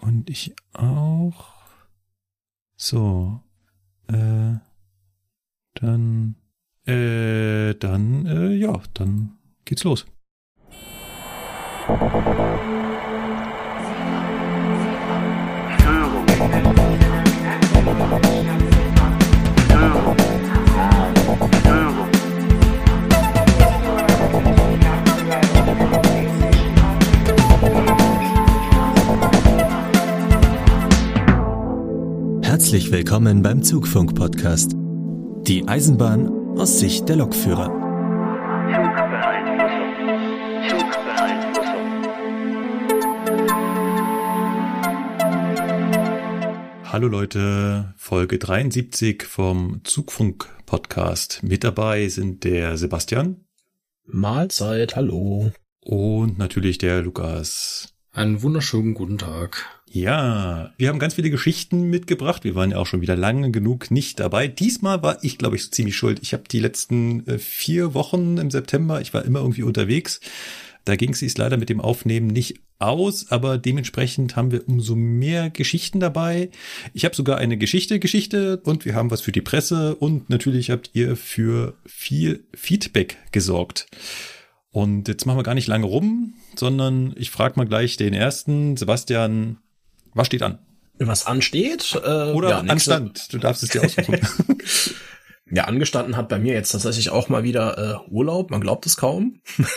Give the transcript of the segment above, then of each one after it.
Und ich auch. So. Äh, dann. Äh, dann, äh, ja, dann geht's los. Herzlich willkommen beim Zugfunk-Podcast. Die Eisenbahn aus Sicht der Lokführer. Hallo Leute, Folge 73 vom Zugfunk-Podcast. Mit dabei sind der Sebastian. Mahlzeit, hallo. Und natürlich der Lukas. Einen wunderschönen guten Tag. Ja, wir haben ganz viele Geschichten mitgebracht. Wir waren ja auch schon wieder lange genug nicht dabei. Diesmal war ich, glaube ich, so ziemlich schuld. Ich habe die letzten äh, vier Wochen im September, ich war immer irgendwie unterwegs. Da ging es leider mit dem Aufnehmen nicht aus, aber dementsprechend haben wir umso mehr Geschichten dabei. Ich habe sogar eine Geschichte, Geschichte und wir haben was für die Presse und natürlich habt ihr für viel Feedback gesorgt. Und jetzt machen wir gar nicht lange rum, sondern ich frage mal gleich den ersten, Sebastian, was steht an? Was ansteht? Äh, Oder ja, anstand, du darfst es dir aussuchen. ja, angestanden hat bei mir jetzt tatsächlich auch mal wieder äh, Urlaub, man glaubt es kaum.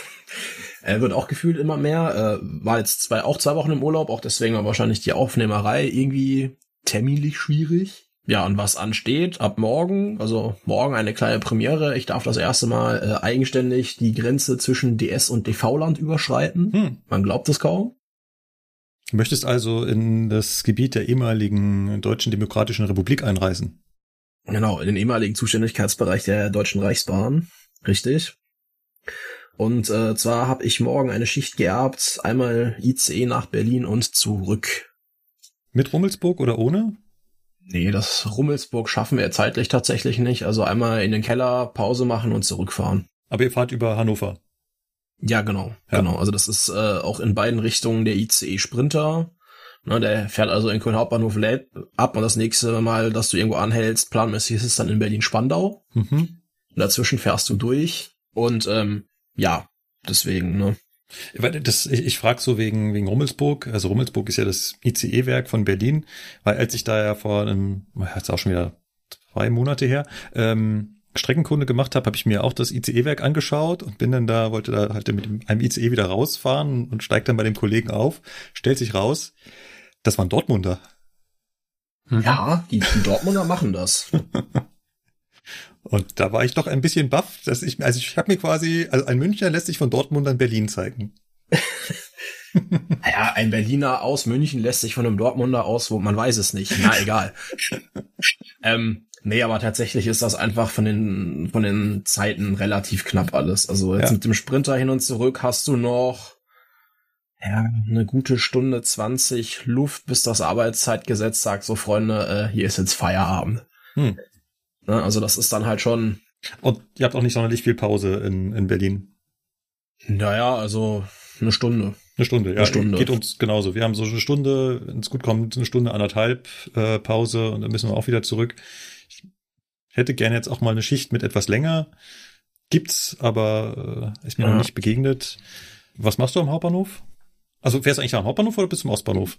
Er wird auch gefühlt immer mehr. Äh, war jetzt zwei, auch zwei Wochen im Urlaub, auch deswegen war wahrscheinlich die Aufnehmerei irgendwie terminlich schwierig. Ja, und was ansteht, ab morgen, also morgen eine kleine Premiere. Ich darf das erste Mal äh, eigenständig die Grenze zwischen DS und DV-Land überschreiten. Hm. Man glaubt es kaum. Du möchtest also in das Gebiet der ehemaligen Deutschen Demokratischen Republik einreisen? Genau, in den ehemaligen Zuständigkeitsbereich der Deutschen Reichsbahn. Richtig. Und äh, zwar habe ich morgen eine Schicht geerbt, einmal ICE nach Berlin und zurück. Mit Rummelsburg oder ohne? Nee, das Rummelsburg schaffen wir zeitlich tatsächlich nicht. Also einmal in den Keller, Pause machen und zurückfahren. Aber ihr fahrt über Hannover. Ja, genau. Ja. Genau. Also das ist äh, auch in beiden Richtungen der ICE Sprinter. Ne, der fährt also in Köln Hauptbahnhof lädt ab und das nächste Mal, dass du irgendwo anhältst, planmäßig ist es dann in Berlin Spandau. Mhm. dazwischen fährst du durch. Und ähm, ja, deswegen, ne? Das, ich, ich frage so wegen, wegen Rummelsburg. Also Rummelsburg ist ja das ICE-Werk von Berlin, weil als ich da ja vor einem, jetzt auch schon wieder zwei Monate her, ähm, Streckenkunde gemacht habe, habe ich mir auch das ICE-Werk angeschaut und bin dann da, wollte da halt mit einem ICE wieder rausfahren und steigt dann bei dem Kollegen auf, stellt sich raus, das waren Dortmunder. Ja, die, die Dortmunder machen das. Und da war ich doch ein bisschen baff, dass ich, also ich habe mir quasi, also ein Münchner lässt sich von Dortmund an Berlin zeigen. naja, ein Berliner aus München lässt sich von einem Dortmunder aus, wo man weiß es nicht. Na, egal. ähm, nee, aber tatsächlich ist das einfach von den, von den Zeiten relativ knapp alles. Also jetzt ja. mit dem Sprinter hin und zurück hast du noch, ja, eine gute Stunde zwanzig Luft, bis das Arbeitszeitgesetz sagt, so Freunde, äh, hier ist jetzt Feierabend. Hm. Ne, also das ist dann halt schon. Und ihr habt auch nicht sonderlich viel Pause in, in Berlin. Naja, also eine Stunde. Eine Stunde, ja. Eine Stunde. Geht uns genauso. Wir haben so eine Stunde, wenn es gut kommt, eine Stunde, anderthalb äh, Pause und dann müssen wir auch wieder zurück. Ich hätte gerne jetzt auch mal eine Schicht mit etwas länger. Gibt's, aber äh, ist mir ja. noch nicht begegnet. Was machst du am Hauptbahnhof? Also fährst du eigentlich am Hauptbahnhof oder bist du im Ostbahnhof?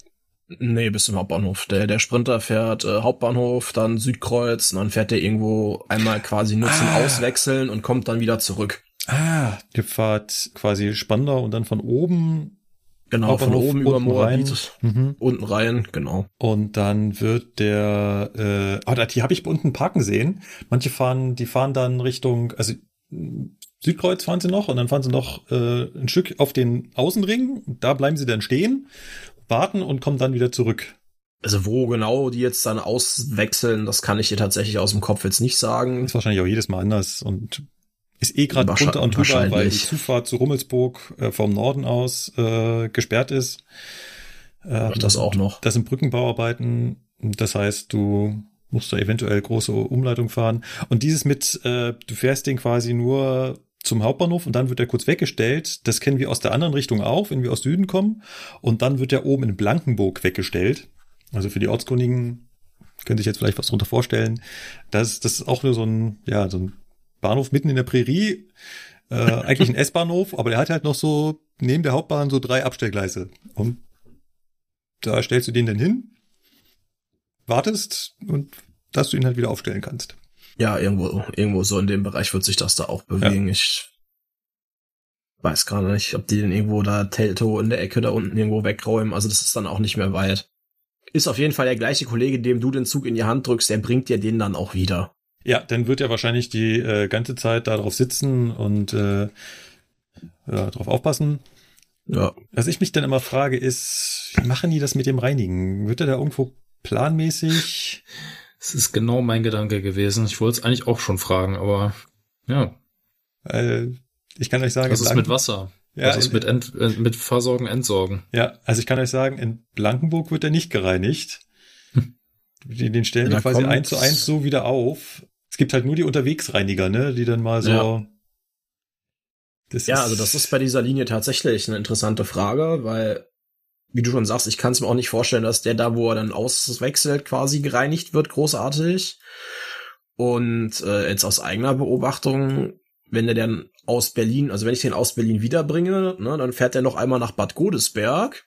Nee, bis zum Hauptbahnhof. Der, der Sprinter fährt äh, Hauptbahnhof, dann Südkreuz und dann fährt der irgendwo einmal quasi nur zum ah. Auswechseln und kommt dann wieder zurück. Ah, ihr fahrt quasi Spandau und dann von oben. Genau, von oben über Moabit, mhm. unten rein, genau. Und dann wird der, äh, oh, die habe ich unten parken sehen. Manche fahren, die fahren dann Richtung, also Südkreuz fahren sie noch und dann fahren sie noch äh, ein Stück auf den Außenring. Da bleiben sie dann stehen warten und kommen dann wieder zurück. Also wo genau die jetzt dann auswechseln, das kann ich dir tatsächlich aus dem Kopf jetzt nicht sagen. ist wahrscheinlich auch jedes Mal anders und ist eh gerade drunter und drüber, weil die Zufahrt zu Rummelsburg äh, vom Norden aus äh, gesperrt ist. Äh, das auch noch. Das sind Brückenbauarbeiten. Das heißt, du musst da eventuell große Umleitung fahren. Und dieses mit, äh, du fährst den quasi nur zum Hauptbahnhof und dann wird er kurz weggestellt. Das kennen wir aus der anderen Richtung auch, wenn wir aus Süden kommen. Und dann wird er oben in Blankenburg weggestellt. Also für die Ortskundigen können sich jetzt vielleicht was drunter vorstellen. Das, das ist auch nur so ein, ja, so ein Bahnhof mitten in der Prärie. Äh, eigentlich ein S-Bahnhof, aber der hat halt noch so neben der Hauptbahn so drei Abstellgleise. Und da stellst du den dann hin, wartest und dass du ihn halt wieder aufstellen kannst. Ja, irgendwo, irgendwo so in dem Bereich wird sich das da auch bewegen. Ja. Ich weiß gerade nicht, ob die den irgendwo da Telto in der Ecke da unten irgendwo wegräumen. Also das ist dann auch nicht mehr weit. Ist auf jeden Fall der gleiche Kollege, dem du den Zug in die Hand drückst, der bringt dir den dann auch wieder. Ja, dann wird er wahrscheinlich die äh, ganze Zeit da drauf sitzen und äh, ja, drauf aufpassen. Ja. Was ich mich dann immer frage, ist, wie machen die das mit dem Reinigen? Wird er da irgendwo planmäßig? Es ist genau mein Gedanke gewesen. Ich wollte es eigentlich auch schon fragen, aber ja. Weil ich kann euch sagen. Was ist mit Wasser? Ja, Was ist mit, Ent, äh, mit Versorgen, Entsorgen? Ja, also ich kann euch sagen, in Blankenburg wird er nicht gereinigt. Hm. Den stellen wir quasi eins zu eins so wieder auf. Es gibt halt nur die Unterwegsreiniger, ne, die dann mal so. Ja, ja also das ist bei dieser Linie tatsächlich eine interessante Frage, weil wie du schon sagst, ich kann es mir auch nicht vorstellen, dass der da, wo er dann auswechselt, quasi gereinigt wird, großartig. Und äh, jetzt aus eigener Beobachtung, wenn der dann aus Berlin, also wenn ich den aus Berlin wiederbringe, ne, dann fährt er noch einmal nach Bad Godesberg.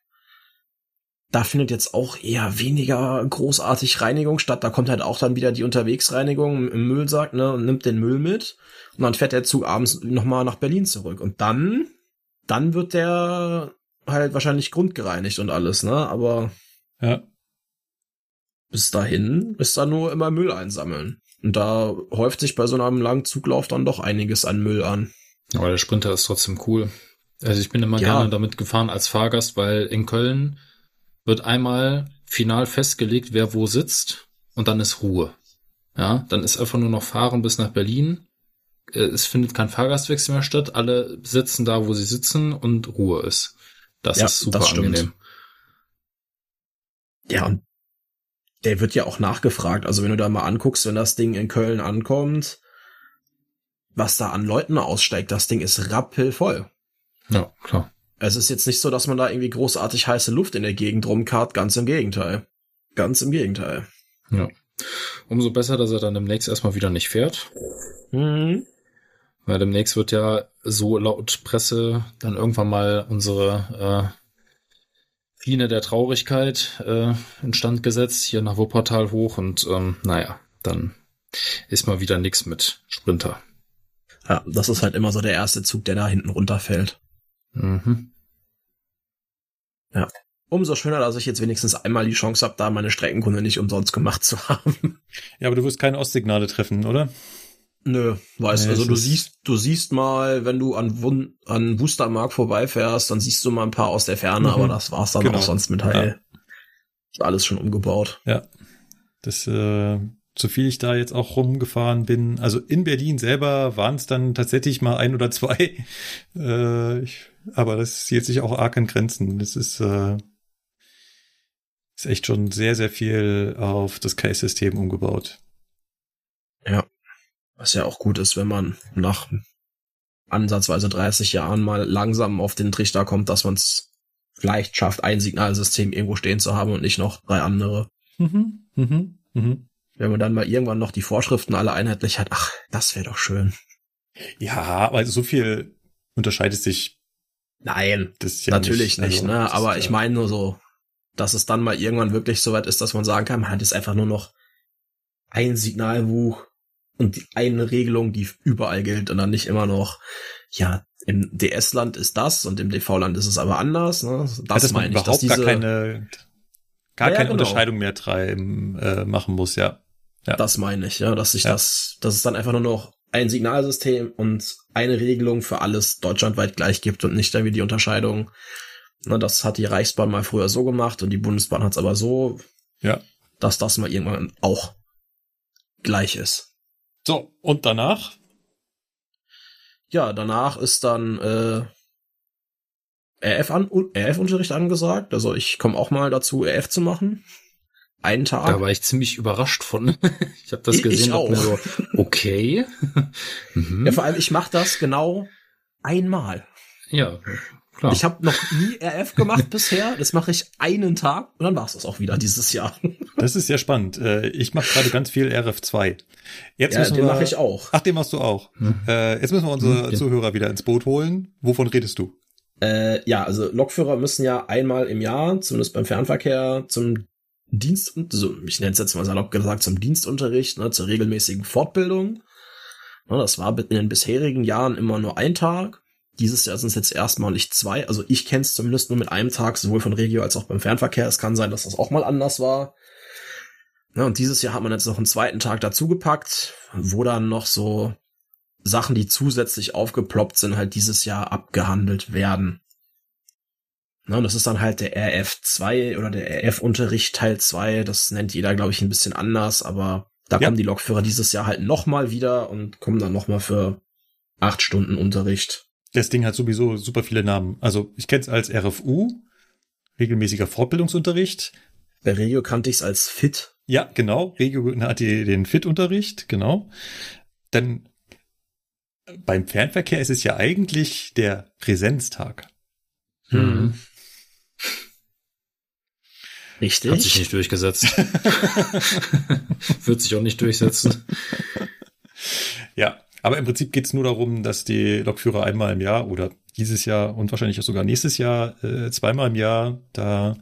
Da findet jetzt auch eher weniger großartig Reinigung statt. Da kommt halt auch dann wieder die Unterwegsreinigung im Müllsack, ne, und nimmt den Müll mit. Und dann fährt der Zug abends nochmal nach Berlin zurück. Und dann, dann wird der halt wahrscheinlich grundgereinigt und alles, ne? Aber ja. bis dahin ist da nur immer Müll einsammeln. Und da häuft sich bei so einem langen Zuglauf dann doch einiges an Müll an. Aber der Sprinter ist trotzdem cool. Also ich bin immer ja. gerne damit gefahren als Fahrgast, weil in Köln wird einmal final festgelegt, wer wo sitzt und dann ist Ruhe. Ja, dann ist einfach nur noch fahren bis nach Berlin. Äh, es findet kein Fahrgastwechsel mehr statt. Alle sitzen da, wo sie sitzen und Ruhe ist. Das ja, ist super das angenehm. Ja, und der wird ja auch nachgefragt. Also wenn du da mal anguckst, wenn das Ding in Köln ankommt, was da an Leuten aussteigt, das Ding ist rappelvoll. Ja, klar. Es ist jetzt nicht so, dass man da irgendwie großartig heiße Luft in der Gegend rumkarrt, ganz im Gegenteil. Ganz im Gegenteil. Ja. Umso besser, dass er dann demnächst erstmal wieder nicht fährt. Mhm. Weil demnächst wird ja so laut Presse dann irgendwann mal unsere äh, Schiene der Traurigkeit äh, instand gesetzt, hier nach Wuppertal hoch und ähm, naja, dann ist mal wieder nix mit Sprinter. Ja, das ist halt immer so der erste Zug, der da hinten runterfällt. Mhm. Ja. Umso schöner, dass ich jetzt wenigstens einmal die Chance habe, da meine Streckenkunde nicht umsonst gemacht zu haben. Ja, aber du wirst keine Ostsignale treffen, oder? Nö, weiß. Nee, also du siehst, du siehst mal, wenn du an, Wun an Wustermark vorbeifährst, dann siehst du mal ein paar aus der Ferne, mhm. aber das war's dann genau. auch sonst mit Heil. Ja. Ist alles schon umgebaut. Ja. Das, äh, so viel ich da jetzt auch rumgefahren bin, also in Berlin selber waren es dann tatsächlich mal ein oder zwei. Äh, ich, aber das zieht sich auch arg an Grenzen. Das ist, äh, ist echt schon sehr, sehr viel auf das Case-System umgebaut. Ja. Was ja auch gut ist, wenn man nach ansatzweise 30 Jahren mal langsam auf den Trichter kommt, dass man es vielleicht schafft, ein Signalsystem irgendwo stehen zu haben und nicht noch drei andere. Mhm, mhm, mhm. Wenn man dann mal irgendwann noch die Vorschriften alle einheitlich hat, ach, das wäre doch schön. Ja, aber so viel unterscheidet sich. Nein, das ja natürlich nicht, nicht also, ne? Aber ich meine nur so, dass es dann mal irgendwann wirklich so weit ist, dass man sagen kann, man hat jetzt einfach nur noch ein Signalbuch und die eine Regelung, die überall gilt und dann nicht immer noch, ja, im DS-Land ist das und im DV-Land ist es aber anders. Ne? Das, ja, meine ich, überhaupt dass diese, gar keine, gar ja, keine genau. Unterscheidung mehr treiben, äh, machen muss, ja. ja. Das meine ich, ja, dass sich ja. das, dass es dann einfach nur noch ein Signalsystem und eine Regelung für alles deutschlandweit gleich gibt und nicht irgendwie die Unterscheidung. Ne, das hat die Reichsbahn mal früher so gemacht und die Bundesbahn hat es aber so, ja. dass das mal irgendwann auch gleich ist. So, und danach? Ja, danach ist dann äh, RF-Unterricht an, RF angesagt. Also ich komme auch mal dazu, RF zu machen. einen Tag. Da war ich ziemlich überrascht von. ich habe das gesehen und mir so, okay. mhm. Ja, vor allem, ich mache das genau einmal. Ja, klar. Ich habe noch nie RF gemacht bisher. Das mache ich einen Tag und dann war es das auch wieder dieses Jahr. Das ist sehr spannend. Äh, ich mache gerade ganz viel RF2. Jetzt ja, den mache ich auch. Ach, den machst du auch. Hm. Äh, jetzt müssen wir unsere hm, Zuhörer wieder ins Boot holen. Wovon redest du? Äh, ja, also Lokführer müssen ja einmal im Jahr, zumindest beim Fernverkehr, zum Dienst, so, ich nenne es jetzt mal salopp gesagt, zum Dienstunterricht, ne, zur regelmäßigen Fortbildung. Ne, das war in den bisherigen Jahren immer nur ein Tag. Dieses Jahr sind es jetzt erstmalig zwei. Also ich kenne es zumindest nur mit einem Tag, sowohl von Regio als auch beim Fernverkehr. Es kann sein, dass das auch mal anders war. Ne, und dieses Jahr hat man jetzt noch einen zweiten Tag dazugepackt, wo dann noch so Sachen, die zusätzlich aufgeploppt sind, halt dieses Jahr abgehandelt werden. Ne, und das ist dann halt der RF2 oder der RF-Unterricht Teil 2. Das nennt jeder, glaube ich, ein bisschen anders, aber da ja. kommen die Lokführer dieses Jahr halt nochmal wieder und kommen dann nochmal für acht Stunden Unterricht. Das Ding hat sowieso super viele Namen. Also ich kenne es als RFU, regelmäßiger Fortbildungsunterricht. Bei Regio kannte ich es als FIT. Ja, genau. Regio hat den FIT-Unterricht, genau. Dann beim Fernverkehr ist es ja eigentlich der Präsenztag. Hm. Richtig. Hat sich nicht durchgesetzt. Wird sich auch nicht durchsetzen. Ja, aber im Prinzip geht es nur darum, dass die Lokführer einmal im Jahr oder dieses Jahr und wahrscheinlich auch sogar nächstes Jahr äh, zweimal im Jahr da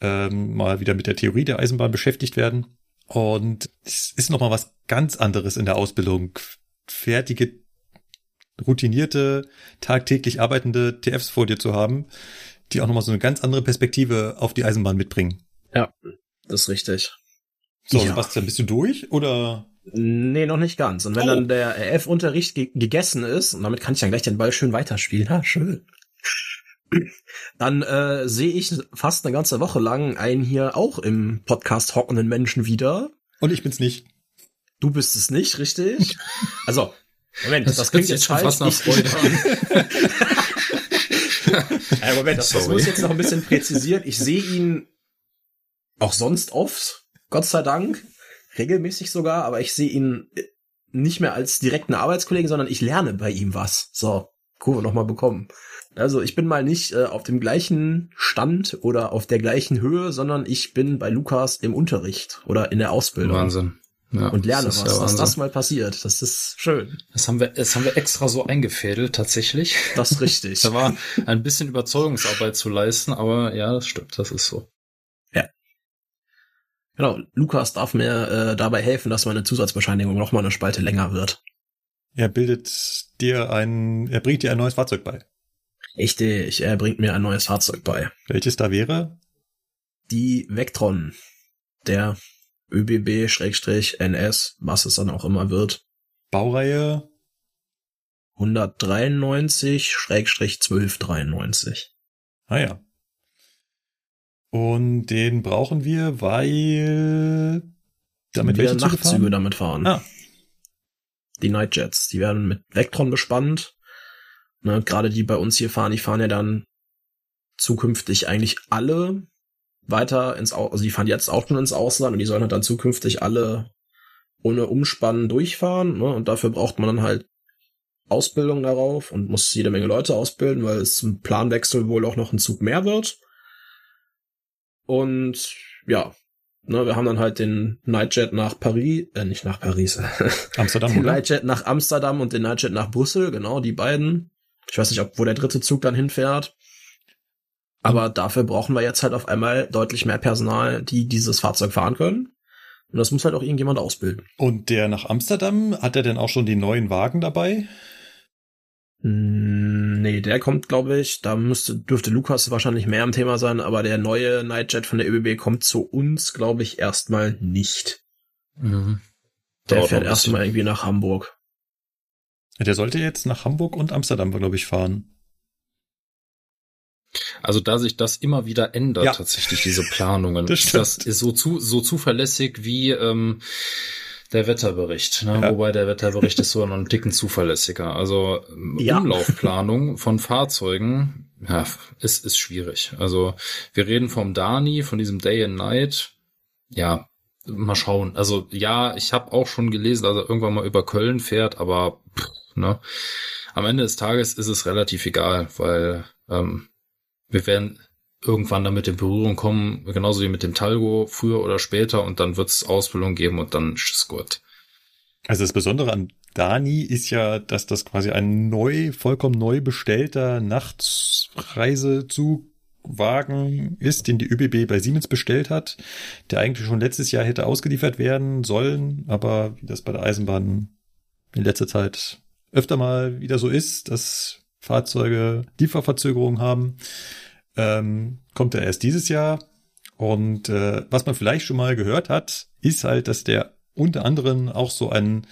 ähm, mal wieder mit der Theorie der Eisenbahn beschäftigt werden. Und es ist nochmal was ganz anderes in der Ausbildung. Fertige routinierte, tagtäglich arbeitende TFs vor dir zu haben, die auch nochmal so eine ganz andere Perspektive auf die Eisenbahn mitbringen. Ja, das ist richtig. So, ja. Sebastian, bist du durch oder? Nee, noch nicht ganz. Und wenn oh. dann der RF-Unterricht ge gegessen ist, und damit kann ich dann gleich den Ball schön weiterspielen, ha, schön. Dann äh, sehe ich fast eine ganze Woche lang einen hier auch im Podcast hockenden Menschen wieder. Und ich bin's nicht. Du bist es nicht, richtig? Also, Moment, das, das klingt jetzt falsch. Fast nach Freude äh, Moment, das, das muss ich jetzt noch ein bisschen präzisieren. Ich sehe ihn auch sonst oft, Gott sei Dank, regelmäßig sogar, aber ich sehe ihn nicht mehr als direkten Arbeitskollegen, sondern ich lerne bei ihm was. So, Kurve nochmal bekommen. Also ich bin mal nicht äh, auf dem gleichen Stand oder auf der gleichen Höhe, sondern ich bin bei Lukas im Unterricht oder in der Ausbildung. Wahnsinn. Ja, und lerne was, ja dass das mal passiert. Das ist schön. Das haben wir, das haben wir extra so eingefädelt, tatsächlich. Das ist richtig. da war ein bisschen Überzeugungsarbeit zu leisten, aber ja, das stimmt, das ist so. Genau, Lukas darf mir äh, dabei helfen, dass meine Zusatzbescheinigung noch mal eine Spalte länger wird. Er bildet dir ein, er bringt dir ein neues Fahrzeug bei. Richtig, er bringt mir ein neues Fahrzeug bei. Welches da wäre? Die Vectron. Der ÖBB-NS, was es dann auch immer wird. Baureihe 193-1293. Ah ja. Und den brauchen wir, weil damit wir Nachtzüge damit fahren. Ah. Die Nightjets, die werden mit Vectron bespannt. Ne, Gerade die bei uns hier fahren, die fahren ja dann zukünftig eigentlich alle weiter ins, also die fahren jetzt auch schon ins Ausland und die sollen halt dann zukünftig alle ohne Umspannen durchfahren, ne? Und dafür braucht man dann halt Ausbildung darauf und muss jede Menge Leute ausbilden, weil es zum Planwechsel wohl auch noch ein Zug mehr wird. Und ja, ne, wir haben dann halt den Nightjet nach Paris, äh, nicht nach Paris, Amsterdam, den oder? Nightjet nach Amsterdam und den Nightjet nach Brüssel, genau, die beiden. Ich weiß nicht, ob wo der dritte Zug dann hinfährt. Aber dafür brauchen wir jetzt halt auf einmal deutlich mehr Personal, die dieses Fahrzeug fahren können. Und das muss halt auch irgendjemand ausbilden. Und der nach Amsterdam, hat er denn auch schon die neuen Wagen dabei? Hm, nee, der kommt, glaube ich, da müsste, dürfte Lukas wahrscheinlich mehr am Thema sein, aber der neue Nightjet von der ÖBB kommt zu uns, glaube ich, erstmal nicht. Mhm. Der Dauert fährt erstmal irgendwie nach Hamburg. Der sollte jetzt nach Hamburg und Amsterdam, glaube ich, fahren. Also da sich das immer wieder ändert, ja. tatsächlich diese Planungen, das, das ist so zu so zuverlässig wie ähm, der Wetterbericht. Ne? Ja. Wobei der Wetterbericht ist so noch einen Ticken zuverlässiger. Also ja. Umlaufplanung von Fahrzeugen, ja, ist ist schwierig. Also wir reden vom Dani, von diesem Day and Night. ja, mal schauen. Also ja, ich habe auch schon gelesen, dass er irgendwann mal über Köln fährt, aber pff, ne, am Ende des Tages ist es relativ egal, weil ähm, wir werden irgendwann damit in Berührung kommen, genauso wie mit dem Talgo, früher oder später, und dann wird es Ausbildung geben und dann ist gut. Also das Besondere an Dani ist ja, dass das quasi ein neu, vollkommen neu bestellter Nachtreisezugwagen ist, den die ÖBB bei Siemens bestellt hat, der eigentlich schon letztes Jahr hätte ausgeliefert werden sollen, aber wie das bei der Eisenbahn in letzter Zeit öfter mal wieder so ist, dass Fahrzeuge Lieferverzögerungen haben, ähm, kommt er erst dieses Jahr. Und äh, was man vielleicht schon mal gehört hat, ist halt, dass der unter anderem auch so ein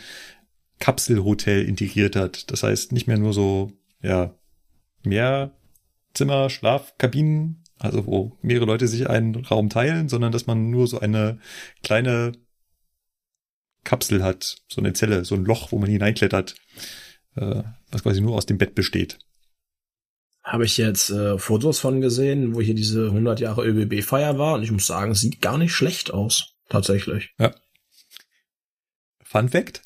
Kapselhotel integriert hat. Das heißt nicht mehr nur so, ja, mehr Zimmer, Schlafkabinen, also wo mehrere Leute sich einen Raum teilen, sondern dass man nur so eine kleine Kapsel hat, so eine Zelle, so ein Loch, wo man hineinklettert, äh, was quasi nur aus dem Bett besteht. Habe ich jetzt äh, Fotos von gesehen, wo hier diese 100 Jahre ÖBB-Feier war und ich muss sagen, sieht gar nicht schlecht aus, tatsächlich. Ja. Fun Fact,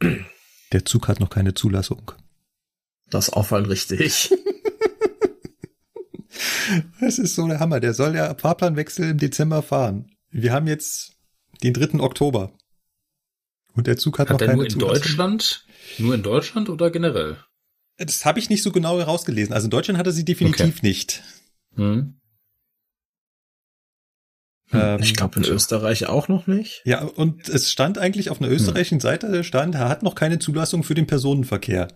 der Zug hat noch keine Zulassung. Das ist auffallend richtig. Das ist so der Hammer. Der soll ja Fahrplanwechsel im Dezember fahren. Wir haben jetzt den 3. Oktober. Und der Zug hat, hat noch keine nur in Zulassung. Deutschland? Nur in Deutschland oder generell? Das habe ich nicht so genau herausgelesen. Also in Deutschland hatte sie definitiv okay. nicht. Hm. Ähm, ich glaube in Österreich auch noch nicht. Ja, und es stand eigentlich auf einer hm. österreichischen Seite, stand, er hat noch keine Zulassung für den Personenverkehr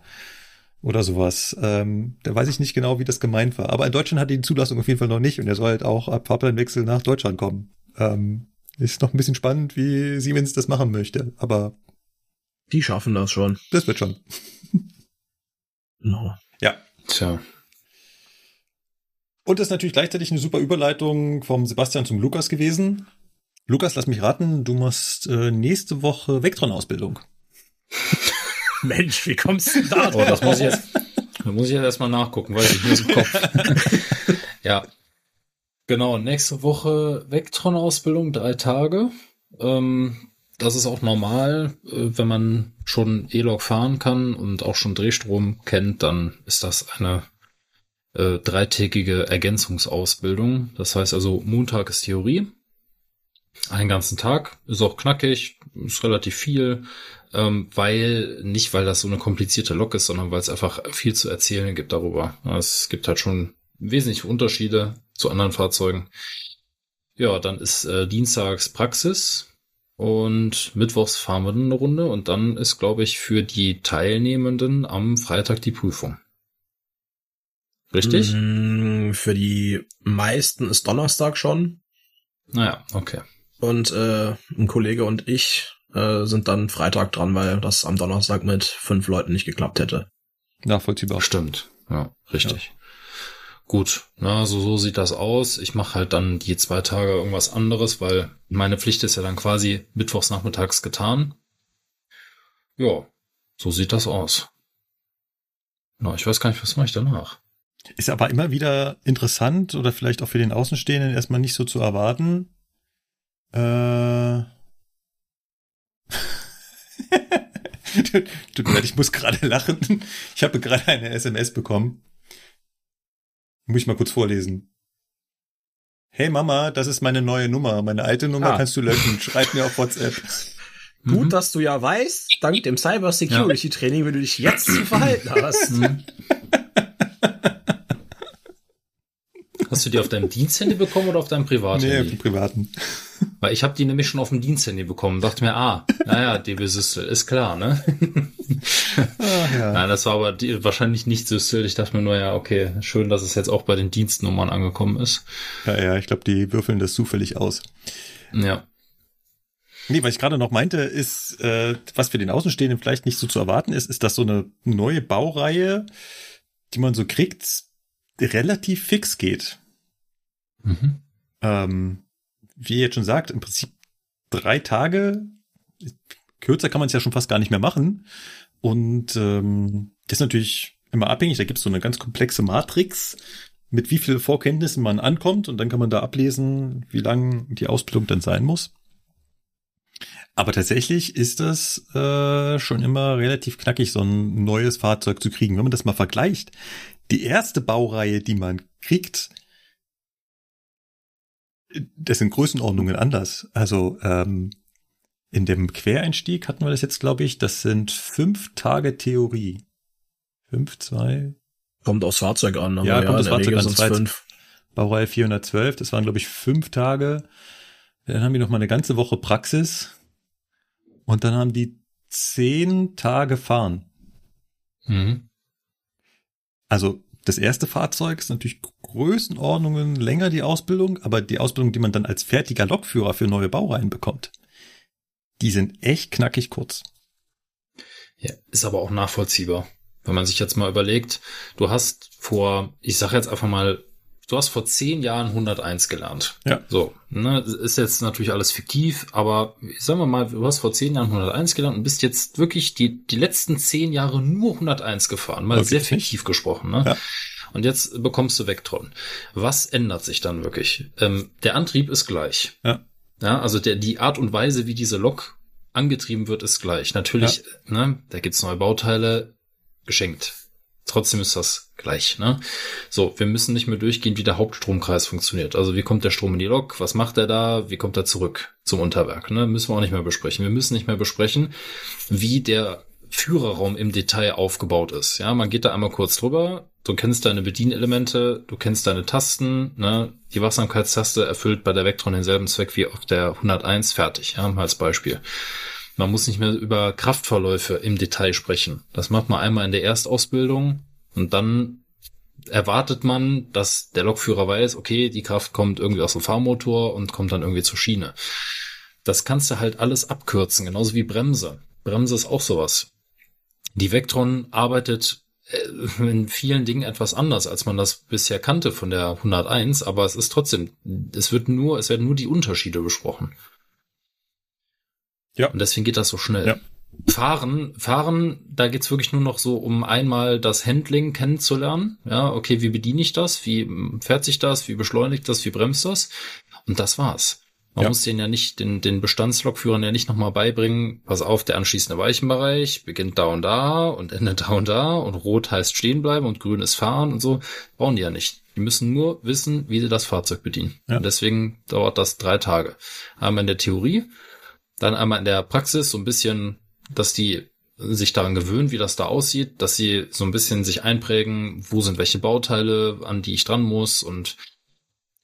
oder sowas. Ähm, da weiß ich nicht genau, wie das gemeint war. Aber in Deutschland hat die Zulassung auf jeden Fall noch nicht und er soll halt auch ab Fahrplanwechsel nach Deutschland kommen. Ähm, ist noch ein bisschen spannend, wie Siemens das machen möchte, aber die schaffen das schon. Das wird schon. no. Ja. Tja. Und das ist natürlich gleichzeitig eine super Überleitung vom Sebastian zum Lukas gewesen. Lukas, lass mich raten, du machst äh, nächste Woche Vectron-Ausbildung. Mensch, wie kommst du da? Oh, das muss ich jetzt, da muss ich jetzt erstmal nachgucken, weiß ich nicht im Kopf. ja. Genau, nächste Woche Vectron-Ausbildung, drei Tage. Ähm, das ist auch normal, äh, wenn man schon E-Log fahren kann und auch schon Drehstrom kennt, dann ist das eine äh, dreitägige Ergänzungsausbildung. Das heißt also, Montag ist Theorie, einen ganzen Tag, ist auch knackig, ist relativ viel ähm, weil, nicht weil das so eine komplizierte Lok ist, sondern weil es einfach viel zu erzählen gibt darüber. Es gibt halt schon wesentliche Unterschiede zu anderen Fahrzeugen. Ja, dann ist äh, Dienstags Praxis und Mittwochs fahren wir dann eine Runde und dann ist, glaube ich, für die Teilnehmenden am Freitag die Prüfung. Richtig? Mm, für die meisten ist Donnerstag schon. Naja, okay. Und äh, ein Kollege und ich äh, sind dann Freitag dran, weil das am Donnerstag mit fünf Leuten nicht geklappt hätte. Nachvollziehbar. Stimmt. Ja, richtig. Ja. Gut, na, so, so sieht das aus. Ich mache halt dann die zwei Tage irgendwas anderes, weil meine Pflicht ist ja dann quasi mittwochs nachmittags getan. Ja, so sieht das aus. Na, ich weiß gar nicht, was mache ich danach. Ist aber immer wieder interessant oder vielleicht auch für den Außenstehenden erstmal nicht so zu erwarten. Äh Tut mir leid, ich muss gerade lachen. Ich habe gerade eine SMS bekommen. Muss ich mal kurz vorlesen. Hey Mama, das ist meine neue Nummer. Meine alte Nummer ah. kannst du löschen. Schreib mir auf WhatsApp. Gut, mhm. dass du ja weißt, dank dem Cyber Security Training, wie du dich jetzt zu verhalten hast. Mhm. Hast du die auf deinem Diensthandy bekommen oder auf deinem privaten? Nee, auf dem privaten. Weil ich habe die nämlich schon auf dem Diensthandy bekommen. Dachte mir, ah, naja, DB Systel, ist klar, ne? Ach, ja. Nein, das war aber die, wahrscheinlich nicht Systel. Ich dachte mir nur, ja, okay, schön, dass es jetzt auch bei den Dienstnummern angekommen ist. Ja, ja, ich glaube, die würfeln das zufällig aus. Ja. Nee, was ich gerade noch meinte, ist, äh, was für den Außenstehenden vielleicht nicht so zu erwarten ist, ist, dass so eine neue Baureihe, die man so kriegt, relativ fix geht. Mhm. Ähm, wie ihr jetzt schon sagt, im Prinzip drei Tage. Kürzer kann man es ja schon fast gar nicht mehr machen. Und ähm, das ist natürlich immer abhängig. Da gibt es so eine ganz komplexe Matrix, mit wie viel Vorkenntnissen man ankommt. Und dann kann man da ablesen, wie lang die Ausbildung dann sein muss. Aber tatsächlich ist das äh, schon immer relativ knackig, so ein neues Fahrzeug zu kriegen. Wenn man das mal vergleicht, die erste Baureihe, die man kriegt, das sind Größenordnungen anders. Also ähm, in dem Quereinstieg hatten wir das jetzt, glaube ich, das sind fünf Tage Theorie. Fünf, zwei. Kommt aufs Fahrzeug an. Aber ja, ja, kommt aufs Fahrzeug an. Fünf. Baureihe 412, das waren, glaube ich, fünf Tage. Dann haben die noch mal eine ganze Woche Praxis. Und dann haben die zehn Tage fahren. Mhm. Also das erste Fahrzeug ist natürlich Größenordnungen länger die Ausbildung, aber die Ausbildung, die man dann als fertiger Lokführer für neue Baureihen bekommt, die sind echt knackig kurz. Ja, ist aber auch nachvollziehbar. Wenn man sich jetzt mal überlegt, du hast vor, ich sage jetzt einfach mal, du hast vor zehn Jahren 101 gelernt. Ja. So, ne, ist jetzt natürlich alles fiktiv, aber sagen wir mal, du hast vor zehn Jahren 101 gelernt und bist jetzt wirklich die, die letzten zehn Jahre nur 101 gefahren. Mal okay. sehr fiktiv gesprochen, ne? Ja. Und jetzt bekommst du Vectron. Was ändert sich dann wirklich? Ähm, der Antrieb ist gleich. Ja. Ja, also der, die Art und Weise, wie diese Lok angetrieben wird, ist gleich. Natürlich, ja. ne, da gibt's neue Bauteile, geschenkt. Trotzdem ist das gleich, ne? So, wir müssen nicht mehr durchgehen, wie der Hauptstromkreis funktioniert. Also wie kommt der Strom in die Lok? Was macht er da? Wie kommt er zurück zum Unterwerk? Ne? Müssen wir auch nicht mehr besprechen. Wir müssen nicht mehr besprechen, wie der Führerraum im Detail aufgebaut ist. Ja, man geht da einmal kurz drüber. Du kennst deine Bedienelemente, du kennst deine Tasten. Ne? Die Wachsamkeitstaste erfüllt bei der Vectron denselben Zweck wie auf der 101 fertig. Ja, als Beispiel. Man muss nicht mehr über Kraftverläufe im Detail sprechen. Das macht man einmal in der Erstausbildung und dann erwartet man, dass der Lokführer weiß, okay, die Kraft kommt irgendwie aus dem Fahrmotor und kommt dann irgendwie zur Schiene. Das kannst du halt alles abkürzen, genauso wie Bremse. Bremse ist auch sowas. Die Vectron arbeitet äh, in vielen Dingen etwas anders, als man das bisher kannte von der 101, aber es ist trotzdem, es wird nur, es werden nur die Unterschiede besprochen. Ja. Und deswegen geht das so schnell. Ja. Fahren, fahren, da geht's wirklich nur noch so um einmal das Handling kennenzulernen. Ja, okay, wie bediene ich das? Wie fährt sich das? Wie beschleunigt das? Wie bremst das? Und das war's. Man ja. muss den ja nicht, den, den Bestandslokführern ja nicht nochmal beibringen, pass auf, der anschließende Weichenbereich beginnt da und da und endet da und da und rot heißt stehen bleiben und grün ist fahren und so. Brauchen die ja nicht. Die müssen nur wissen, wie sie das Fahrzeug bedienen. Ja. Und deswegen dauert das drei Tage. Einmal in der Theorie, dann einmal in der Praxis so ein bisschen, dass die sich daran gewöhnen, wie das da aussieht, dass sie so ein bisschen sich einprägen, wo sind welche Bauteile, an die ich dran muss und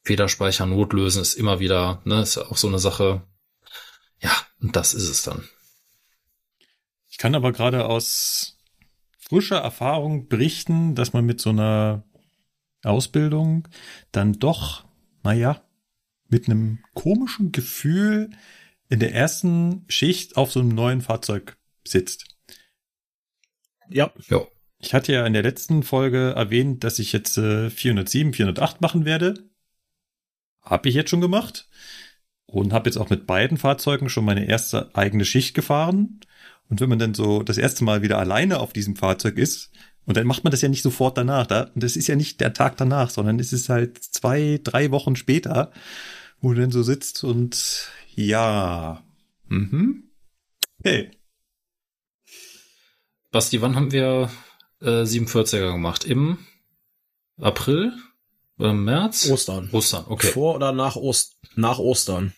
Federspeicher notlösen ist immer wieder, ne, ist ja auch so eine Sache. Ja, und das ist es dann. Ich kann aber gerade aus frischer Erfahrung berichten, dass man mit so einer Ausbildung dann doch, naja, mit einem komischen Gefühl in der ersten Schicht auf so einem neuen Fahrzeug sitzt. Ja. ja. Ich hatte ja in der letzten Folge erwähnt, dass ich jetzt äh, 407, 408 machen werde. Habe ich jetzt schon gemacht und habe jetzt auch mit beiden Fahrzeugen schon meine erste eigene Schicht gefahren. Und wenn man dann so das erste Mal wieder alleine auf diesem Fahrzeug ist, und dann macht man das ja nicht sofort danach, da, und das ist ja nicht der Tag danach, sondern es ist halt zwei, drei Wochen später, wo du dann so sitzt und ja, mhm. Hey. Basti, wann haben wir äh, 47er gemacht? Im April? Im März? Ostern. Ostern, okay. Vor oder nach, Ost nach Ostern.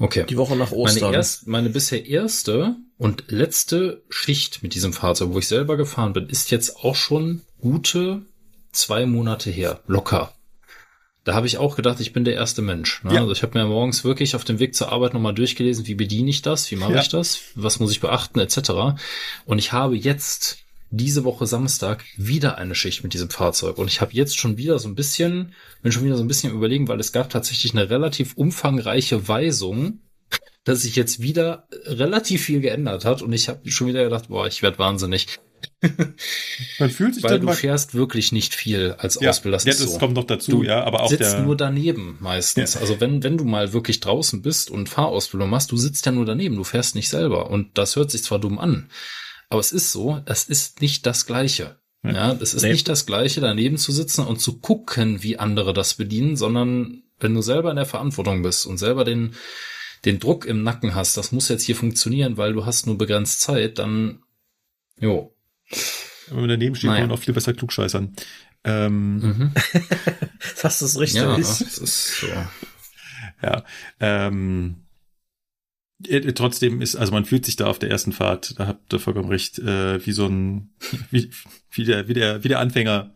Okay. Die Woche nach Ostern. Meine, erst, meine bisher erste und letzte Schicht mit diesem Fahrzeug, wo ich selber gefahren bin, ist jetzt auch schon gute zwei Monate her. Locker. Da habe ich auch gedacht, ich bin der erste Mensch. Ne? Ja. Also ich habe mir morgens wirklich auf dem Weg zur Arbeit nochmal durchgelesen, wie bediene ich das, wie mache ja. ich das, was muss ich beachten, etc. Und ich habe jetzt diese Woche Samstag wieder eine Schicht mit diesem Fahrzeug. Und ich habe jetzt schon wieder so ein bisschen, bin schon wieder so ein bisschen überlegen, weil es gab tatsächlich eine relativ umfangreiche Weisung, dass sich jetzt wieder relativ viel geändert hat. Und ich habe schon wieder gedacht, boah, ich werde wahnsinnig. Man fühlt sich Weil dann du fährst wirklich nicht viel als ja, Ausbilder. Das, ja, das so. kommt noch dazu, du ja, aber auch sitzt der nur daneben meistens. Ja. Also wenn wenn du mal wirklich draußen bist und Fahrausbildung machst, du sitzt ja nur daneben, du fährst nicht selber und das hört sich zwar dumm an, aber es ist so, es ist nicht das Gleiche. Ja, ja es ist nee. nicht das Gleiche, daneben zu sitzen und zu gucken, wie andere das bedienen, sondern wenn du selber in der Verantwortung bist und selber den, den Druck im Nacken hast, das muss jetzt hier funktionieren, weil du hast nur begrenzt Zeit, dann, jo. Wenn man daneben steht, naja. kann man auch viel besser klugscheißern. Ähm, mhm. das ist richtig. Ja, das ist so. Ja, ähm, äh, trotzdem ist, also man fühlt sich da auf der ersten Fahrt, da habt ihr vollkommen recht, äh, wie so ein, wie, wie, der, wie, der, wie der Anfänger.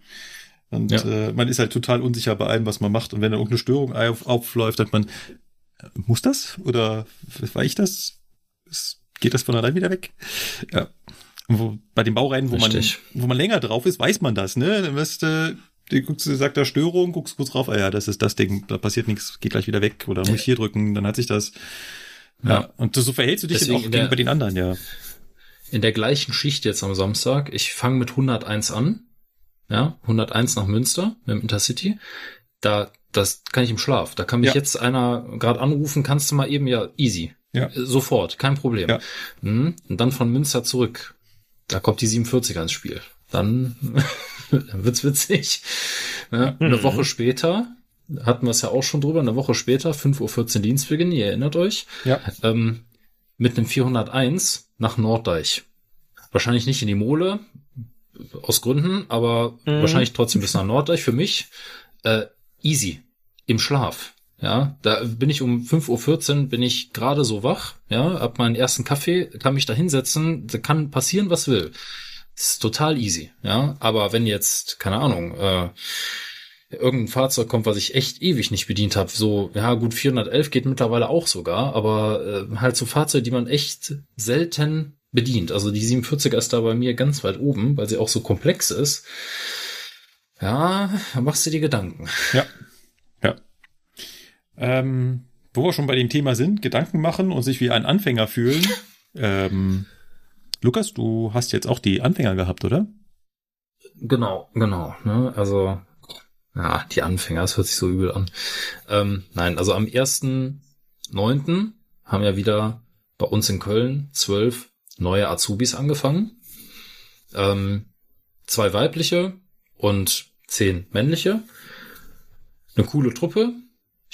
Und ja. äh, man ist halt total unsicher bei allem, was man macht. Und wenn da irgendeine Störung auf, aufläuft, dann man, äh, muss das? Oder war ich das? Geht das von allein wieder weg? Ja. Wo, bei den Baureihen, wo Richtig. man, wo man länger drauf ist, weiß man das, ne? Dann wirst du, du guckst, sagt da Störung, guckst kurz drauf, ah ja, das ist das Ding, da passiert nichts, geht gleich wieder weg, oder muss ich hier drücken, dann hat sich das. Ja. ja. Und so verhältst du dich Deswegen auch gegenüber den anderen, ja. In der gleichen Schicht jetzt am Samstag, ich fange mit 101 an, ja, 101 nach Münster mit dem Intercity. Da, das kann ich im Schlaf. Da kann mich ja. jetzt einer gerade anrufen, kannst du mal eben, ja, easy. Ja. Sofort, kein Problem. Ja. Mhm. Und dann von Münster zurück. Da kommt die 47er ins Spiel. Dann, dann wird's witzig. Ja, eine mhm. Woche später hatten wir es ja auch schon drüber, eine Woche später, 5.14 Uhr Dienstbeginn, ihr erinnert euch, ja. ähm, mit einem 401 nach Norddeich. Wahrscheinlich nicht in die Mole, aus Gründen, aber mhm. wahrscheinlich trotzdem bis nach Norddeich für mich. Äh, easy, im Schlaf. Ja, da bin ich um 5.14 Uhr, bin ich gerade so wach, ja, hab meinen ersten Kaffee, kann mich da hinsetzen, da kann passieren, was will. Das ist total easy, ja. Aber wenn jetzt, keine Ahnung, äh, irgendein Fahrzeug kommt, was ich echt ewig nicht bedient habe, so, ja gut, 411 geht mittlerweile auch sogar, aber äh, halt so Fahrzeuge, die man echt selten bedient. Also die 47er ist da bei mir ganz weit oben, weil sie auch so komplex ist. Ja, machst du dir Gedanken. Ja. Ähm, wo wir schon bei dem Thema sind, Gedanken machen und sich wie ein Anfänger fühlen. ähm, Lukas, du hast jetzt auch die Anfänger gehabt, oder? Genau, genau. Ne? Also, ja, die Anfänger, das hört sich so übel an. Ähm, nein, also am 1.9. haben ja wieder bei uns in Köln zwölf neue Azubis angefangen. Ähm, zwei weibliche und zehn männliche. Eine coole Truppe.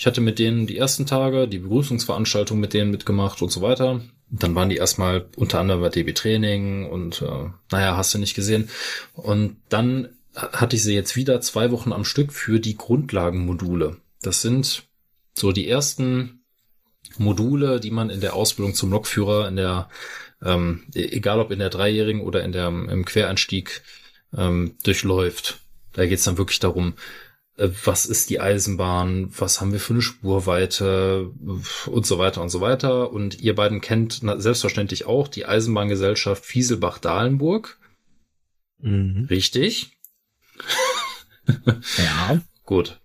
Ich hatte mit denen die ersten Tage die Begrüßungsveranstaltung mit denen mitgemacht und so weiter. Dann waren die erstmal unter anderem bei DB Training und äh, naja, hast du nicht gesehen. Und dann hatte ich sie jetzt wieder zwei Wochen am Stück für die Grundlagenmodule. Das sind so die ersten Module, die man in der Ausbildung zum Lokführer in der ähm, e-, egal ob in der Dreijährigen oder in der im Quereinstieg ähm, durchläuft. Da geht's dann wirklich darum, was ist die Eisenbahn, was haben wir für eine Spurweite und so weiter und so weiter. Und ihr beiden kennt selbstverständlich auch die Eisenbahngesellschaft Fieselbach-Dahlenburg. Mhm. Richtig. ja. Gut.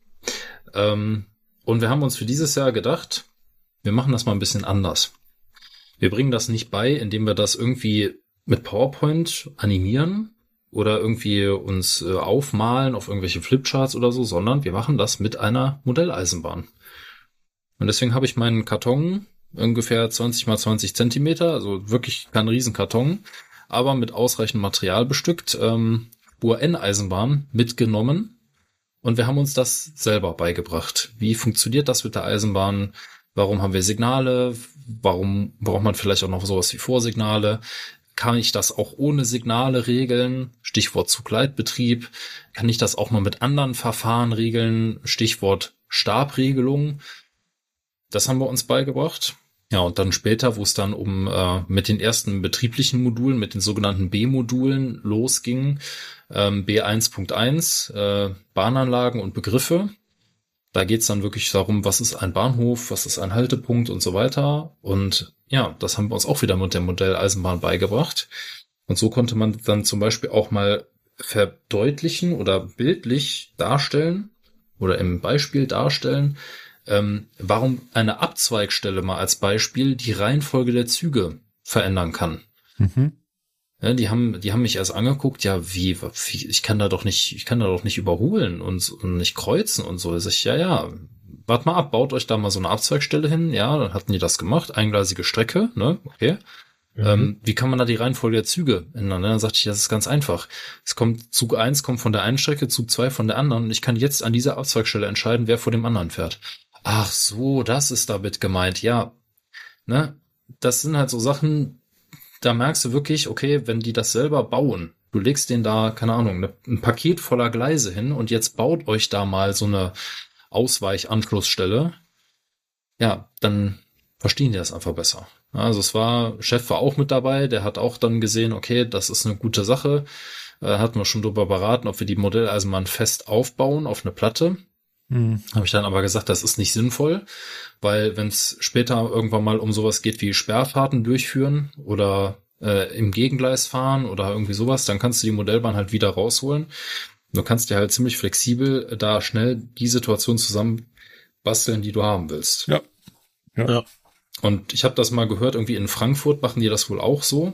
Ähm, und wir haben uns für dieses Jahr gedacht, wir machen das mal ein bisschen anders. Wir bringen das nicht bei, indem wir das irgendwie mit PowerPoint animieren oder irgendwie uns äh, aufmalen auf irgendwelche Flipcharts oder so, sondern wir machen das mit einer Modelleisenbahn. Und deswegen habe ich meinen Karton ungefähr 20 mal 20 Zentimeter, also wirklich kein Riesenkarton, aber mit ausreichend Material bestückt, ähm, Uhr-N-Eisenbahn mitgenommen und wir haben uns das selber beigebracht. Wie funktioniert das mit der Eisenbahn? Warum haben wir Signale? Warum braucht man vielleicht auch noch sowas wie Vorsignale? Kann ich das auch ohne Signale regeln? Stichwort Zugleitbetrieb. Kann ich das auch mal mit anderen Verfahren regeln? Stichwort Stabregelung. Das haben wir uns beigebracht. Ja, und dann später, wo es dann um äh, mit den ersten betrieblichen Modulen, mit den sogenannten B-Modulen losging, ähm, B1.1, äh, Bahnanlagen und Begriffe, da geht's dann wirklich darum, was ist ein Bahnhof, was ist ein Haltepunkt und so weiter. Und ja, das haben wir uns auch wieder mit dem Modell Eisenbahn beigebracht. Und so konnte man dann zum Beispiel auch mal verdeutlichen oder bildlich darstellen oder im Beispiel darstellen, ähm, warum eine Abzweigstelle mal als Beispiel die Reihenfolge der Züge verändern kann. Mhm. Ja, die haben, die haben mich erst angeguckt, ja, wie, wie, ich kann da doch nicht, ich kann da doch nicht überholen und, und nicht kreuzen und so. Ich, ja, ja, wart mal ab, baut euch da mal so eine Abzweigstelle hin. Ja, dann hatten die das gemacht, eingleisige Strecke, ne, okay. Mhm. Ähm, wie kann man da die Reihenfolge der Züge ändern? Ne? Dann sagte ich, das ist ganz einfach. Es kommt, Zug eins kommt von der einen Strecke, Zug zwei von der anderen und ich kann jetzt an dieser Abzweigstelle entscheiden, wer vor dem anderen fährt. Ach so, das ist damit gemeint. Ja, ne, das sind halt so Sachen, da merkst du wirklich, okay, wenn die das selber bauen, du legst denen da, keine Ahnung, ne, ein Paket voller Gleise hin und jetzt baut euch da mal so eine Ausweichanschlussstelle, ja, dann verstehen die das einfach besser. Also es war, Chef war auch mit dabei, der hat auch dann gesehen, okay, das ist eine gute Sache. Äh, hatten wir schon drüber beraten, ob wir die Modelleisenbahn fest aufbauen auf eine Platte. Mhm. Habe ich dann aber gesagt, das ist nicht sinnvoll, weil wenn es später irgendwann mal um sowas geht wie Sperrfahrten durchführen oder äh, im Gegengleis fahren oder irgendwie sowas, dann kannst du die Modellbahn halt wieder rausholen. Du kannst dir halt ziemlich flexibel da schnell die Situation zusammen basteln, die du haben willst. Ja. Ja. ja. Und ich habe das mal gehört, irgendwie in Frankfurt machen die das wohl auch so.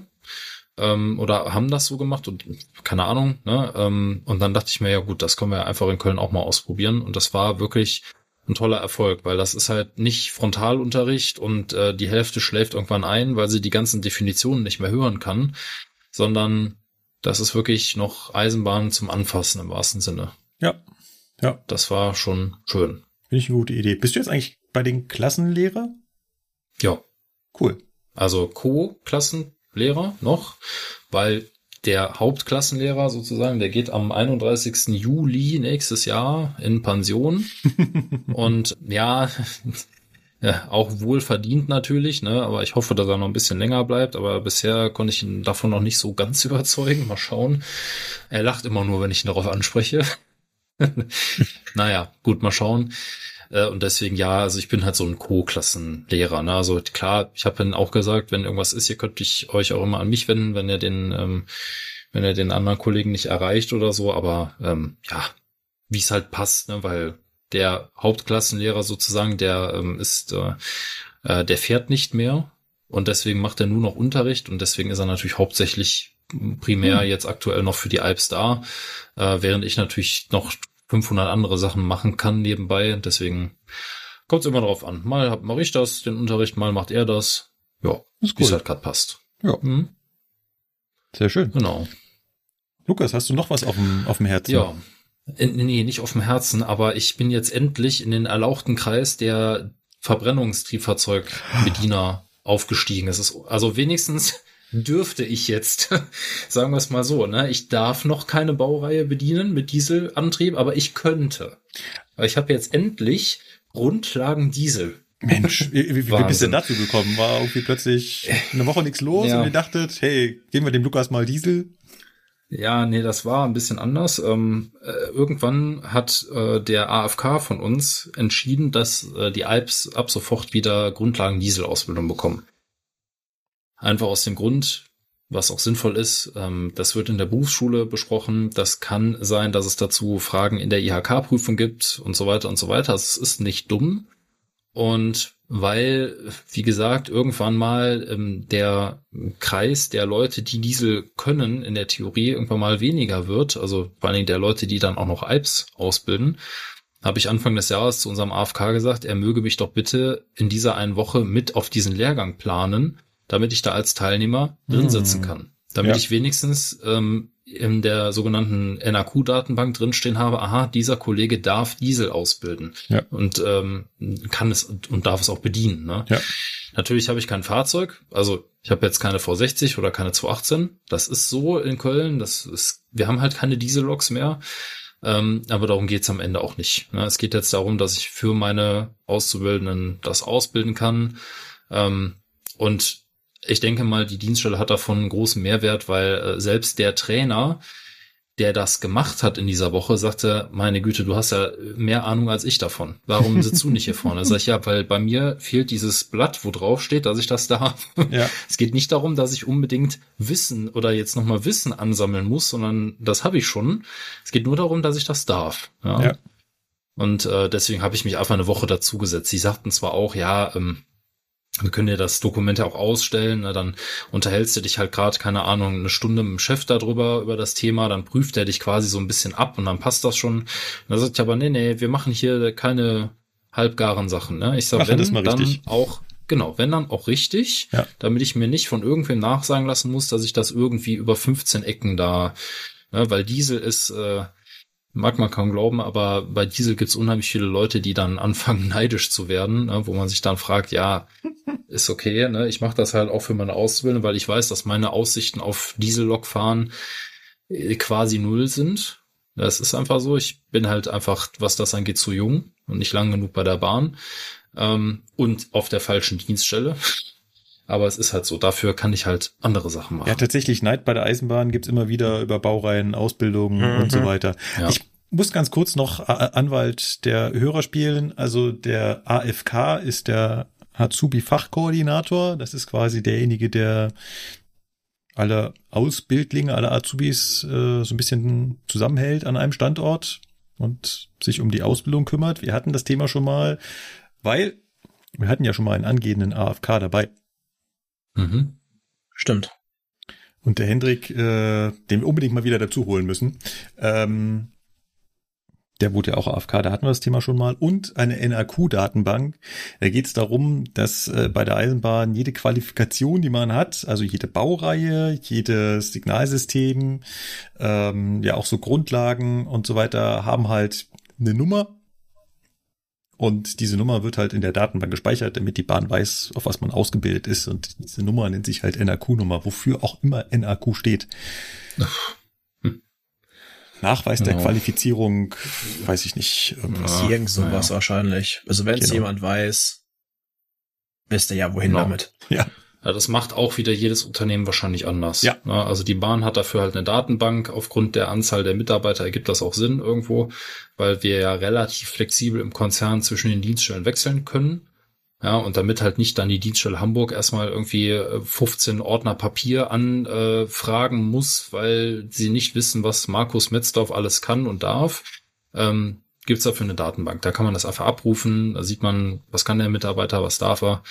Ähm, oder haben das so gemacht und keine Ahnung. Ne? Ähm, und dann dachte ich mir, ja gut, das können wir einfach in Köln auch mal ausprobieren. Und das war wirklich ein toller Erfolg, weil das ist halt nicht Frontalunterricht und äh, die Hälfte schläft irgendwann ein, weil sie die ganzen Definitionen nicht mehr hören kann, sondern das ist wirklich noch Eisenbahn zum Anfassen im wahrsten Sinne. Ja. Ja. Das war schon schön. Finde ich eine gute Idee. Bist du jetzt eigentlich bei den Klassenlehrer? Ja. Cool. Also Co-Klassenlehrer noch, weil der Hauptklassenlehrer sozusagen, der geht am 31. Juli nächstes Jahr in Pension. und ja, ja, auch wohl verdient natürlich, ne? Aber ich hoffe, dass er noch ein bisschen länger bleibt. Aber bisher konnte ich ihn davon noch nicht so ganz überzeugen. Mal schauen. Er lacht immer nur, wenn ich ihn darauf anspreche. naja, gut, mal schauen. Äh, und deswegen, ja, also ich bin halt so ein Co-Klassenlehrer. Ne? Also klar, ich habe dann auch gesagt, wenn irgendwas ist, ihr könnt ich euch auch immer an mich wenden, wenn ihr den, ähm, wenn ihr den anderen Kollegen nicht erreicht oder so. Aber ähm, ja, wie es halt passt, ne? weil der Hauptklassenlehrer sozusagen, der ähm, ist, äh, äh, der fährt nicht mehr und deswegen macht er nur noch Unterricht und deswegen ist er natürlich hauptsächlich primär hm. jetzt aktuell noch für die Alps da, äh, während ich natürlich noch 500 andere Sachen machen kann nebenbei. Deswegen kommt es immer darauf an. Mal mache ich das, den Unterricht, mal macht er das. Ja, wie es halt gerade passt. Ja. Hm? Sehr schön. Genau. Lukas, hast du noch was auf dem, auf dem Herzen? Ja. Nee, nicht auf dem Herzen, aber ich bin jetzt endlich in den erlauchten Kreis der Verbrennungstriebfahrzeugbediener aufgestiegen. Es ist also wenigstens dürfte ich jetzt, sagen wir es mal so, ne? Ich darf noch keine Baureihe bedienen mit Dieselantrieb, aber ich könnte. Ich habe jetzt endlich Grundlagen Diesel. Mensch, wie, wie, bist du denn dazu gekommen? War irgendwie plötzlich eine Woche nichts los ja. und ihr dachtet, hey, geben wir dem Lukas mal Diesel? Ja, nee, das war ein bisschen anders. Ähm, äh, irgendwann hat äh, der AFK von uns entschieden, dass äh, die Alps ab sofort wieder Grundlagen Dieselausbildung bekommen. Einfach aus dem Grund, was auch sinnvoll ist, ähm, das wird in der Berufsschule besprochen. Das kann sein, dass es dazu Fragen in der IHK-Prüfung gibt und so weiter und so weiter. Es ist nicht dumm. Und weil, wie gesagt, irgendwann mal ähm, der Kreis der Leute, die Diesel können, in der Theorie irgendwann mal weniger wird, also vor allen Dingen der Leute, die dann auch noch Alps ausbilden, habe ich Anfang des Jahres zu unserem AFK gesagt, er möge mich doch bitte in dieser einen Woche mit auf diesen Lehrgang planen, damit ich da als Teilnehmer drin sitzen hm. kann. Damit ja. ich wenigstens ähm, in der sogenannten NAQ-Datenbank drinstehen habe, aha, dieser Kollege darf Diesel ausbilden ja. und ähm, kann es und darf es auch bedienen. Ne? Ja. Natürlich habe ich kein Fahrzeug, also ich habe jetzt keine V60 oder keine 218. Das ist so in Köln, das ist, wir haben halt keine Dieselloks mehr. Ähm, aber darum geht's am Ende auch nicht. Ne? Es geht jetzt darum, dass ich für meine Auszubildenden das ausbilden kann. Ähm, und ich denke mal, die Dienststelle hat davon einen großen Mehrwert, weil äh, selbst der Trainer, der das gemacht hat in dieser Woche, sagte, meine Güte, du hast ja mehr Ahnung als ich davon. Warum sitzt du nicht hier vorne? Sag ich, ja, weil bei mir fehlt dieses Blatt, wo drauf steht, dass ich das darf. Ja. Es geht nicht darum, dass ich unbedingt Wissen oder jetzt nochmal Wissen ansammeln muss, sondern das habe ich schon. Es geht nur darum, dass ich das darf. Ja. ja. Und äh, deswegen habe ich mich einfach eine Woche dazu gesetzt. Sie sagten zwar auch, ja, ähm, wir können dir das Dokument ja auch ausstellen, ne? dann unterhältst du dich halt gerade, keine Ahnung, eine Stunde mit dem Chef darüber, über das Thema, dann prüft er dich quasi so ein bisschen ab und dann passt das schon. Und dann sagt er aber, nee, nee, wir machen hier keine halbgaren Sachen. Ne? Ich sage, wenn, dann richtig. auch, genau, wenn dann auch richtig, ja. damit ich mir nicht von irgendwem nachsagen lassen muss, dass ich das irgendwie über 15 Ecken da, ne? weil Diesel ist, äh, mag man kaum glauben, aber bei Diesel gibt's unheimlich viele Leute, die dann anfangen neidisch zu werden, ne, wo man sich dann fragt, ja, ist okay, ne, ich mache das halt auch für meine Auszubildenden, weil ich weiß, dass meine Aussichten auf Diesellokfahren äh, quasi null sind. Das ist einfach so. Ich bin halt einfach, was das angeht, zu jung und nicht lang genug bei der Bahn ähm, und auf der falschen Dienststelle. Aber es ist halt so, dafür kann ich halt andere Sachen machen. Ja, tatsächlich, Neid bei der Eisenbahn gibt's immer wieder über Baureihen, Ausbildungen mhm. und so weiter. Ja. Ich muss ganz kurz noch Anwalt der Hörer spielen. Also der AFK ist der Azubi-Fachkoordinator. Das ist quasi derjenige, der alle Ausbildlinge, alle Azubis äh, so ein bisschen zusammenhält an einem Standort und sich um die Ausbildung kümmert. Wir hatten das Thema schon mal, weil wir hatten ja schon mal einen angehenden AFK dabei. Mhm. Stimmt. Und der Hendrik, äh, den wir unbedingt mal wieder dazu holen müssen, ähm, der wurde ja auch AFK, da hatten wir das Thema schon mal, und eine NAQ-Datenbank. Da geht es darum, dass äh, bei der Eisenbahn jede Qualifikation, die man hat, also jede Baureihe, jedes Signalsystem, ähm, ja auch so Grundlagen und so weiter, haben halt eine Nummer und diese Nummer wird halt in der Datenbank gespeichert, damit die Bahn weiß, auf was man ausgebildet ist. Und diese Nummer nennt sich halt NAQ-Nummer, wofür auch immer NAQ steht. Hm. Nachweis genau. der Qualifizierung, weiß ich nicht. Irgendwas. Ja, Irgend sowas ja. wahrscheinlich. Also wenn es genau. jemand weiß, wisst ihr ja, wohin genau. damit. Ja. Ja, das macht auch wieder jedes Unternehmen wahrscheinlich anders. Ja. Also die Bahn hat dafür halt eine Datenbank. Aufgrund der Anzahl der Mitarbeiter ergibt das auch Sinn irgendwo, weil wir ja relativ flexibel im Konzern zwischen den Dienststellen wechseln können. Ja, und damit halt nicht dann die Dienststelle Hamburg erstmal irgendwie 15 äh, Ordner Papier anfragen äh, muss, weil sie nicht wissen, was Markus Metzdorf alles kann und darf, ähm, gibt's dafür eine Datenbank. Da kann man das einfach abrufen, da sieht man, was kann der Mitarbeiter, was darf er.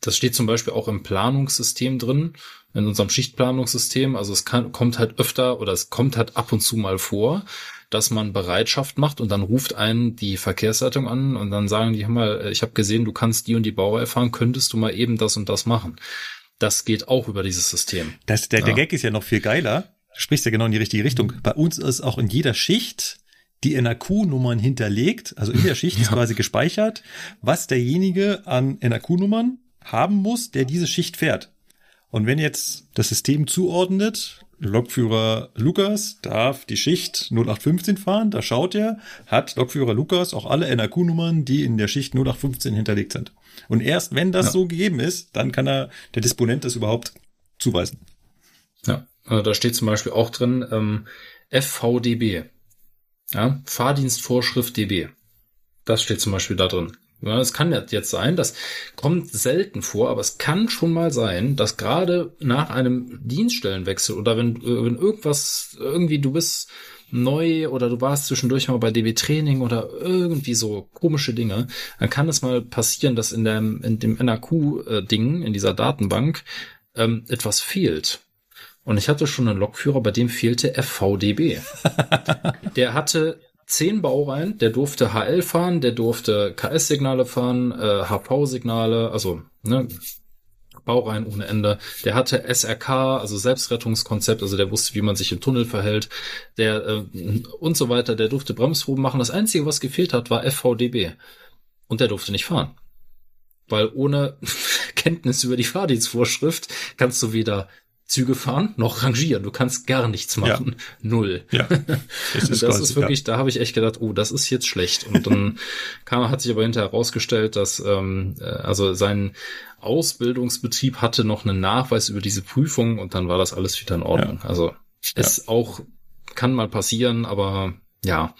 Das steht zum Beispiel auch im Planungssystem drin, in unserem Schichtplanungssystem. Also es kann, kommt halt öfter oder es kommt halt ab und zu mal vor, dass man Bereitschaft macht und dann ruft einen die Verkehrsleitung an und dann sagen die, hör mal, ich habe gesehen, du kannst die und die Baureihe fahren, könntest du mal eben das und das machen. Das geht auch über dieses System. Das, der, ja. der Gag ist ja noch viel geiler. Du sprichst ja genau in die richtige Richtung. Bei uns ist auch in jeder Schicht die NAQ-Nummern hinterlegt, also in der Schicht ja. ist quasi gespeichert, was derjenige an NAQ-Nummern haben muss, der diese Schicht fährt. Und wenn jetzt das System zuordnet, Lokführer Lukas darf die Schicht 0815 fahren, da schaut er, hat Lokführer Lukas auch alle NRQ-Nummern, die in der Schicht 0815 hinterlegt sind. Und erst wenn das ja. so gegeben ist, dann kann er der Disponent das überhaupt zuweisen. Ja, also da steht zum Beispiel auch drin ähm, FVDB, ja, Fahrdienstvorschrift DB. Das steht zum Beispiel da drin. Ja, es kann jetzt sein, das kommt selten vor, aber es kann schon mal sein, dass gerade nach einem Dienststellenwechsel oder wenn, äh, wenn irgendwas, irgendwie du bist neu oder du warst zwischendurch mal bei DB Training oder irgendwie so komische Dinge, dann kann es mal passieren, dass in dem, in dem NAQ-Ding, in dieser Datenbank, ähm, etwas fehlt. Und ich hatte schon einen Lokführer, bei dem fehlte FVDB. Der hatte zehn Baureihen, der durfte HL fahren, der durfte KS-Signale fahren, äh, HV-Signale, also ne, Baureihen ohne Ende. Der hatte SRK, also Selbstrettungskonzept, also der wusste, wie man sich im Tunnel verhält, der äh, und so weiter. Der durfte Bremsproben machen. Das Einzige, was gefehlt hat, war FVDB. Und der durfte nicht fahren. Weil ohne Kenntnis über die Fahrdienstvorschrift kannst du weder Züge fahren, noch rangieren. Du kannst gar nichts machen. Ja. Null. Ja. Das ist, das ist wirklich, ja. da habe ich echt gedacht, oh, das ist jetzt schlecht. Und dann kam, hat sich aber hinterher herausgestellt, dass ähm, äh, also sein Ausbildungsbetrieb hatte noch einen Nachweis über diese Prüfung und dann war das alles wieder in Ordnung. Ja. Also es auch kann mal passieren, aber ja.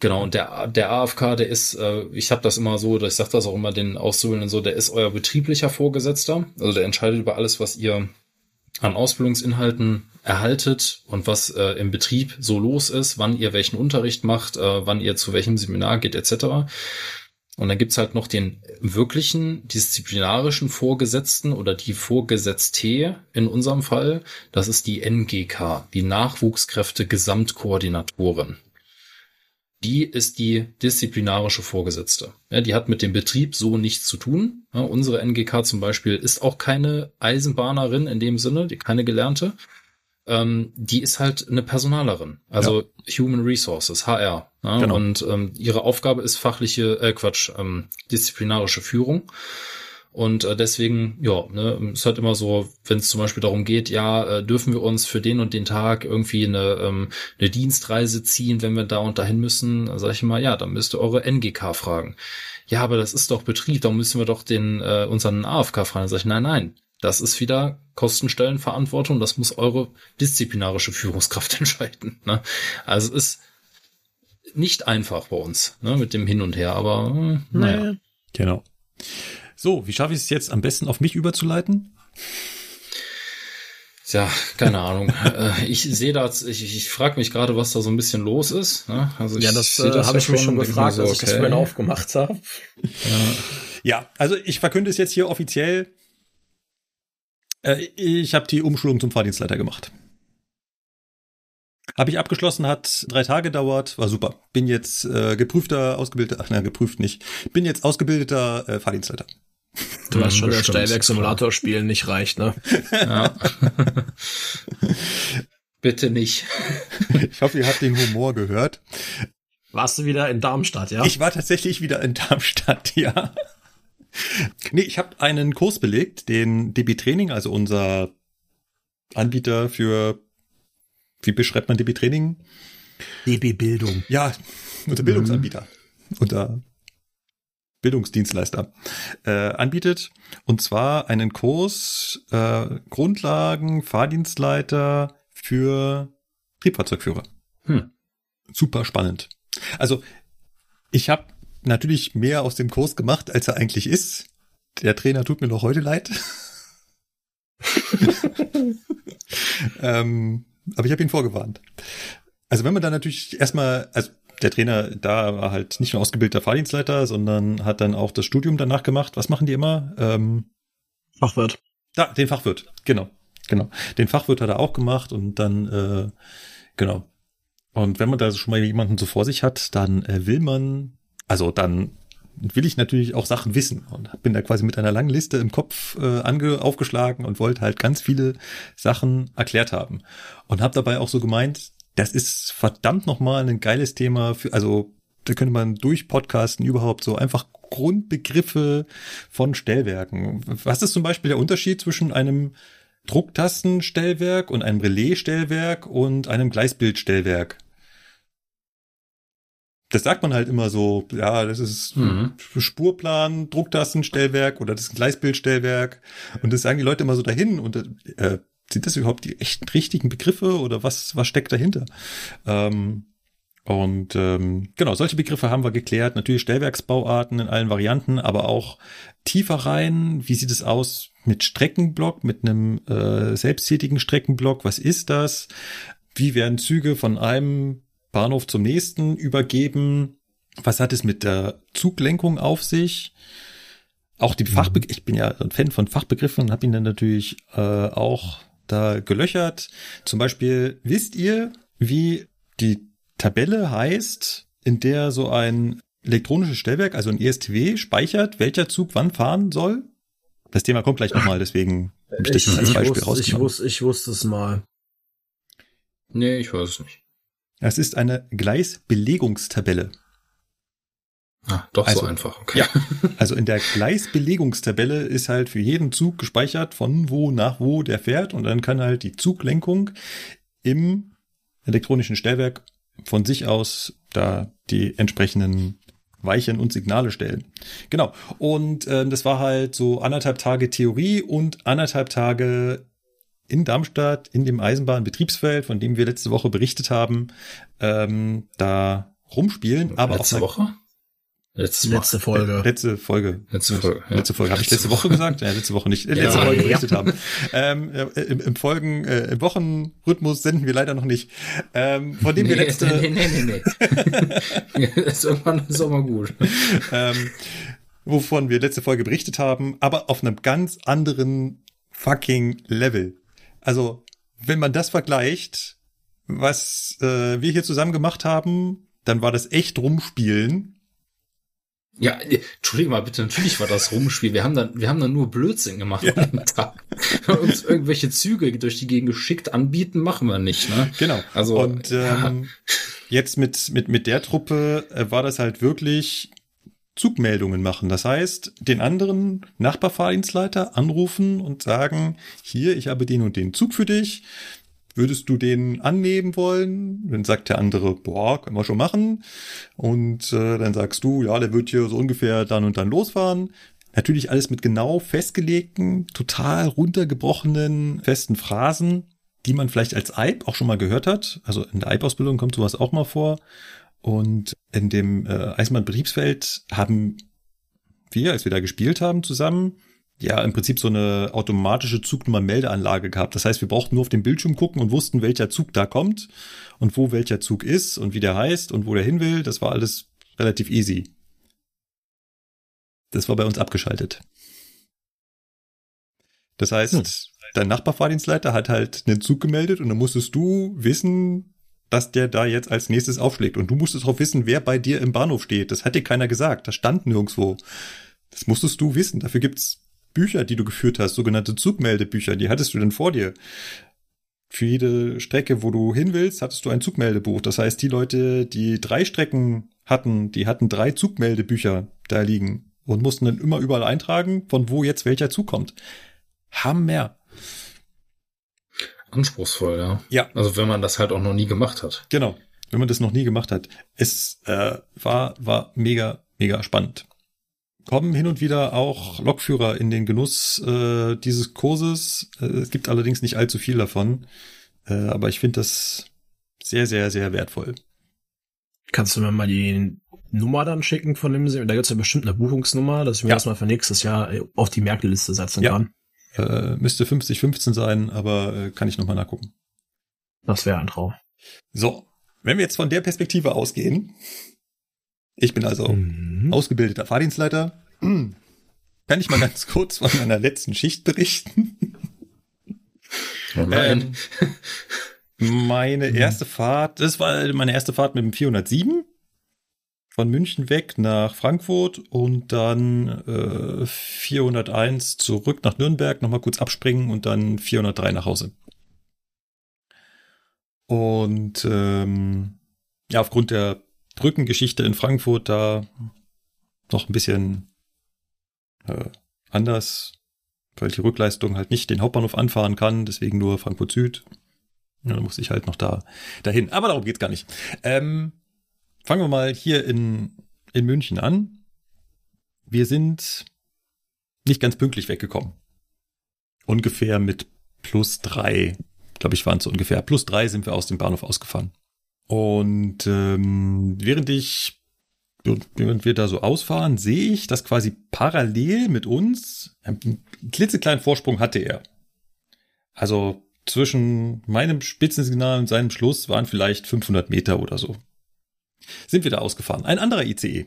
Genau, und der, der AFK, der ist, äh, ich habe das immer so, ich sage das auch immer den Auszubildenden so, der ist euer betrieblicher Vorgesetzter. Also der entscheidet über alles, was ihr an Ausbildungsinhalten erhaltet und was äh, im Betrieb so los ist, wann ihr welchen Unterricht macht, äh, wann ihr zu welchem Seminar geht, etc. Und dann gibt's halt noch den wirklichen disziplinarischen Vorgesetzten oder die Vorgesetzte in unserem Fall. Das ist die NGK, die Nachwuchskräfte Gesamtkoordinatorin die ist die disziplinarische Vorgesetzte. Ja, die hat mit dem Betrieb so nichts zu tun. Ja, unsere NGK zum Beispiel ist auch keine Eisenbahnerin in dem Sinne, die keine gelernte. ähm, die ist halt eine Personalerin, also ja. Human Resources, HR. Genau. Und ähm, ihre Aufgabe ist fachliche, äh, Quatsch, ähm, disziplinarische Führung. Und äh, deswegen, ja, ne, ist halt immer so, wenn es zum Beispiel darum geht, ja, äh, dürfen wir uns für den und den Tag irgendwie eine, ähm, eine Dienstreise ziehen, wenn wir da und dahin müssen, dann sage ich immer, ja, dann müsst ihr eure NGK fragen. Ja, aber das ist doch Betrieb, da müssen wir doch den äh, unseren AFK fragen. Dann sage ich, nein, nein, das ist wieder Kostenstellenverantwortung, das muss eure disziplinarische Führungskraft entscheiden. Ne? Also es ist nicht einfach bei uns, ne, mit dem Hin und Her, aber äh, naja. Genau. So, wie schaffe ich es jetzt am besten auf mich überzuleiten? Ja, keine Ahnung. Äh, ich sehe da, ich, ich frage mich gerade, was da so ein bisschen los ist. Ne? Also ich ja, das, äh, das habe ich mich schon gefragt, so, als ich das vorhin aufgemacht habe. Ja. ja, also ich verkünde es jetzt hier offiziell. Äh, ich habe die Umschulung zum Fahrdienstleiter gemacht. Habe ich abgeschlossen, hat drei Tage gedauert, war super. Bin jetzt äh, geprüfter, ausgebildeter, ach nein, geprüft nicht. Bin jetzt ausgebildeter äh, Fahrdienstleiter. Du weißt schon, der Stellwerk-Simulator spielen nicht reicht, ne? Ja. Bitte nicht. Ich hoffe, ihr habt den Humor gehört. Warst du wieder in Darmstadt, ja? Ich war tatsächlich wieder in Darmstadt, ja. Nee, ich habe einen Kurs belegt, den DB Training, also unser Anbieter für, wie beschreibt man DB Training? DB Bildung. Ja, unser Bildungsanbieter. Mhm. Unter Bildungsdienstleister äh, anbietet. Und zwar einen Kurs äh, Grundlagen Fahrdienstleiter für Triebfahrzeugführer. Hm. Super spannend. Also ich habe natürlich mehr aus dem Kurs gemacht, als er eigentlich ist. Der Trainer tut mir noch heute leid. ähm, aber ich habe ihn vorgewarnt. Also wenn man da natürlich erstmal, also der Trainer da war halt nicht nur ausgebildeter Fahrdienstleiter, sondern hat dann auch das Studium danach gemacht. Was machen die immer? Ähm, Fachwirt. Da, den Fachwirt, genau. Genau. Den Fachwirt hat er auch gemacht und dann, äh, genau. Und wenn man da schon mal jemanden so vor sich hat, dann äh, will man, also dann will ich natürlich auch Sachen wissen und bin da quasi mit einer langen Liste im Kopf äh, ange aufgeschlagen und wollte halt ganz viele Sachen erklärt haben und habe dabei auch so gemeint, das ist verdammt nochmal ein geiles Thema für, also da könnte man durch Podcasten überhaupt so einfach Grundbegriffe von Stellwerken. Was ist zum Beispiel der Unterschied zwischen einem Drucktastenstellwerk und einem Relaisstellwerk und einem Gleisbildstellwerk? Das sagt man halt immer so, ja, das ist mhm. Spurplan, Drucktastenstellwerk oder das ist ein Gleisbildstellwerk. Und das sagen die Leute immer so dahin und äh, sind das überhaupt die echten richtigen Begriffe oder was, was steckt dahinter? Ähm, und ähm, genau, solche Begriffe haben wir geklärt. Natürlich Stellwerksbauarten in allen Varianten, aber auch tiefer rein. Wie sieht es aus mit Streckenblock, mit einem äh, selbsttätigen Streckenblock? Was ist das? Wie werden Züge von einem Bahnhof zum nächsten übergeben? Was hat es mit der Zuglenkung auf sich? Auch die Fachbegriffe, ich bin ja ein Fan von Fachbegriffen und habe ihn dann natürlich äh, auch da gelöchert. Zum Beispiel, wisst ihr, wie die Tabelle heißt, in der so ein elektronisches Stellwerk, also ein ESTW, speichert, welcher Zug wann fahren soll? Das Thema kommt gleich nochmal, deswegen habe ich das ich, als Beispiel rausgenommen. Ich wusste, ich wusste es mal. Nee, ich weiß es nicht. Es ist eine Gleisbelegungstabelle. Ah, doch also, so einfach. Okay. Ja, also in der Gleisbelegungstabelle ist halt für jeden Zug gespeichert, von wo nach wo der fährt und dann kann halt die Zuglenkung im elektronischen Stellwerk von sich aus da die entsprechenden Weichen und Signale stellen. Genau. Und äh, das war halt so anderthalb Tage Theorie und anderthalb Tage in Darmstadt in dem Eisenbahnbetriebsfeld, von dem wir letzte Woche berichtet haben, ähm, da rumspielen. Aber letzte auch Woche? Letzte, letzte Folge. Letzte Folge. Letzte Folge. Ja. Letzte Folge. Habe ich letzte Woche gesagt? Ja, letzte Woche nicht. Letzte ja, Folge berichtet ja. haben. Ähm, im, im Folgen, äh, im Wochenrhythmus senden wir leider noch nicht. Ähm, von dem nee, wir letzte. Nee, nee, nee, nee. ist irgendwann ist auch mal gut. ähm, wovon wir letzte Folge berichtet haben, aber auf einem ganz anderen fucking Level. Also, wenn man das vergleicht, was äh, wir hier zusammen gemacht haben, dann war das echt rumspielen Ja, Entschuldigung mal bitte, natürlich war das Rumspiel. Wir haben dann, wir haben dann nur Blödsinn gemacht ja. an Tag. uns irgendwelche Züge durch die Gegend geschickt anbieten, machen wir nicht, ne? Genau. Also und ähm, ja. jetzt mit mit mit der Truppe äh, war das halt wirklich Zugmeldungen machen. Das heißt, den anderen Nachbarfahrdienstleiter anrufen und sagen, hier, ich habe den und den Zug für dich. Würdest du den annehmen wollen? Dann sagt der andere, boah, können wir schon machen. Und äh, dann sagst du, ja, der wird hier so ungefähr dann und dann losfahren. Natürlich alles mit genau festgelegten, total runtergebrochenen, festen Phrasen, die man vielleicht als Eib auch schon mal gehört hat. Also in der Eib-Ausbildung kommt sowas auch mal vor. Und in dem äh, Eisenbahnbetriebsfeld haben wir, als wir da gespielt haben zusammen, ja im Prinzip so eine automatische Zugnummer-Meldeanlage gehabt. Das heißt, wir brauchten nur auf den Bildschirm gucken und wussten, welcher Zug da kommt und wo welcher Zug ist und wie der heißt und wo der hin will. Das war alles relativ easy. Das war bei uns abgeschaltet. Das heißt, hm. dein Nachbarfahrdienstleiter hat halt einen Zug gemeldet und dann musstest du wissen, dass der da jetzt als nächstes aufschlägt. Und du musstest auch wissen, wer bei dir im Bahnhof steht. Das hat dir keiner gesagt. Das stand nirgendwo. Das musstest du wissen. Dafür gibt's Bücher, die du geführt hast, sogenannte Zugmeldebücher. Die hattest du denn vor dir. Für jede Strecke, wo du hin willst, hattest du ein Zugmeldebuch. Das heißt, die Leute, die drei Strecken hatten, die hatten drei Zugmeldebücher da liegen und mussten dann immer überall eintragen, von wo jetzt welcher Zug kommt. Hammer. Anspruchsvoll, ja. Ja. Also wenn man das halt auch noch nie gemacht hat. Genau. Wenn man das noch nie gemacht hat. Es äh, war, war mega, mega spannend. Kommen hin und wieder auch Lokführer in den Genuss äh, dieses Kurses. Äh, es gibt allerdings nicht allzu viel davon. Äh, aber ich finde das sehr, sehr, sehr wertvoll. Kannst du mir mal die Nummer dann schicken von dem Seminar? Da gibt es ja bestimmt eine Buchungsnummer, dass ich mir ja. das mal für nächstes Jahr auf die Merkeliste setzen ja. kann. Äh, müsste 50-15 sein, aber äh, kann ich nochmal nachgucken. Das wäre ein Traum. So, wenn wir jetzt von der Perspektive ausgehen, ich bin also mhm. ausgebildeter Fahrdienstleiter, kann ich mal ganz kurz von meiner letzten Schicht berichten? ähm, meine erste Fahrt, das war meine erste Fahrt mit dem 407 von München weg nach Frankfurt und dann äh, 401 zurück nach Nürnberg, nochmal kurz abspringen und dann 403 nach Hause. Und ähm, ja, aufgrund der Brückengeschichte in Frankfurt da noch ein bisschen äh, anders, weil die Rückleistung halt nicht den Hauptbahnhof anfahren kann, deswegen nur Frankfurt Süd. Ja, da muss ich halt noch da dahin. Aber darum geht's gar nicht. Ähm, fangen wir mal hier in, in München an. Wir sind nicht ganz pünktlich weggekommen. Ungefähr mit plus drei, glaube ich, waren es so ungefähr. Plus drei sind wir aus dem Bahnhof ausgefahren. Und ähm, während ich, während wir da so ausfahren, sehe ich, dass quasi parallel mit uns einen klitzekleinen Vorsprung hatte er. Also zwischen meinem Spitzensignal und seinem Schluss waren vielleicht 500 Meter oder so sind wir da ausgefahren. Ein anderer ICE.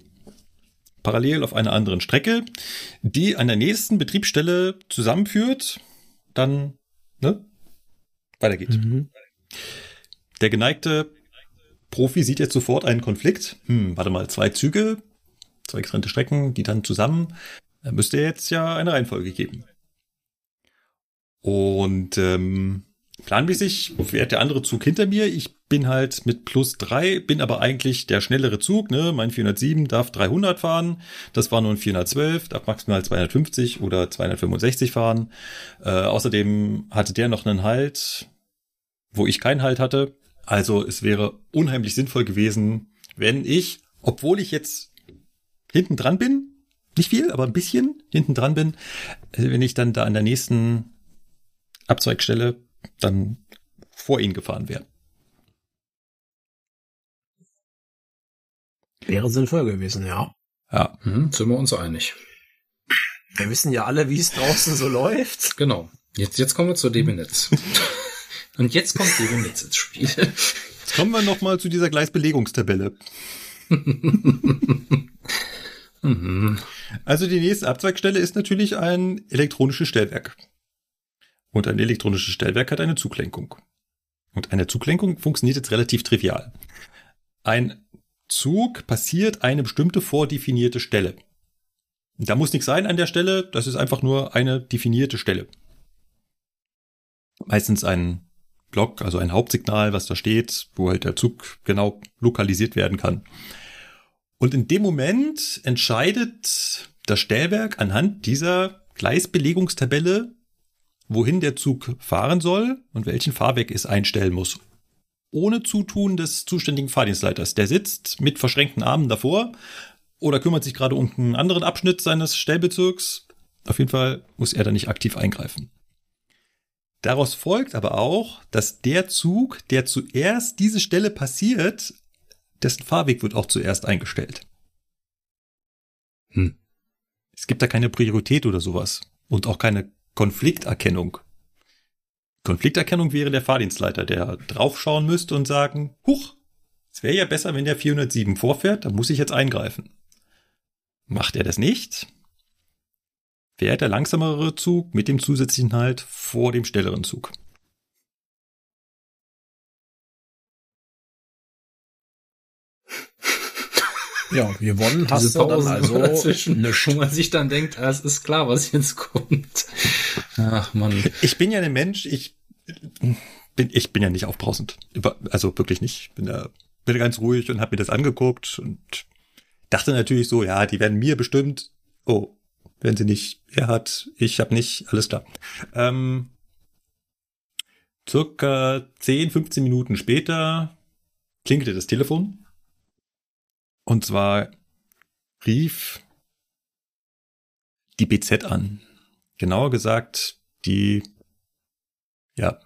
Parallel auf einer anderen Strecke, die an der nächsten Betriebsstelle zusammenführt, dann ne, weitergeht. Mhm. Der geneigte Profi sieht jetzt sofort einen Konflikt. Hm, warte mal, zwei Züge, zwei getrennte Strecken, die dann zusammen, da müsste jetzt ja eine Reihenfolge geben. Und ähm, planmäßig fährt der andere Zug hinter mir. Ich bin halt mit plus drei, bin aber eigentlich der schnellere Zug. Ne? Mein 407 darf 300 fahren. Das war nur ein 412, darf maximal 250 oder 265 fahren. Äh, außerdem hatte der noch einen Halt, wo ich keinen Halt hatte. Also es wäre unheimlich sinnvoll gewesen, wenn ich, obwohl ich jetzt hinten dran bin, nicht viel, aber ein bisschen hinten dran bin, äh, wenn ich dann da an der nächsten Abzweigstelle dann vor ihn gefahren wäre. Wäre sinnvoll gewesen, ja. Ja, hm, sind wir uns einig. Wir wissen ja alle, wie es draußen so läuft. Genau. Jetzt, jetzt kommen wir zur DB-Netz. Und jetzt kommt DB-Netz ins Spiel. Jetzt kommen wir noch mal zu dieser Gleisbelegungstabelle. Mhm. Also die nächste Abzweigstelle ist natürlich ein elektronisches Stellwerk. Und ein elektronisches Stellwerk hat eine Zuglenkung. Und eine Zuglenkung funktioniert jetzt relativ trivial. Ein Zug passiert eine bestimmte vordefinierte Stelle. Da muss nichts sein an der Stelle, das ist einfach nur eine definierte Stelle. Meistens ein Block, also ein Hauptsignal, was da steht, wo halt der Zug genau lokalisiert werden kann. Und in dem Moment entscheidet das Stellwerk anhand dieser Gleisbelegungstabelle, wohin der Zug fahren soll und welchen Fahrweg es einstellen muss. Ohne Zutun des zuständigen Fahrdienstleiters. Der sitzt mit verschränkten Armen davor oder kümmert sich gerade um einen anderen Abschnitt seines Stellbezirks. Auf jeden Fall muss er da nicht aktiv eingreifen. Daraus folgt aber auch, dass der Zug, der zuerst diese Stelle passiert, dessen Fahrweg wird auch zuerst eingestellt. Hm. Es gibt da keine Priorität oder sowas und auch keine Konflikterkennung. Konflikterkennung wäre der Fahrdienstleiter, der draufschauen müsste und sagen, huch, es wäre ja besser, wenn der 407 vorfährt, da muss ich jetzt eingreifen. Macht er das nicht, fährt der langsamere Zug mit dem zusätzlichen Halt vor dem schnelleren Zug. Ja, wir wollen hast du dann also dazwischen, eine wo man sich dann denkt, ah, es ist klar, was jetzt kommt. Ach man. Ich bin ja ein Mensch, ich bin ich bin ja nicht aufbrausend. Also wirklich nicht. Bin da bin ganz ruhig und habe mir das angeguckt und dachte natürlich so, ja, die werden mir bestimmt. Oh, wenn sie nicht, er hat, ich habe nicht, alles klar. Ähm, circa 10, 15 Minuten später klingelte das Telefon und zwar rief die BZ an. Genauer gesagt, die, ja,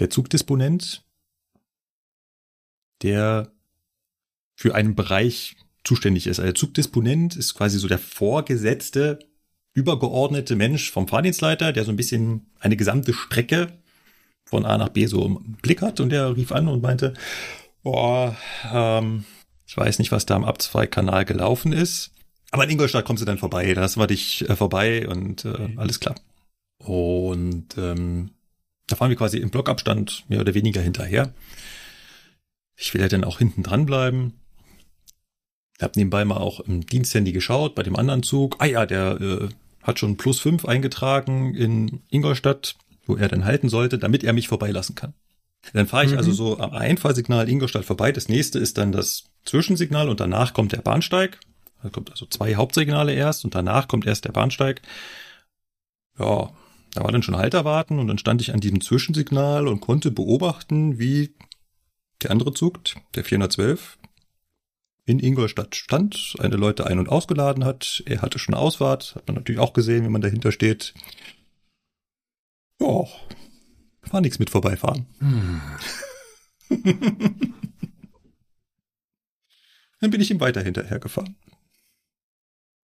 der Zugdisponent, der für einen Bereich zuständig ist. Also der Zugdisponent ist quasi so der vorgesetzte, übergeordnete Mensch vom Fahrdienstleiter, der so ein bisschen eine gesamte Strecke von A nach B so im Blick hat und der rief an und meinte, boah, ähm, ich weiß nicht, was da am Abzweigkanal gelaufen ist. Aber in Ingolstadt kommst du dann vorbei. Da hast wir dich äh, vorbei und äh, alles klar. Und ähm, da fahren wir quasi im Blockabstand mehr oder weniger hinterher. Ich will ja dann auch hinten dran bleiben. Hab nebenbei mal auch im Diensthandy geschaut bei dem anderen Zug. Ah ja, der äh, hat schon plus fünf eingetragen in Ingolstadt, wo er dann halten sollte, damit er mich vorbeilassen kann. Dann fahre ich mhm. also so am Einfahrsignal Ingolstadt vorbei. Das nächste ist dann das Zwischensignal und danach kommt der Bahnsteig. Da kommt also zwei Hauptsignale erst und danach kommt erst der Bahnsteig. Ja, da war dann schon Halterwarten und dann stand ich an diesem Zwischensignal und konnte beobachten, wie der andere Zug, der 412, in Ingolstadt stand, eine Leute ein- und ausgeladen hat. Er hatte schon Ausfahrt, hat man natürlich auch gesehen, wenn man dahinter steht. Ja, war nichts mit vorbeifahren. Hm. Dann bin ich ihm weiter hinterher gefahren.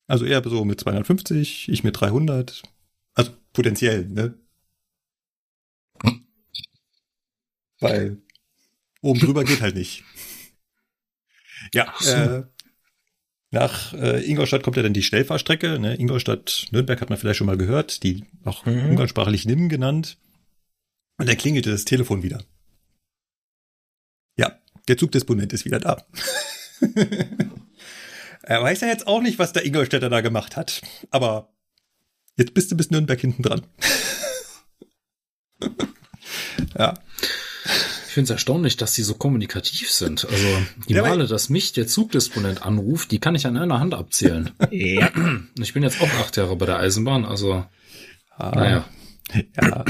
Also er so mit 250, ich mit 300. Also potenziell, ne? Weil oben drüber geht halt nicht. Ja, so. äh, nach äh, Ingolstadt kommt ja dann die Schnellfahrstrecke. Ne? Ingolstadt-Nürnberg hat man vielleicht schon mal gehört, die auch mhm. umgangssprachlich NIM genannt. Und da klingelte das Telefon wieder. Ja, der Zugdisponent ist wieder da. er weiß ja jetzt auch nicht, was der Ingolstädter da gemacht hat. Aber jetzt bist du bis Nürnberg hinten dran. ja. Ich finde es erstaunlich, dass sie so kommunikativ sind. Also die ja, Male, dass mich der Zugdisponent anruft, die kann ich an einer Hand abzählen. ja. Ich bin jetzt auch acht Jahre bei der Eisenbahn, also ah, naja. Ja.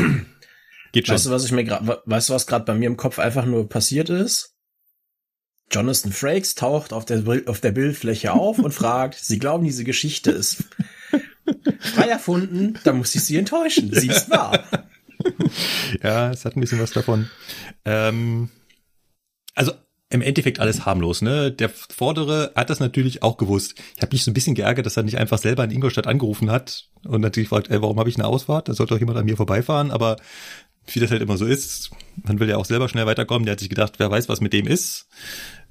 Geht schon. Weißt du, was ich mir gerade, weißt du, was gerade bei mir im Kopf einfach nur passiert ist? Jonathan Frakes taucht auf der, auf der Bildfläche auf und fragt, Sie glauben, diese Geschichte ist frei erfunden, da muss ich Sie enttäuschen. Sie ist wahr. Ja, es hat ein bisschen was davon. Ähm, also im Endeffekt alles harmlos, ne? Der Vordere hat das natürlich auch gewusst. Ich habe mich so ein bisschen geärgert, dass er nicht einfach selber in Ingolstadt angerufen hat und natürlich fragt, ey, warum habe ich eine Ausfahrt? Da sollte doch jemand an mir vorbeifahren, aber wie das halt immer so ist, man will ja auch selber schnell weiterkommen, der hat sich gedacht, wer weiß, was mit dem ist.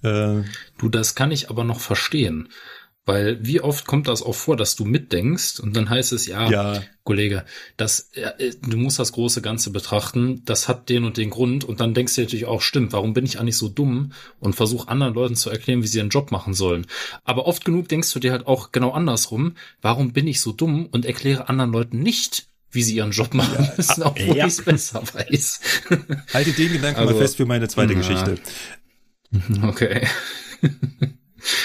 Äh, du, das kann ich aber noch verstehen, Weil wie oft kommt das auch vor, dass du mitdenkst und dann heißt es, ja, ja. Kollege, das, äh, du musst das große Ganze betrachten, das hat den und den Grund und dann denkst du natürlich auch, stimmt, warum bin ich eigentlich so dumm und versuch anderen Leuten zu erklären, wie sie ihren Job machen sollen. Aber oft genug denkst du dir halt auch genau andersrum, warum bin ich so dumm und erkläre anderen Leuten nicht, wie sie ihren Job machen ja, müssen, obwohl ja. ich es besser weiß. Halte den Gedanken also, mal fest für meine zweite na. Geschichte. Okay.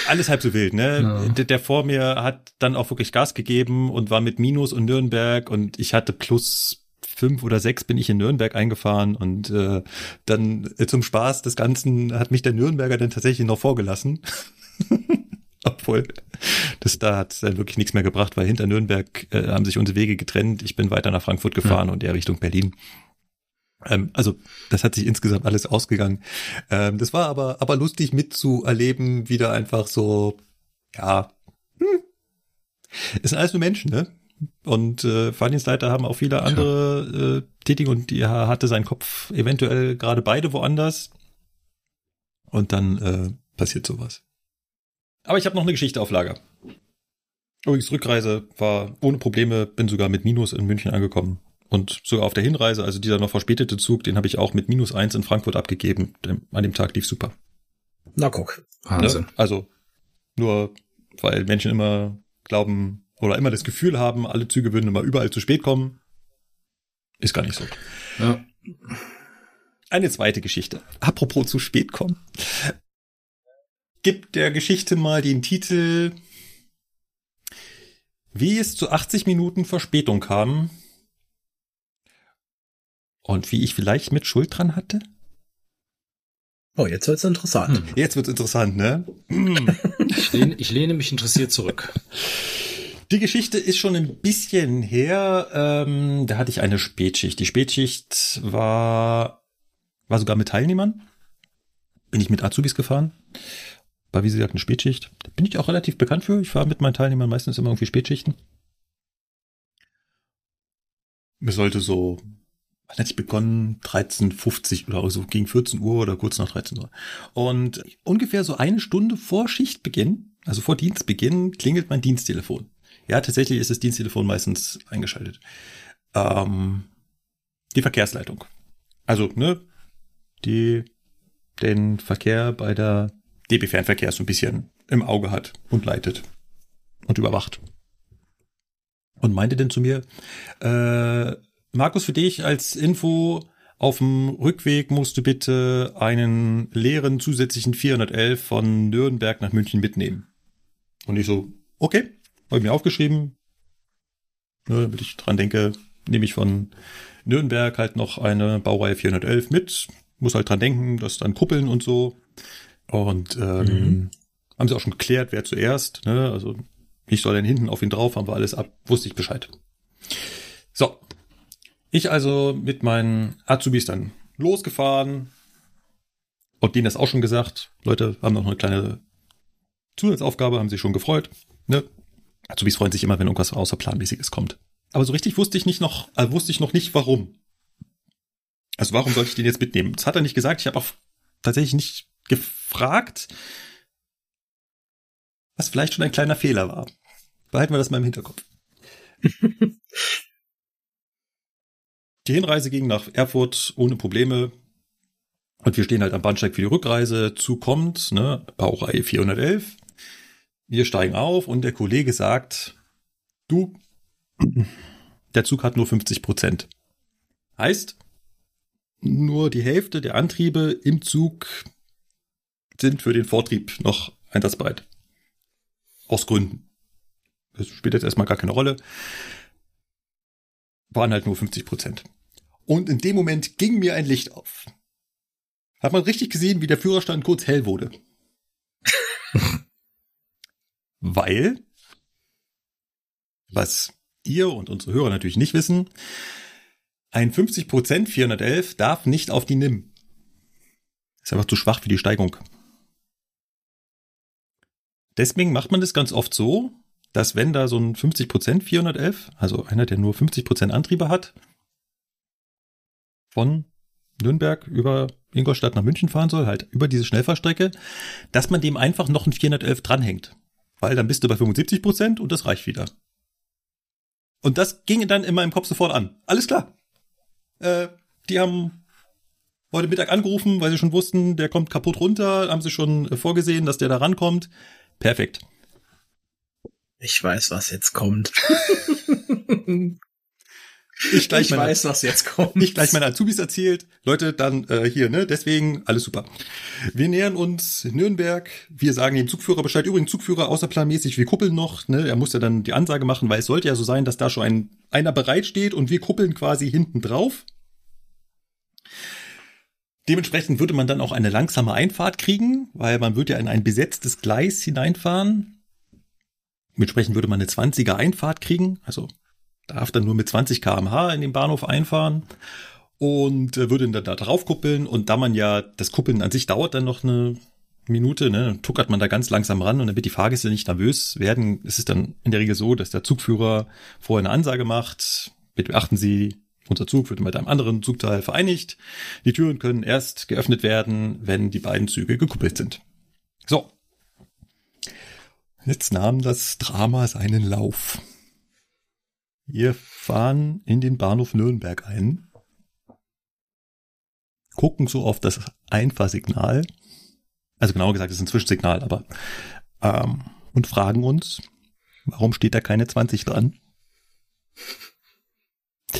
Alles halb so wild, ne? Ja. Der, der, vor mir hat dann auch wirklich Gas gegeben und war mit Minus und Nürnberg und ich hatte plus fünf oder sechs bin ich in Nürnberg eingefahren und äh, dann äh, zum Spaß des Ganzen hat mich der Nürnberger dann tatsächlich noch vorgelassen. Obwohl, das da hat dann wirklich nichts mehr gebracht, weil hinter Nürnberg äh, haben sich unsere Wege getrennt. Ich bin weiter nach Frankfurt gefahren ja. und er Richtung Berlin. Ähm, also das hat sich insgesamt alles ausgegangen. Ähm, das war aber aber lustig mitzuerleben, wieder einfach so, ja, hm, es sind alles nur Menschen, ne? Und äh, Fahrdienstleiter haben auch viele andere äh, Tätige und die hatte seinen Kopf eventuell gerade beide woanders. Und dann äh, passiert sowas. Aber ich habe noch eine Geschichte auf Lager. Übrigens, Rückreise war ohne Probleme, bin sogar mit Minus in München angekommen. Und sogar auf der Hinreise, also dieser noch verspätete Zug, den habe ich auch mit minus eins in Frankfurt abgegeben. An dem Tag lief super. Na guck. Wahnsinn. Ne? Also nur, weil Menschen immer glauben oder immer das Gefühl haben, alle Züge würden immer überall zu spät kommen. Ist gar nicht so. Ja. Eine zweite Geschichte. Apropos zu spät kommen. Gibt der Geschichte mal den Titel Wie es zu 80 Minuten Verspätung kam und wie ich vielleicht mit Schuld dran hatte? Oh, jetzt wird's interessant. Hm. Jetzt wird's interessant, ne? ich, lehne, ich lehne mich interessiert zurück. Die Geschichte ist schon ein bisschen her. Ähm, da hatte ich eine Spätschicht. Die Spätschicht war, war sogar mit Teilnehmern. Bin ich mit Azubis gefahren. War wie gesagt eine Spätschicht. Da bin ich auch relativ bekannt für. Ich fahre mit meinen Teilnehmern meistens immer irgendwie Spätschichten. Es sollte so wann hatte ich begonnen? 13.50 oder so, gegen 14 Uhr oder kurz nach 13 Uhr. Und ungefähr so eine Stunde vor Schichtbeginn, also vor Dienstbeginn, klingelt mein Diensttelefon. Ja, tatsächlich ist das Diensttelefon meistens eingeschaltet. Ähm, die Verkehrsleitung. Also, ne, die den Verkehr bei der DB Fernverkehr so ein bisschen im Auge hat und leitet und überwacht. Und meinte denn zu mir, äh, Markus, für dich als Info, auf dem Rückweg musst du bitte einen leeren zusätzlichen 411 von Nürnberg nach München mitnehmen. Und ich so, okay, habe ich mir aufgeschrieben. Ne, damit ich dran denke, nehme ich von Nürnberg halt noch eine Baureihe 411 mit. Muss halt dran denken, das dann kuppeln und so. Und ähm, mhm. haben sie auch schon geklärt, wer zuerst. Ne? Also ich soll dann hinten auf ihn drauf, haben wir alles ab, wusste ich Bescheid. So, ich also mit meinen Azubis dann losgefahren und denen das auch schon gesagt. Leute haben noch eine kleine Zusatzaufgabe, haben sich schon gefreut. Ne? Azubis freuen sich immer, wenn irgendwas außerplanmäßiges kommt. Aber so richtig wusste ich nicht noch, äh, wusste ich noch nicht, warum. Also warum sollte ich den jetzt mitnehmen? Das hat er nicht gesagt. Ich habe auch tatsächlich nicht gefragt, was vielleicht schon ein kleiner Fehler war. Behalten wir das mal im Hinterkopf. Die Hinreise ging nach Erfurt ohne Probleme. Und wir stehen halt am Bahnsteig für die Rückreise. Zug kommt, ne, Baureihe 411. Wir steigen auf und der Kollege sagt, du, der Zug hat nur 50 Prozent. Heißt, nur die Hälfte der Antriebe im Zug sind für den Vortrieb noch einsatzbereit. Aus Gründen. Das spielt jetzt erstmal gar keine Rolle waren halt nur 50 Prozent. Und in dem Moment ging mir ein Licht auf. Hat man richtig gesehen, wie der Führerstand kurz hell wurde. Weil, was ihr und unsere Hörer natürlich nicht wissen, ein 50% 411 darf nicht auf die NIM. Ist einfach zu schwach für die Steigung. Deswegen macht man das ganz oft so, dass wenn da so ein 50% 411, also einer, der nur 50% Antriebe hat, von Nürnberg über Ingolstadt nach München fahren soll, halt über diese Schnellfahrstrecke, dass man dem einfach noch ein 411 dranhängt. weil dann bist du bei 75 Prozent und das reicht wieder. Und das ging dann in meinem Kopf sofort an. Alles klar. Äh, die haben heute Mittag angerufen, weil sie schon wussten, der kommt kaputt runter, haben sie schon äh, vorgesehen, dass der da rankommt. Perfekt. Ich weiß, was jetzt kommt. Ich, gleich ich meine, weiß, was jetzt kommt. Ich gleich meine Azubis erzählt. Leute, dann äh, hier, ne? Deswegen alles super. Wir nähern uns Nürnberg. Wir sagen dem Zugführer Bescheid. Übrigens, Zugführer außerplanmäßig, wir kuppeln noch. Ne? Er muss ja dann die Ansage machen, weil es sollte ja so sein, dass da schon ein, einer bereitsteht und wir kuppeln quasi hinten drauf. Dementsprechend würde man dann auch eine langsame Einfahrt kriegen, weil man würde ja in ein besetztes Gleis hineinfahren. Dementsprechend würde man eine 20er Einfahrt kriegen, also darf dann nur mit 20 kmh in den Bahnhof einfahren und äh, würde dann da drauf kuppeln und da man ja, das Kuppeln an sich dauert dann noch eine Minute, ne, tuckert man da ganz langsam ran und damit die Fahrgäste nicht nervös werden, ist es dann in der Regel so, dass der Zugführer vorher eine Ansage macht, bitte beachten Sie, unser Zug wird mit einem anderen Zugteil vereinigt. Die Türen können erst geöffnet werden, wenn die beiden Züge gekuppelt sind. So. Jetzt nahm das Drama seinen Lauf. Wir fahren in den Bahnhof Nürnberg ein, gucken so auf das Einfahrsignal, also genauer gesagt, es ist ein Zwischensignal, aber ähm, und fragen uns, warum steht da keine 20 dran?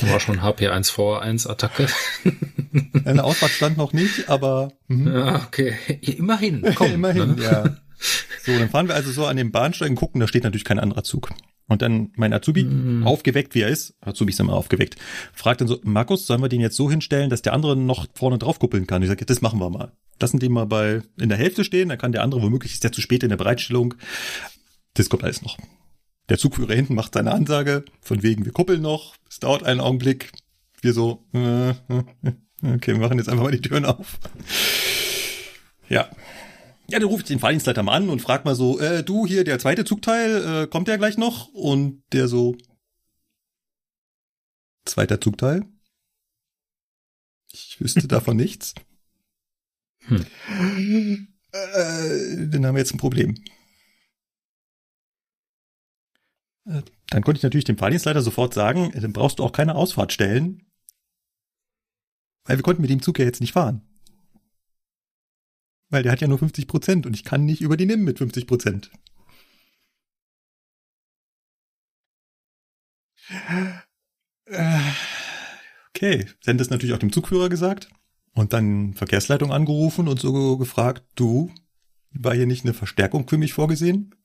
War schon HP1V1-Attacke. Eine Ausfahrt stand noch nicht, aber. Mhm. Ja, okay. Immerhin. Komm, Immerhin, ne? ja. So, dann fahren wir also so an den Bahnsteigen, gucken, da steht natürlich kein anderer Zug. Und dann mein Azubi, mhm. aufgeweckt wie er ist, Azubi ist immer aufgeweckt, fragt dann so, Markus, sollen wir den jetzt so hinstellen, dass der andere noch vorne drauf kuppeln kann? Ich sage, das machen wir mal. Lassen die mal bei in der Hälfte stehen, dann kann der andere, womöglich ist der zu spät in der Bereitstellung. Das kommt alles noch. Der Zugführer hinten macht seine Ansage, von wegen, wir kuppeln noch, es dauert einen Augenblick. Wir so, äh, okay, wir machen jetzt einfach mal die Türen auf. Ja, ja, dann rufe ich den Fahrdienstleiter mal an und frag mal so, äh, du hier, der zweite Zugteil, äh, kommt der gleich noch? Und der so, zweiter Zugteil? Ich wüsste davon nichts. Hm. Äh, dann haben wir jetzt ein Problem. Äh, dann konnte ich natürlich dem Fahrdienstleiter sofort sagen, dann brauchst du auch keine Ausfahrt stellen, weil wir konnten mit dem Zug ja jetzt nicht fahren. Weil der hat ja nur 50 Prozent und ich kann nicht über die nehmen mit 50 Prozent. Okay, sie haben das natürlich auch dem Zugführer gesagt und dann Verkehrsleitung angerufen und so gefragt, du, war hier nicht eine Verstärkung für mich vorgesehen?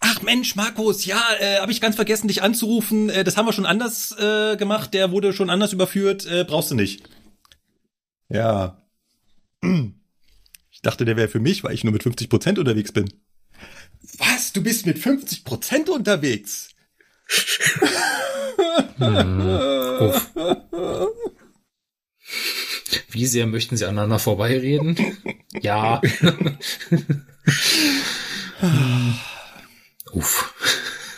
Ach Mensch, Markus, ja, äh, habe ich ganz vergessen, dich anzurufen. Äh, das haben wir schon anders äh, gemacht. Der wurde schon anders überführt. Äh, brauchst du nicht. Ja. Ich dachte, der wäre für mich, weil ich nur mit 50 Prozent unterwegs bin. Was? Du bist mit 50 Prozent unterwegs? hm. Wie sehr möchten Sie aneinander vorbeireden? ja. Uff.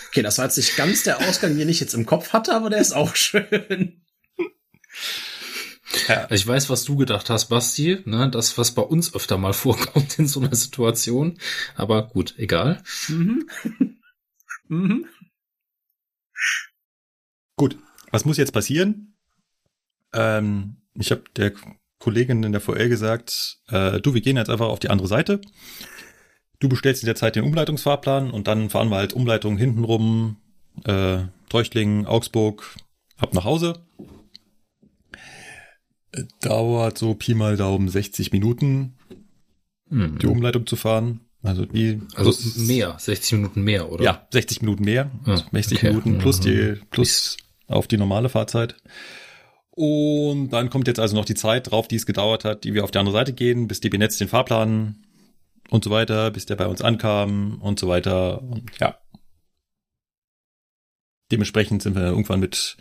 Okay, das war jetzt nicht ganz der Ausgang, den ich jetzt im Kopf hatte, aber der ist auch schön. Ja. Ich weiß, was du gedacht hast, Basti, ne, das, was bei uns öfter mal vorkommt in so einer Situation. Aber gut, egal. Mhm. mhm. Gut, was muss jetzt passieren? Ähm, ich habe der Kollegin in der VL gesagt, äh, du, wir gehen jetzt einfach auf die andere Seite. Du bestellst in der Zeit den Umleitungsfahrplan und dann fahren wir halt Umleitung hintenrum, äh, Treuchtlingen, Augsburg, ab nach Hause. Dauert so Pi mal Daumen 60 Minuten, mhm. die Umleitung zu fahren. Also die also mehr, 60 Minuten mehr, oder? Ja, 60 Minuten mehr. Ah, 60 okay. Minuten plus die plus auf die normale Fahrzeit. Und dann kommt jetzt also noch die Zeit drauf, die es gedauert hat, die wir auf die andere Seite gehen, bis DB Netz den Fahrplan und so weiter, bis der bei uns ankam und so weiter. Und ja. Dementsprechend sind wir irgendwann mit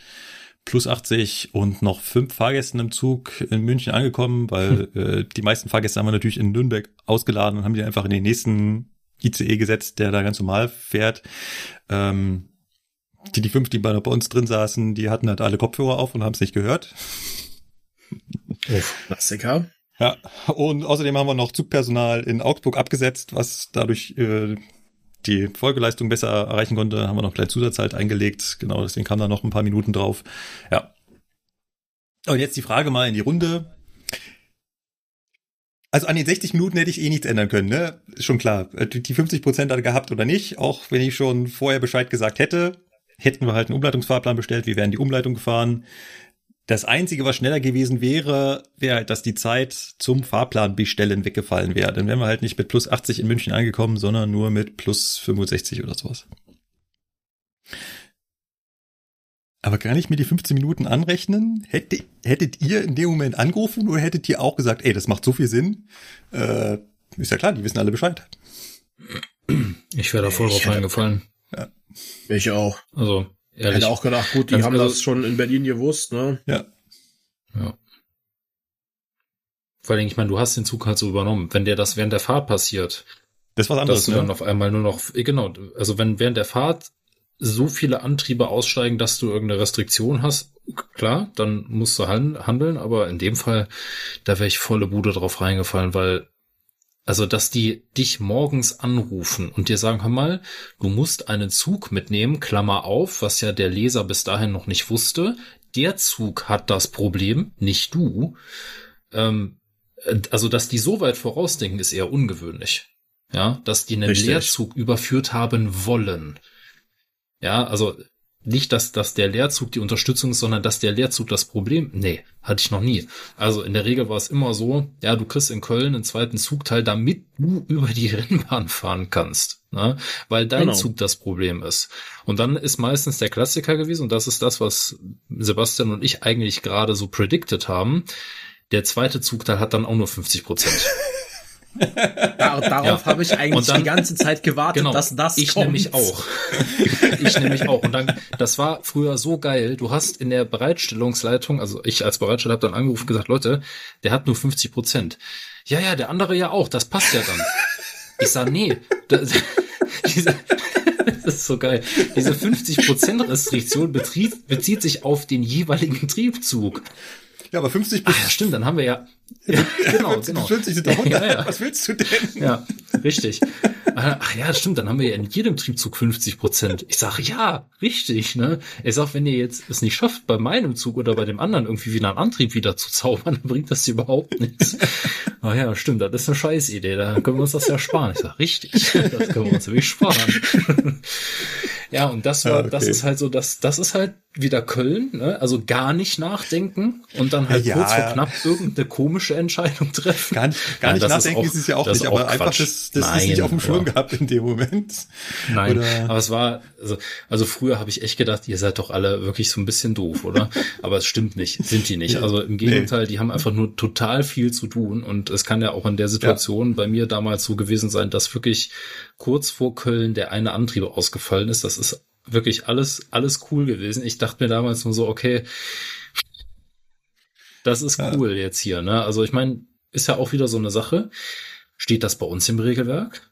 plus 80 und noch fünf Fahrgästen im Zug in München angekommen, weil hm. äh, die meisten Fahrgäste haben wir natürlich in Nürnberg ausgeladen und haben die einfach in den nächsten ICE gesetzt, der da ganz normal fährt. Ähm, die, die fünf, die bei, uns drin saßen, die hatten halt alle Kopfhörer auf und haben es nicht gehört. Klassiker. Ja, und außerdem haben wir noch Zugpersonal in Augsburg abgesetzt, was dadurch äh, die Folgeleistung besser erreichen konnte, haben wir noch gleich Zusatzzeit eingelegt. Genau, deswegen kam da noch ein paar Minuten drauf. Ja. Und jetzt die Frage mal in die Runde. Also an den 60 Minuten hätte ich eh nichts ändern können, ne? Ist schon klar. Äh, die 50 Prozent hat er gehabt oder nicht, auch wenn ich schon vorher Bescheid gesagt hätte, hätten wir halt einen Umleitungsfahrplan bestellt, wir wären die Umleitung gefahren. Das Einzige, was schneller gewesen wäre, wäre halt, dass die Zeit zum Fahrplan bestellen weggefallen wäre. Dann wären wir halt nicht mit plus 80 in München angekommen, sondern nur mit plus 65 oder sowas. Aber kann ich mir die 15 Minuten anrechnen? Hätte, hättet ihr in dem Moment angerufen oder hättet ihr auch gesagt, ey, das macht so viel Sinn? Äh, ist ja klar, die wissen alle Bescheid. Ich wäre da voll drauf eingefallen. Ja. Ich auch. Also, Ehrlich. Hätte auch gedacht, gut, die Ganz haben also, das schon in Berlin gewusst, ne? Ja. Ja. Vor allem, ich meine, du hast den Zug halt so übernommen. Wenn dir das während der Fahrt passiert, das ist was anderes, dass du ne? dann auf einmal nur noch, eh, genau, also wenn während der Fahrt so viele Antriebe aussteigen, dass du irgendeine Restriktion hast, klar, dann musst du handeln, aber in dem Fall, da wäre ich volle Bude drauf reingefallen, weil also, dass die dich morgens anrufen und dir sagen, hör mal, du musst einen Zug mitnehmen, Klammer auf, was ja der Leser bis dahin noch nicht wusste. Der Zug hat das Problem, nicht du. Ähm, also, dass die so weit vorausdenken, ist eher ungewöhnlich. Ja, dass die einen Richtig. Leerzug überführt haben wollen. Ja, also nicht, dass, dass der Leerzug die Unterstützung ist, sondern dass der Leerzug das Problem. Nee, hatte ich noch nie. Also in der Regel war es immer so, ja, du kriegst in Köln einen zweiten Zugteil, damit du über die Rennbahn fahren kannst. Ne? Weil dein genau. Zug das Problem ist. Und dann ist meistens der Klassiker gewesen, und das ist das, was Sebastian und ich eigentlich gerade so predicted haben. Der zweite Zugteil hat dann auch nur 50 Prozent. Dar darauf ja. habe ich eigentlich dann, die ganze Zeit gewartet, genau, dass das ich kommt. nämlich auch. ich nämlich auch. Und dann, das war früher so geil. Du hast in der Bereitstellungsleitung, also ich als Bereitsteller habe dann angerufen und gesagt, Leute, der hat nur 50 Prozent. Ja, ja, der andere ja auch. Das passt ja dann. Ich sag, nee. Das, diese, das ist so geil. Diese 50 Prozent Restriktion bezieht, bezieht sich auf den jeweiligen Triebzug. Ja, aber 50 Ach, ja, stimmt, dann haben wir ja. Ja genau, genau. 50 sind 100. Ja, ja. Was willst du denn? Ja, richtig. Ach ja, stimmt, dann haben wir ja in jedem Triebzug 50 Prozent. Ich sage, ja, richtig, ne? Ich sag, wenn ihr jetzt es nicht schafft, bei meinem Zug oder bei dem anderen irgendwie wieder einen Antrieb wieder zu zaubern, dann bringt das überhaupt nichts. Ach ja, stimmt, das ist eine Scheißidee, da können wir uns das ja sparen. Ich sag, richtig, das können wir uns wirklich sparen. ja, und das war, okay. das ist halt so, das, das ist halt wieder Köln, ne? also gar nicht nachdenken und dann halt ja, kurz vor knapp irgendeine komische Entscheidung treffen. Gar nicht, gar nicht nachdenken ist, auch, ist es ja auch nicht, aber Quatsch. einfach das, das Nein, ist nicht auf dem Schirm gehabt in dem Moment. Nein, oder? aber es war, also, also früher habe ich echt gedacht, ihr seid doch alle wirklich so ein bisschen doof, oder? aber es stimmt nicht, sind die nicht. Also im Gegenteil, nee. die haben einfach nur total viel zu tun und es kann ja auch in der Situation ja. bei mir damals so gewesen sein, dass wirklich kurz vor Köln der eine Antrieb ausgefallen ist. Das ist wirklich alles, alles cool gewesen. Ich dachte mir damals nur so, okay, das ist cool ja. jetzt hier, ne? Also ich meine, ist ja auch wieder so eine Sache. Steht das bei uns im Regelwerk?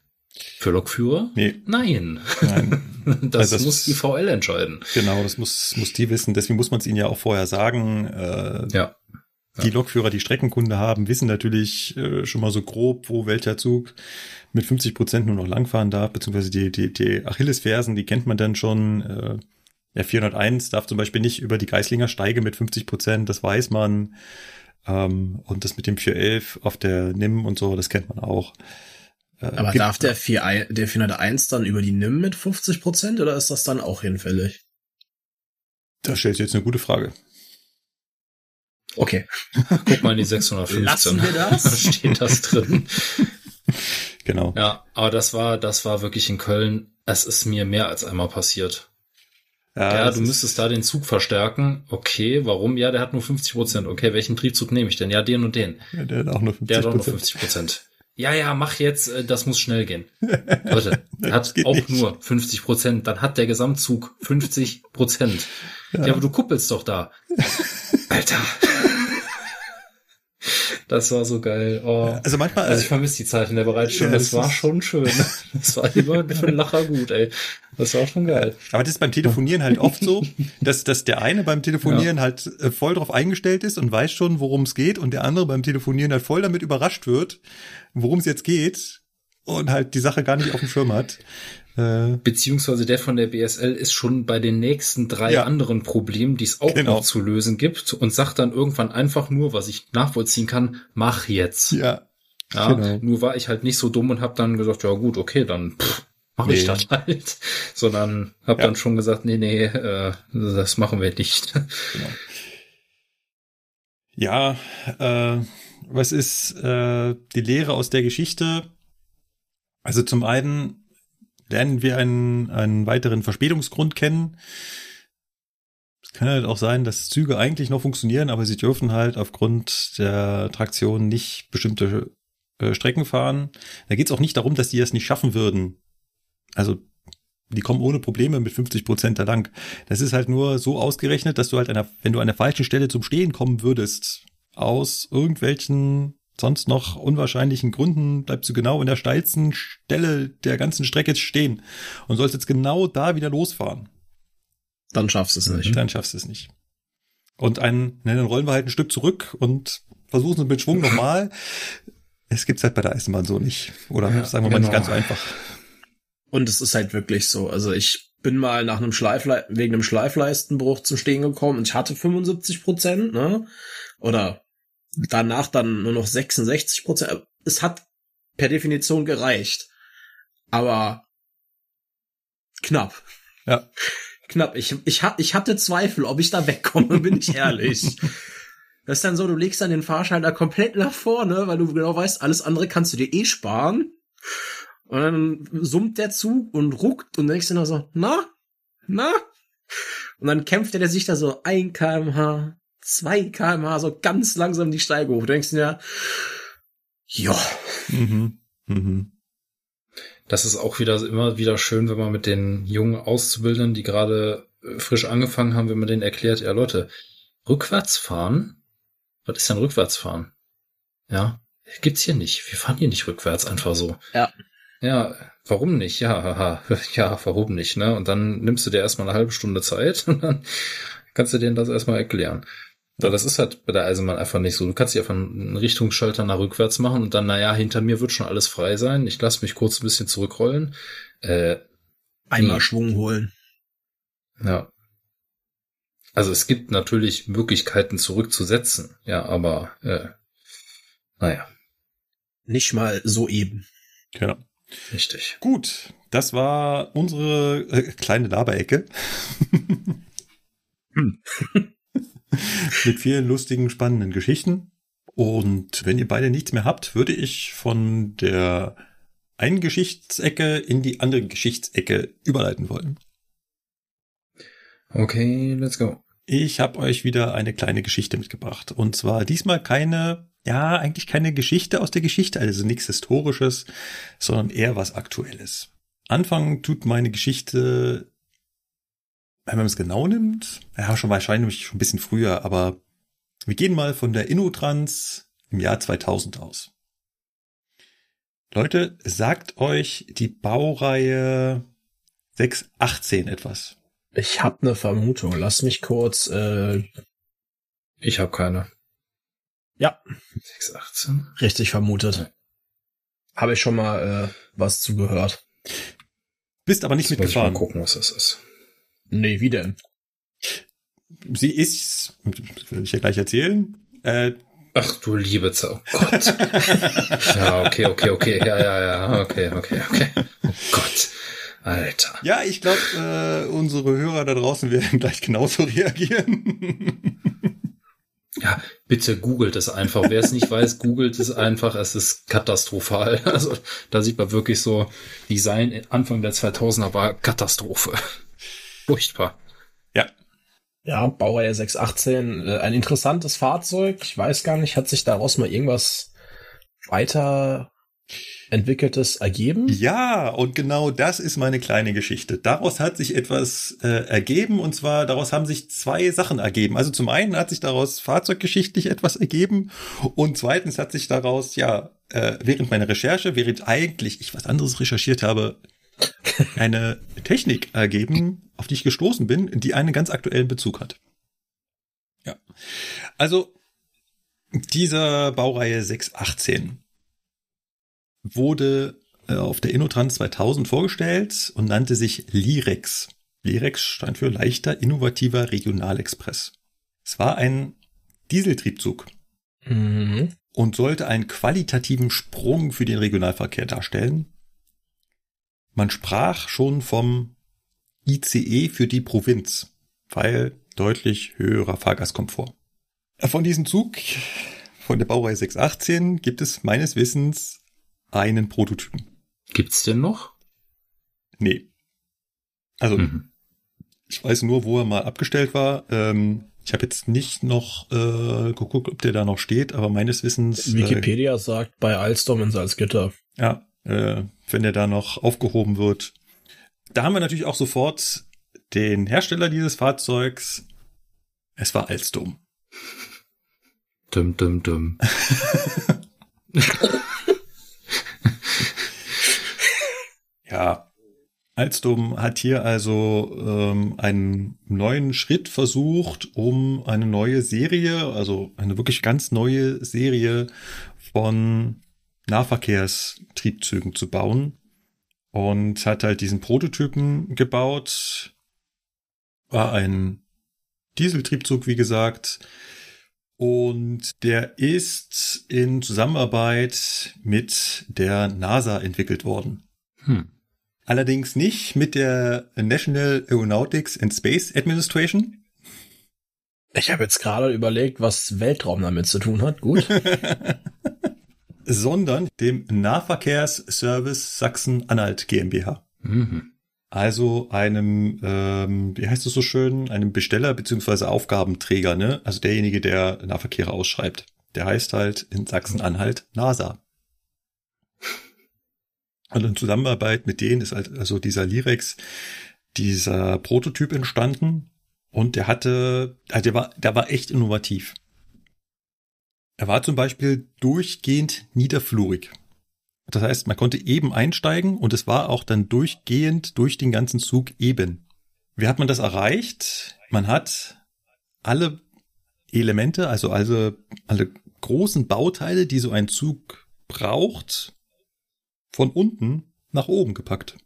Für Lokführer? Nee. Nein. Nein. das, also das, muss die VL entscheiden. Genau, das muss, muss die wissen. Deswegen muss man es ihnen ja auch vorher sagen. Äh, ja. Die Lokführer, die Streckenkunde haben, wissen natürlich äh, schon mal so grob, wo welcher Zug mit 50 Prozent nur noch langfahren darf, beziehungsweise die, die, die Achillesfersen, die kennt man dann schon. Äh, der 401 darf zum Beispiel nicht über die Geislinger Steige mit 50 Prozent, das weiß man. Ähm, und das mit dem 411 auf der NIM und so, das kennt man auch. Äh, Aber darf der, 4, der 401 dann über die NIM mit 50 Prozent oder ist das dann auch hinfällig? Das stellt jetzt eine gute Frage. Okay. Guck mal in die 615. Lassen wir das? Da steht das drin. Genau. Ja, aber das war, das war wirklich in Köln. Es ist mir mehr als einmal passiert. Ja, ja du müsstest da den Zug verstärken. Okay, warum? Ja, der hat nur 50 Prozent. Okay, welchen Triebzug nehme ich denn? Ja, den und den. Ja, der hat auch nur 50% Der hat auch nur 50 Prozent. Ja, ja, mach jetzt, äh, das muss schnell gehen. Leute, der hat auch nicht. nur 50 Prozent. Dann hat der Gesamtzug 50 Prozent. Ja. ja, aber du kuppelst doch da. Alter. Das war so geil. Oh. Also manchmal. Also ich vermisse die Zeit in der Bereitstellung. Ja, das, das war schon schön. Das war immer für einen Lacher gut, ey. Das war schon geil. Aber das ist beim Telefonieren halt oft so, dass, dass der eine beim Telefonieren ja. halt äh, voll drauf eingestellt ist und weiß schon, worum es geht und der andere beim Telefonieren halt voll damit überrascht wird, worum es jetzt geht und halt die Sache gar nicht auf dem Schirm hat. Äh, Beziehungsweise der von der BSL ist schon bei den nächsten drei ja. anderen Problemen, die es auch genau. noch zu lösen gibt und sagt dann irgendwann einfach nur, was ich nachvollziehen kann, mach jetzt. Ja. Ja, genau. nur war ich halt nicht so dumm und habe dann gesagt, ja gut, okay, dann pff, mach nee. ich das halt. Sondern habe ja. dann schon gesagt, nee, nee, äh, das machen wir nicht. Genau. Ja, äh, was ist äh, die Lehre aus der Geschichte? Also zum einen lernen wir einen, einen weiteren Verspätungsgrund kennen. Es kann halt auch sein, dass Züge eigentlich noch funktionieren, aber sie dürfen halt aufgrund der Traktion nicht bestimmte äh, Strecken fahren. Da geht es auch nicht darum, dass die das nicht schaffen würden. Also die kommen ohne Probleme mit 50 Prozent da lang. Das ist halt nur so ausgerechnet, dass du halt, einer, wenn du an der falschen Stelle zum Stehen kommen würdest, aus irgendwelchen sonst noch unwahrscheinlichen Gründen bleibst du genau in der steilsten Stelle der ganzen Strecke stehen und sollst jetzt genau da wieder losfahren. Dann schaffst du es nicht. Dann schaffst du es nicht. Und einen, ne, dann rollen wir halt ein Stück zurück und versuchen es mit Schwung nochmal. Es gibt's halt bei der Eisenbahn so nicht. Oder ja, sagen wir mal genau. nicht ganz so einfach. Und es ist halt wirklich so. Also ich bin mal nach einem Schleifle wegen einem Schleifleistenbruch zum Stehen gekommen und ich hatte 75 Prozent, ne? Oder danach dann nur noch 66 Prozent. Es hat per Definition gereicht. Aber knapp. Ja. Knapp. Ich, ich, ich hatte Zweifel, ob ich da wegkomme, bin ich ehrlich. Das ist dann so, du legst dann den Fahrschalter komplett nach vorne, weil du genau weißt, alles andere kannst du dir eh sparen. Und dann summt der Zug und ruckt und denkst dir noch so, na? Na? Und dann kämpft er sich da so ein kmh, 2 kmh so ganz langsam die Steige hoch. Du denkst dir, ja. Mhm. Mhm. Das ist auch wieder immer wieder schön, wenn man mit den jungen Auszubildenden, die gerade äh, frisch angefangen haben, wenn man denen erklärt, ja Leute, rückwärts fahren, was ist denn rückwärts fahren? Ja, gibt's hier nicht. Wir fahren hier nicht rückwärts einfach so. Ja. Ja, warum nicht? Ja, haha. ja, warum nicht, ne? Und dann nimmst du dir erstmal eine halbe Stunde Zeit und dann kannst du denen das erstmal erklären. Ja, das ist halt bei der Eisenbahn einfach nicht so. Du kannst dich einfach einen Richtungsschalter nach rückwärts machen und dann, naja, hinter mir wird schon alles frei sein. Ich lasse mich kurz ein bisschen zurückrollen. Äh, Einmal nee. Schwung holen. Ja. Also es gibt natürlich Möglichkeiten zurückzusetzen, ja, aber äh, naja. Nicht mal so eben. Ja. Richtig. Gut, das war unsere äh, kleine Laberecke. hm. mit vielen lustigen, spannenden Geschichten. Und wenn ihr beide nichts mehr habt, würde ich von der einen Geschichtsecke in die andere Geschichtsecke überleiten wollen. Okay, let's go. Ich habe euch wieder eine kleine Geschichte mitgebracht. Und zwar diesmal keine, ja, eigentlich keine Geschichte aus der Geschichte, also nichts Historisches, sondern eher was Aktuelles. Anfangen tut meine Geschichte wenn man es genau nimmt, ja, schon wahrscheinlich schon ein bisschen früher, aber wir gehen mal von der Innotrans im Jahr 2000 aus. Leute, sagt euch die Baureihe 618 etwas? Ich habe eine Vermutung. Lass mich kurz. Äh ich habe keine. Ja. 618. Richtig vermutet. Habe ich schon mal äh, was zugehört. Bist aber nicht Jetzt mitgefahren. Mal gucken, was das ist. Nee, wie denn? Sie ist, will ich ja gleich erzählen, äh, Ach du liebe Zau. Oh Gott. ja, okay, okay, okay. Ja, ja, ja. Okay, okay, okay. Oh Gott. Alter. Ja, ich glaube, äh, unsere Hörer da draußen werden gleich genauso reagieren. ja, bitte googelt es einfach. Wer es nicht weiß, googelt es einfach. Es ist katastrophal. Also da sieht man wirklich so, Design Anfang der 2000er war Katastrophe. Furchtbar. Ja. Ja, Baureihe 618, äh, ein interessantes Fahrzeug. Ich weiß gar nicht, hat sich daraus mal irgendwas weiter entwickeltes ergeben? Ja, und genau das ist meine kleine Geschichte. Daraus hat sich etwas äh, ergeben und zwar daraus haben sich zwei Sachen ergeben. Also zum einen hat sich daraus fahrzeuggeschichtlich etwas ergeben und zweitens hat sich daraus ja äh, während meiner Recherche, während eigentlich ich was anderes recherchiert habe, eine Technik ergeben, auf die ich gestoßen bin, die einen ganz aktuellen Bezug hat. Ja. Also, dieser Baureihe 618 wurde äh, auf der Innotrans 2000 vorgestellt und nannte sich Lirex. Lirex stand für leichter, innovativer Regionalexpress. Es war ein Dieseltriebzug mhm. und sollte einen qualitativen Sprung für den Regionalverkehr darstellen. Man sprach schon vom ICE für die Provinz, weil deutlich höherer Fahrgastkomfort. Von diesem Zug, von der Baureihe 618, gibt es meines Wissens einen Prototypen. Gibt's denn noch? Nee. Also, mhm. ich weiß nur, wo er mal abgestellt war. Ähm, ich habe jetzt nicht noch äh, geguckt, ob der da noch steht, aber meines Wissens. Wikipedia äh, sagt bei Alstom in Salzgitter. Ja, äh, wenn der da noch aufgehoben wird. Da haben wir natürlich auch sofort den Hersteller dieses Fahrzeugs. Es war Alstom. Dum, dum, dum. ja, Alstom hat hier also ähm, einen neuen Schritt versucht, um eine neue Serie, also eine wirklich ganz neue Serie von Nahverkehrstriebzügen zu bauen und hat halt diesen Prototypen gebaut. War ein Dieseltriebzug, wie gesagt. Und der ist in Zusammenarbeit mit der NASA entwickelt worden. Hm. Allerdings nicht mit der National Aeronautics and Space Administration. Ich habe jetzt gerade überlegt, was Weltraum damit zu tun hat. Gut. Sondern dem Nahverkehrsservice Sachsen-Anhalt GmbH. Mhm. Also einem, ähm, wie heißt es so schön, einem Besteller beziehungsweise Aufgabenträger, ne? Also derjenige, der Nahverkehre ausschreibt. Der heißt halt in Sachsen-Anhalt NASA. Und in Zusammenarbeit mit denen ist halt also dieser Lirex, dieser Prototyp entstanden und der hatte, also der war, der war echt innovativ. Er war zum Beispiel durchgehend niederflurig. Das heißt, man konnte eben einsteigen und es war auch dann durchgehend durch den ganzen Zug eben. Wie hat man das erreicht? Man hat alle Elemente, also also alle großen Bauteile, die so ein Zug braucht, von unten nach oben gepackt.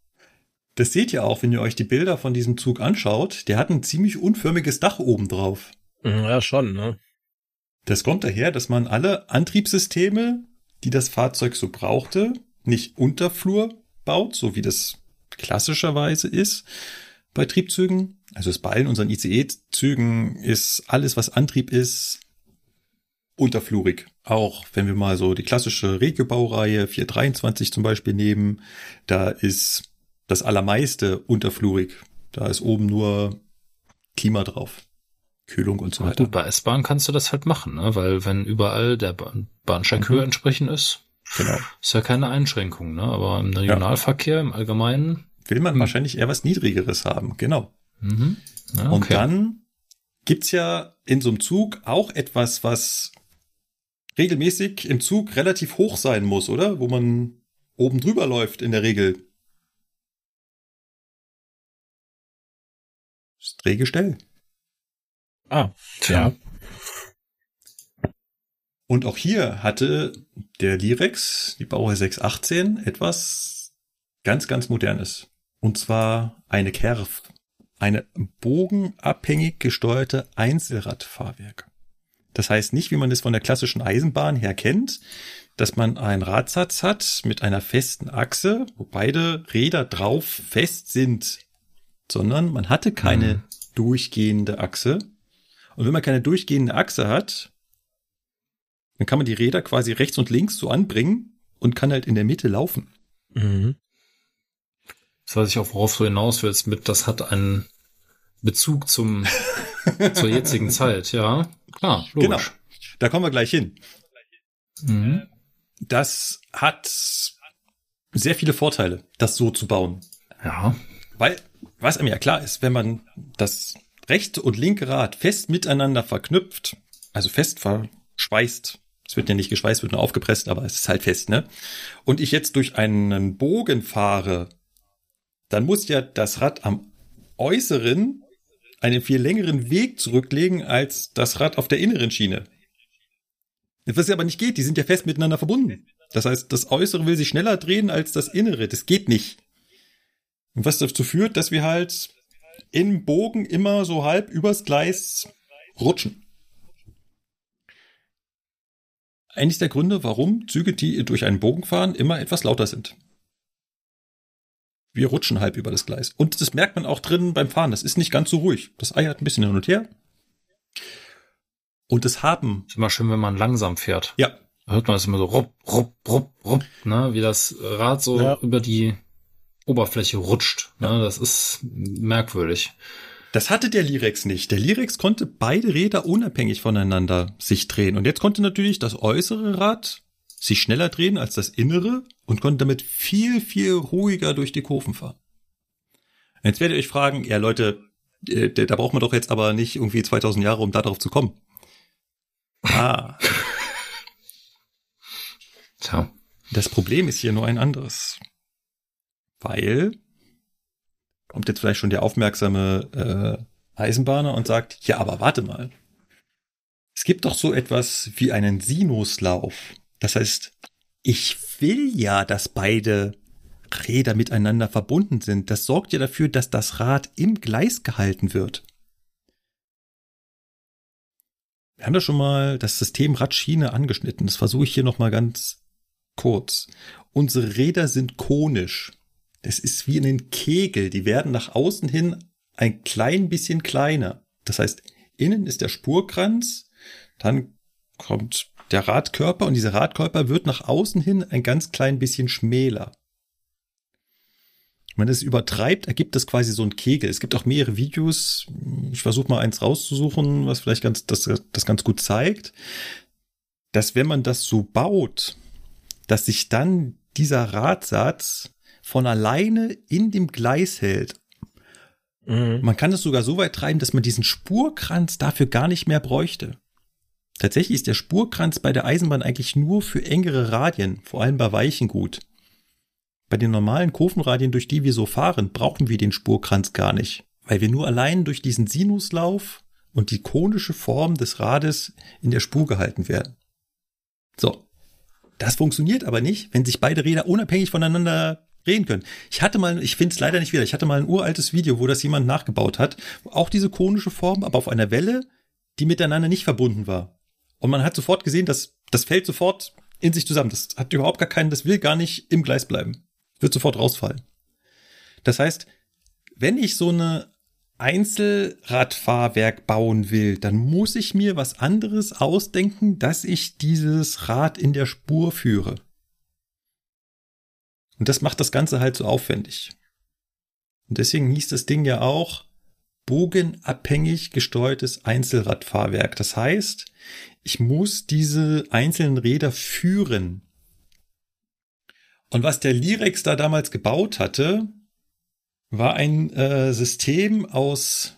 Das seht ihr auch, wenn ihr euch die Bilder von diesem Zug anschaut. Der hat ein ziemlich unförmiges Dach oben drauf. Ja, schon, ne? Das kommt daher, dass man alle Antriebssysteme, die das Fahrzeug so brauchte, nicht unter Flur baut, so wie das klassischerweise ist bei Triebzügen. Also es bei allen unseren ICE-Zügen ist alles, was Antrieb ist, unterflurig. Auch wenn wir mal so die klassische Regiobaureihe 423 zum Beispiel nehmen, da ist das allermeiste unterflurig. Da ist oben nur Klima drauf. Kühlung und so weiter. Gut, bei S-Bahn kannst du das halt machen, ne? weil wenn überall der Bahnsteighöhe mhm. entsprechend ist, genau. ist ja keine Einschränkung. Ne? Aber im Regionalverkehr ja. im Allgemeinen will man hm. wahrscheinlich eher was Niedrigeres haben. Genau. Mhm. Ja, okay. Und dann gibt's ja in so einem Zug auch etwas, was regelmäßig im Zug relativ hoch sein muss, oder? Wo man oben drüber läuft in der Regel. Das Drehgestell. Ah, ja. Und auch hier hatte der Lirex, die Baureihe 618, etwas ganz, ganz Modernes. Und zwar eine Kerf. Eine bogenabhängig gesteuerte Einzelradfahrwerk. Das heißt nicht, wie man es von der klassischen Eisenbahn her kennt, dass man einen Radsatz hat mit einer festen Achse, wo beide Räder drauf fest sind, sondern man hatte keine mhm. durchgehende Achse. Und wenn man keine durchgehende Achse hat, dann kann man die Räder quasi rechts und links so anbringen und kann halt in der Mitte laufen. Mhm. Das weiß ich auch, worauf du hinaus willst mit, das hat einen Bezug zum, zur jetzigen Zeit, ja. Klar, logisch. Genau. Da kommen wir gleich hin. Mhm. Das hat sehr viele Vorteile, das so zu bauen. Ja. Weil, was einem ja klar ist, wenn man das rechte und linke Rad fest miteinander verknüpft, also fest verschweißt, es wird ja nicht geschweißt, wird nur aufgepresst, aber es ist halt fest, ne? Und ich jetzt durch einen Bogen fahre, dann muss ja das Rad am äußeren einen viel längeren Weg zurücklegen als das Rad auf der inneren Schiene. Was ja aber nicht geht, die sind ja fest miteinander verbunden. Das heißt, das Äußere will sich schneller drehen als das Innere. Das geht nicht. Und was dazu führt, dass wir halt im Bogen immer so halb übers Gleis rutschen. Eines der Gründe, warum Züge, die durch einen Bogen fahren, immer etwas lauter sind. Wir rutschen halb über das Gleis. Und das merkt man auch drin beim Fahren. Das ist nicht ganz so ruhig. Das eiert ein bisschen hin und her. Und es haben. Ist immer schön, wenn man langsam fährt. Ja. Da hört man es immer so rupp, rupp, rupp, rupp, ne? Wie das Rad so ja. über die Oberfläche rutscht. Ne? Das ist merkwürdig. Das hatte der Lirex nicht. Der Lirex konnte beide Räder unabhängig voneinander sich drehen. Und jetzt konnte natürlich das äußere Rad sich schneller drehen als das innere und konnte damit viel, viel ruhiger durch die Kurven fahren. Jetzt werdet ihr euch fragen, ja Leute, äh, da braucht man doch jetzt aber nicht irgendwie 2000 Jahre, um darauf zu kommen. Ah. Tja. Das Problem ist hier nur ein anderes. Weil kommt jetzt vielleicht schon der aufmerksame äh, Eisenbahner und sagt, ja, aber warte mal. Es gibt doch so etwas wie einen Sinuslauf. Das heißt, ich will ja, dass beide Räder miteinander verbunden sind. Das sorgt ja dafür, dass das Rad im Gleis gehalten wird. Wir haben da schon mal das System Radschiene angeschnitten. Das versuche ich hier noch mal ganz kurz. Unsere Räder sind konisch. Das ist wie in den Kegel. Die werden nach außen hin ein klein bisschen kleiner. Das heißt, innen ist der Spurkranz, dann kommt der Radkörper und dieser Radkörper wird nach außen hin ein ganz klein bisschen schmäler. Wenn es übertreibt, ergibt das quasi so ein Kegel. Es gibt auch mehrere Videos. Ich versuche mal eins rauszusuchen, was vielleicht ganz, das, das ganz gut zeigt, dass wenn man das so baut, dass sich dann dieser Radsatz von alleine in dem Gleis hält. Mhm. Man kann es sogar so weit treiben, dass man diesen Spurkranz dafür gar nicht mehr bräuchte. Tatsächlich ist der Spurkranz bei der Eisenbahn eigentlich nur für engere Radien, vor allem bei Weichen gut. Bei den normalen Kurvenradien, durch die wir so fahren, brauchen wir den Spurkranz gar nicht, weil wir nur allein durch diesen Sinuslauf und die konische Form des Rades in der Spur gehalten werden. So. Das funktioniert aber nicht, wenn sich beide Räder unabhängig voneinander drehen können. Ich hatte mal, ich finde es leider nicht wieder, ich hatte mal ein uraltes Video, wo das jemand nachgebaut hat, auch diese konische Form, aber auf einer Welle, die miteinander nicht verbunden war. Und man hat sofort gesehen, dass das fällt sofort in sich zusammen. Das hat überhaupt gar keinen, das will gar nicht im Gleis bleiben. Wird sofort rausfallen. Das heißt, wenn ich so eine Einzelradfahrwerk bauen will, dann muss ich mir was anderes ausdenken, dass ich dieses Rad in der Spur führe. Und das macht das Ganze halt so aufwendig. Und deswegen hieß das Ding ja auch bogenabhängig gesteuertes Einzelradfahrwerk. Das heißt, ich muss diese einzelnen Räder führen. Und was der Lirex da damals gebaut hatte, war ein äh, System aus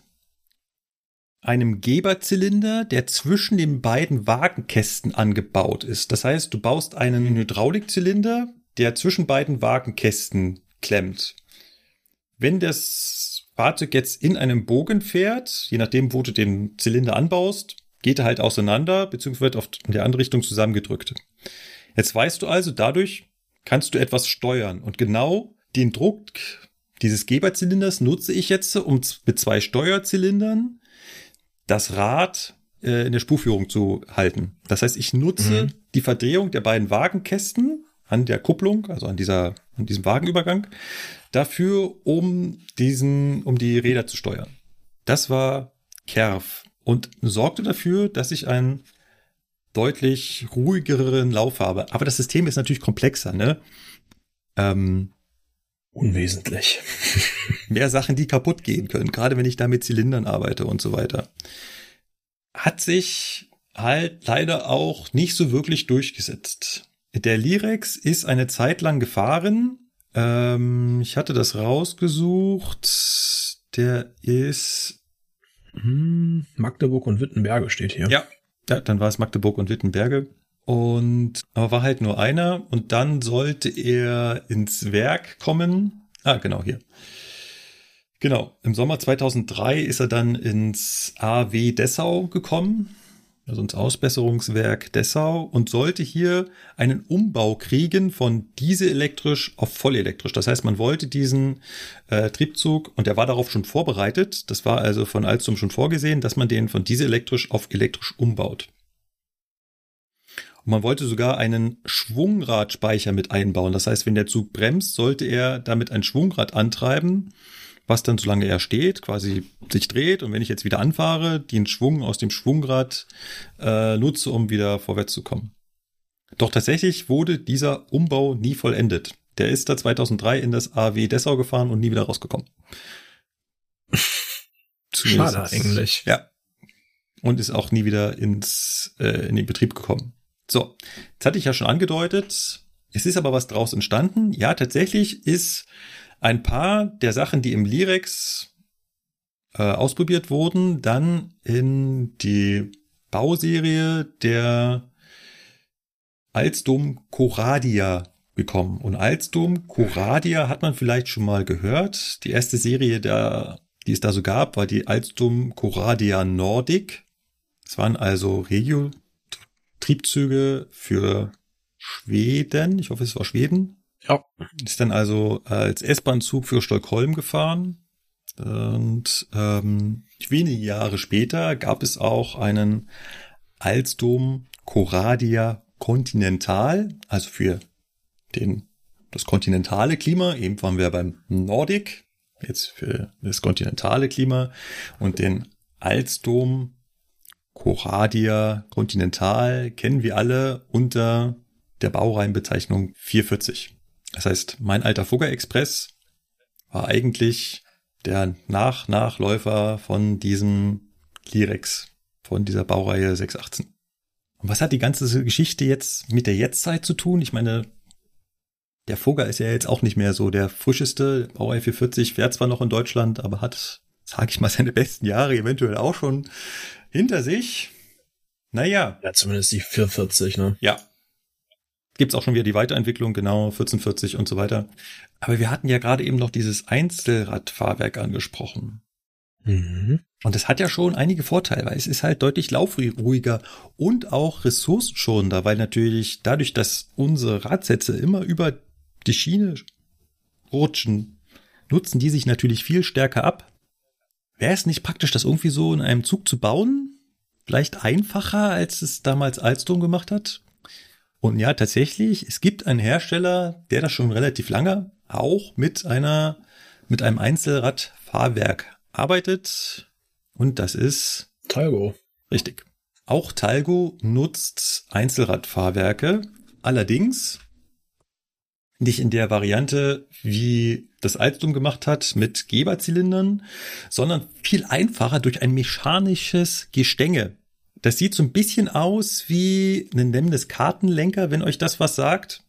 einem Geberzylinder, der zwischen den beiden Wagenkästen angebaut ist. Das heißt, du baust einen Hydraulikzylinder, der zwischen beiden Wagenkästen klemmt. Wenn das Fahrzeug jetzt in einem Bogen fährt, je nachdem, wo du den Zylinder anbaust, geht er halt auseinander, beziehungsweise auf in der andere Richtung zusammengedrückt. Jetzt weißt du also, dadurch kannst du etwas steuern. Und genau den Druck dieses Geberzylinders nutze ich jetzt, um mit zwei Steuerzylindern das Rad äh, in der Spurführung zu halten. Das heißt, ich nutze mhm. die Verdrehung der beiden Wagenkästen an der Kupplung, also an dieser, an diesem Wagenübergang, dafür, um diesen, um die Räder zu steuern. Das war Kerf und sorgte dafür, dass ich einen deutlich ruhigeren Lauf habe. Aber das System ist natürlich komplexer, ne? Ähm, Unwesentlich. mehr Sachen, die kaputt gehen können, gerade wenn ich da mit Zylindern arbeite und so weiter. Hat sich halt leider auch nicht so wirklich durchgesetzt. Der Lirex ist eine Zeit lang gefahren. Ähm, ich hatte das rausgesucht. Der ist hm, Magdeburg und Wittenberge steht hier. Ja, ja, dann war es Magdeburg und Wittenberge. Und aber war halt nur einer und dann sollte er ins Werk kommen. Ah, genau hier. Genau, im Sommer 2003 ist er dann ins AW Dessau gekommen. Also ins Ausbesserungswerk Dessau und sollte hier einen Umbau kriegen von dieselelektrisch auf vollelektrisch. Das heißt, man wollte diesen äh, Triebzug und der war darauf schon vorbereitet. Das war also von Alstom schon vorgesehen, dass man den von dieselelektrisch auf elektrisch umbaut. Und man wollte sogar einen Schwungradspeicher mit einbauen. Das heißt, wenn der Zug bremst, sollte er damit ein Schwungrad antreiben was dann, solange er steht, quasi sich dreht und wenn ich jetzt wieder anfahre, den Schwung aus dem Schwungrad äh, nutze, um wieder vorwärts zu kommen. Doch tatsächlich wurde dieser Umbau nie vollendet. Der ist da 2003 in das AW Dessau gefahren und nie wieder rausgekommen. Schade eigentlich. Ja. Und ist auch nie wieder ins, äh, in den Betrieb gekommen. So, jetzt hatte ich ja schon angedeutet, es ist aber was draus entstanden. Ja, tatsächlich ist ein paar der Sachen, die im Lyrex äh, ausprobiert wurden, dann in die Bauserie der Alstom Coradia gekommen. Und Alstom Coradia hat man vielleicht schon mal gehört. Die erste Serie, der, die es da so gab, war die Alstom Coradia Nordic. Es waren also Regio-Triebzüge für Schweden. Ich hoffe, es war Schweden. Ja. Ist dann also als S-Bahn-Zug für Stockholm gefahren. Und ähm, wenige Jahre später gab es auch einen Alstom Coradia Continental, also für den, das kontinentale Klima. Eben waren wir beim Nordic, jetzt für das kontinentale Klima und den Alstom Coradia Continental kennen wir alle unter der Baureihenbezeichnung 440. Das heißt, mein alter Fugger Express war eigentlich der Nach-Nachläufer von diesem Lirex, von dieser Baureihe 618. Und was hat die ganze Geschichte jetzt mit der Jetztzeit zu tun? Ich meine, der Fugger ist ja jetzt auch nicht mehr so der frischeste. Baureihe 440 fährt zwar noch in Deutschland, aber hat, sag ich mal, seine besten Jahre eventuell auch schon hinter sich. Naja. Ja, zumindest die 440, ne? Ja, gibt's auch schon wieder die Weiterentwicklung, genau, 1440 und so weiter. Aber wir hatten ja gerade eben noch dieses Einzelradfahrwerk angesprochen. Mhm. Und das hat ja schon einige Vorteile, weil es ist halt deutlich laufruhiger und auch ressourcenschonender, weil natürlich dadurch, dass unsere Radsätze immer über die Schiene rutschen, nutzen die sich natürlich viel stärker ab. Wäre es nicht praktisch, das irgendwie so in einem Zug zu bauen? Vielleicht einfacher, als es damals Alstom gemacht hat? Und ja, tatsächlich, es gibt einen Hersteller, der das schon relativ lange auch mit einer, mit einem Einzelradfahrwerk arbeitet. Und das ist Talgo. Richtig. Auch Talgo nutzt Einzelradfahrwerke. Allerdings nicht in der Variante, wie das Alstom gemacht hat, mit Geberzylindern, sondern viel einfacher durch ein mechanisches Gestänge. Das sieht so ein bisschen aus wie ein Nemnes Kartenlenker, wenn euch das was sagt.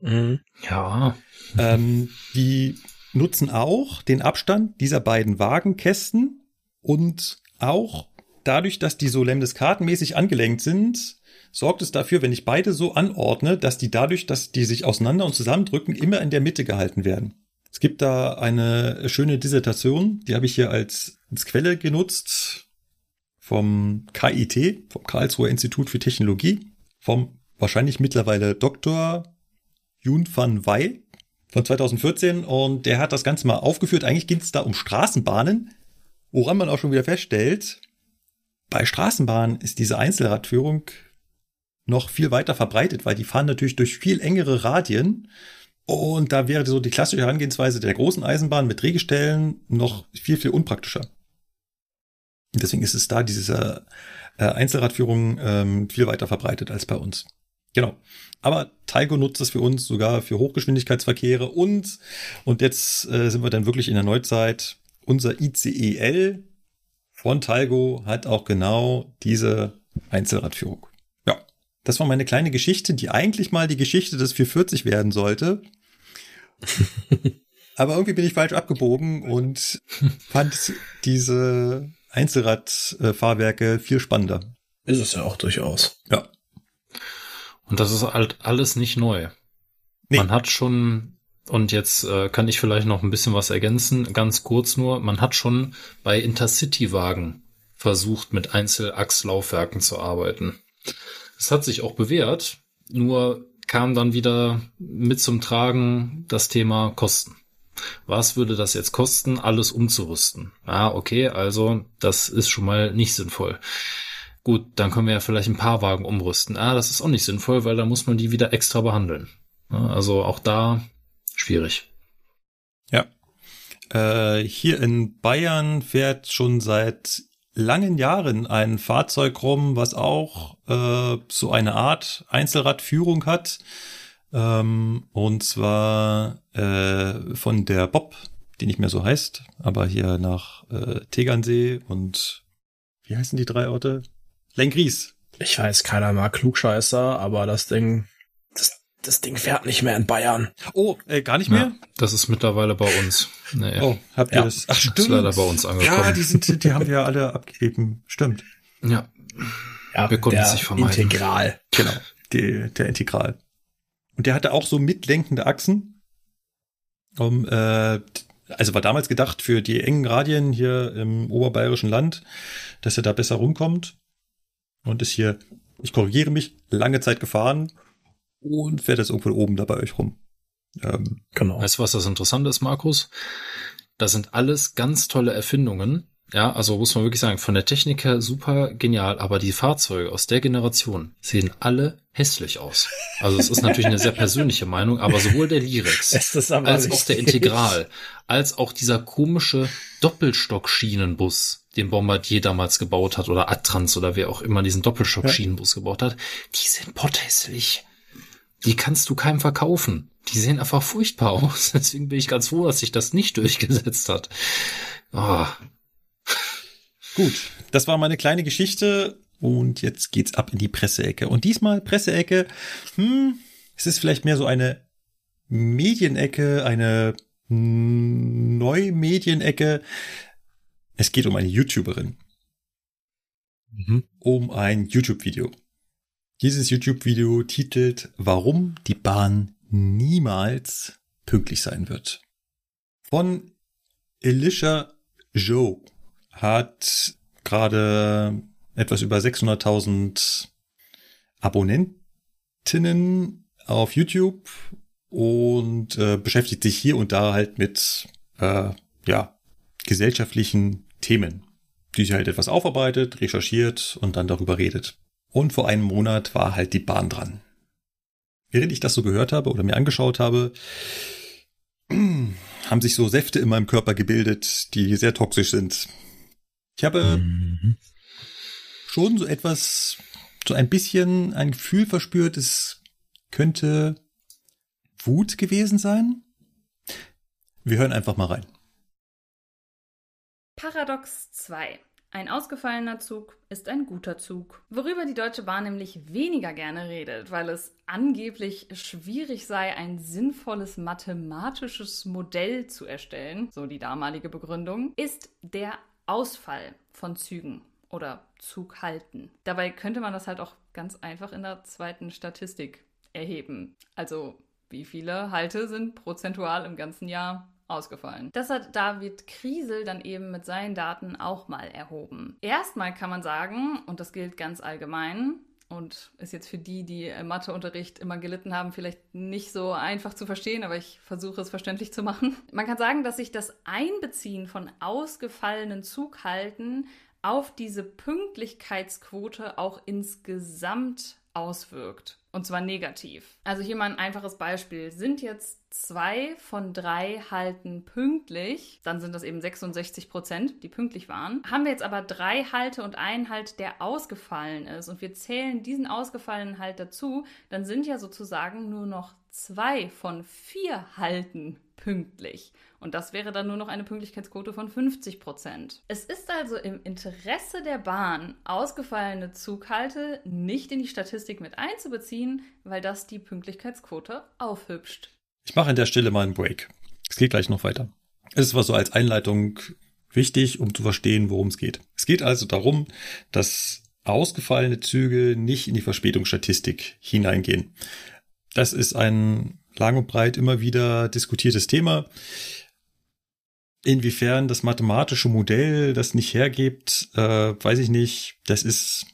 Mhm. Ja. Ähm, die nutzen auch den Abstand dieser beiden Wagenkästen und auch dadurch, dass die so Lemnes kartenmäßig angelenkt sind, sorgt es dafür, wenn ich beide so anordne, dass die dadurch, dass die sich auseinander und zusammendrücken, immer in der Mitte gehalten werden. Es gibt da eine schöne Dissertation, die habe ich hier als, als Quelle genutzt vom KIT, vom Karlsruher Institut für Technologie, vom wahrscheinlich mittlerweile Dr. Jun van Wey von 2014 und der hat das Ganze mal aufgeführt. Eigentlich ging es da um Straßenbahnen, woran man auch schon wieder feststellt, bei Straßenbahnen ist diese Einzelradführung noch viel weiter verbreitet, weil die fahren natürlich durch viel engere Radien und da wäre so die klassische Herangehensweise der großen Eisenbahn mit Drehgestellen noch viel, viel unpraktischer. Deswegen ist es da, diese äh, Einzelradführung ähm, viel weiter verbreitet als bei uns. Genau. Aber Taigo nutzt das für uns sogar für Hochgeschwindigkeitsverkehre und, und jetzt äh, sind wir dann wirklich in der Neuzeit. Unser ICEL von Taigo hat auch genau diese Einzelradführung. Ja, das war meine kleine Geschichte, die eigentlich mal die Geschichte des 440 werden sollte. Aber irgendwie bin ich falsch abgebogen und fand diese Einzelradfahrwerke viel spannender. Ist es ja auch durchaus. Ja. Und das ist halt alles nicht neu. Nee. Man hat schon, und jetzt äh, kann ich vielleicht noch ein bisschen was ergänzen, ganz kurz nur, man hat schon bei Intercity-Wagen versucht, mit Einzelachslaufwerken zu arbeiten. Das hat sich auch bewährt, nur kam dann wieder mit zum Tragen das Thema Kosten. Was würde das jetzt kosten, alles umzurüsten? Ah, okay, also das ist schon mal nicht sinnvoll. Gut, dann können wir ja vielleicht ein paar Wagen umrüsten. Ah, das ist auch nicht sinnvoll, weil da muss man die wieder extra behandeln. Also auch da schwierig. Ja. Äh, hier in Bayern fährt schon seit langen Jahren ein Fahrzeug rum, was auch äh, so eine Art Einzelradführung hat. Ähm, und zwar äh, von der Bob, die nicht mehr so heißt, aber hier nach äh, Tegernsee und wie heißen die drei Orte? Lengries. Ich weiß, keiner mag Klugscheißer, aber das Ding, das, das Ding fährt nicht mehr in Bayern. Oh, äh, gar nicht mehr? Ja, das ist mittlerweile bei uns. Nee. Oh, habt ihr ja. das? Ach, stimmt. Das ist leider bei uns angekommen. Ja, die sind, die haben wir ja alle abgegeben. Stimmt. Ja. Ja, wir konnten es nicht vermeiden. Integral. Genau. Die, der Integral. Und der hatte auch so mitlenkende Achsen. Um, äh, also war damals gedacht für die engen Radien hier im oberbayerischen Land, dass er da besser rumkommt. Und ist hier, ich korrigiere mich, lange Zeit gefahren und fährt jetzt irgendwo oben da bei euch rum. Ähm, genau. Weißt du, was das Interessante ist, Markus? Das sind alles ganz tolle Erfindungen, ja, also muss man wirklich sagen, von der Technik her super genial, aber die Fahrzeuge aus der Generation sehen alle hässlich aus. Also es ist natürlich eine sehr persönliche Meinung, aber sowohl der Lyrex als auch der Integral, als auch dieser komische Doppelstock-Schienenbus, den Bombardier damals gebaut hat oder Adtrans oder wer auch immer diesen Doppelstock-Schienenbus gebaut hat, die sind potthässlich. Die kannst du keinem verkaufen. Die sehen einfach furchtbar aus. Deswegen bin ich ganz froh, dass sich das nicht durchgesetzt hat. Oh, Gut, das war meine kleine Geschichte und jetzt geht's ab in die Presseecke. Und diesmal Presseecke, hm, es ist vielleicht mehr so eine Medienecke, eine Neumedienecke. Es geht um eine YouTuberin. Mhm. Um ein YouTube-Video. Dieses YouTube-Video titelt Warum die Bahn niemals pünktlich sein wird. Von Elisha Joe hat gerade etwas über 600.000 Abonnentinnen auf YouTube und äh, beschäftigt sich hier und da halt mit äh, ja gesellschaftlichen Themen, die sie halt etwas aufarbeitet, recherchiert und dann darüber redet. Und vor einem Monat war halt die Bahn dran. Während ich das so gehört habe oder mir angeschaut habe, haben sich so Säfte in meinem Körper gebildet, die sehr toxisch sind. Ich habe mhm. schon so etwas, so ein bisschen ein Gefühl verspürt, es könnte Wut gewesen sein. Wir hören einfach mal rein. Paradox 2. Ein ausgefallener Zug ist ein guter Zug. Worüber die Deutsche Bahn nämlich weniger gerne redet, weil es angeblich schwierig sei, ein sinnvolles mathematisches Modell zu erstellen, so die damalige Begründung, ist der Ausfall von Zügen oder Zughalten. Dabei könnte man das halt auch ganz einfach in der zweiten Statistik erheben. Also wie viele Halte sind prozentual im ganzen Jahr ausgefallen. Das hat David Kriesel dann eben mit seinen Daten auch mal erhoben. Erstmal kann man sagen, und das gilt ganz allgemein, und ist jetzt für die, die im Matheunterricht immer gelitten haben, vielleicht nicht so einfach zu verstehen, aber ich versuche es verständlich zu machen. Man kann sagen, dass sich das Einbeziehen von ausgefallenen Zughalten auf diese Pünktlichkeitsquote auch insgesamt auswirkt. Und zwar negativ. Also hier mal ein einfaches Beispiel. Sind jetzt zwei von drei Halten pünktlich, dann sind das eben 66 Prozent, die pünktlich waren. Haben wir jetzt aber drei Halte und einen Halt, der ausgefallen ist und wir zählen diesen ausgefallenen Halt dazu, dann sind ja sozusagen nur noch zwei von vier Halten pünktlich. Und das wäre dann nur noch eine Pünktlichkeitsquote von 50 Prozent. Es ist also im Interesse der Bahn, ausgefallene Zughalte nicht in die Statistik mit einzubeziehen, weil das die Pünktlichkeitsquote aufhübscht. Ich mache an der Stelle mal einen Break. Es geht gleich noch weiter. Es ist was so als Einleitung wichtig, um zu verstehen, worum es geht. Es geht also darum, dass ausgefallene Züge nicht in die Verspätungsstatistik hineingehen. Das ist ein lang und breit immer wieder diskutiertes Thema. Inwiefern das mathematische Modell das nicht hergibt, äh, weiß ich nicht. Das ist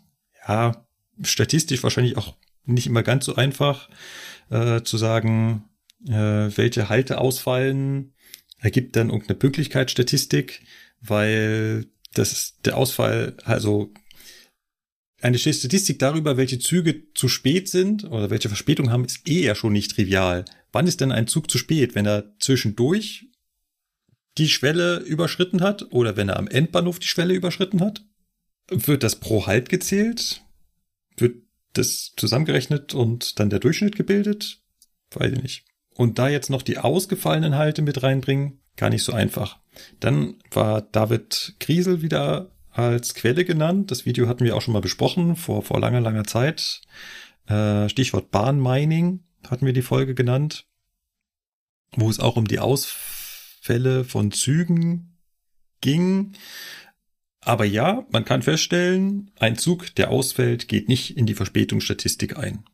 ja statistisch wahrscheinlich auch nicht immer ganz so einfach äh, zu sagen, äh, welche Halte ausfallen. Ergibt dann irgendeine Pünktlichkeitsstatistik, weil das der Ausfall, also eine Statistik darüber, welche Züge zu spät sind oder welche Verspätung haben, ist eh ja schon nicht trivial. Wann ist denn ein Zug zu spät? Wenn er zwischendurch die Schwelle überschritten hat oder wenn er am Endbahnhof die Schwelle überschritten hat? Wird das pro Halt gezählt? Wird das zusammengerechnet und dann der Durchschnitt gebildet? Weiß ich nicht. Und da jetzt noch die ausgefallenen Halte mit reinbringen, gar nicht so einfach. Dann war David Kriesel wieder als Quelle genannt. Das Video hatten wir auch schon mal besprochen, vor, vor langer, langer Zeit. Äh, Stichwort Bahnmining hatten wir die Folge genannt, wo es auch um die Ausfälle von Zügen ging. Aber ja, man kann feststellen, ein Zug, der ausfällt, geht nicht in die Verspätungsstatistik ein.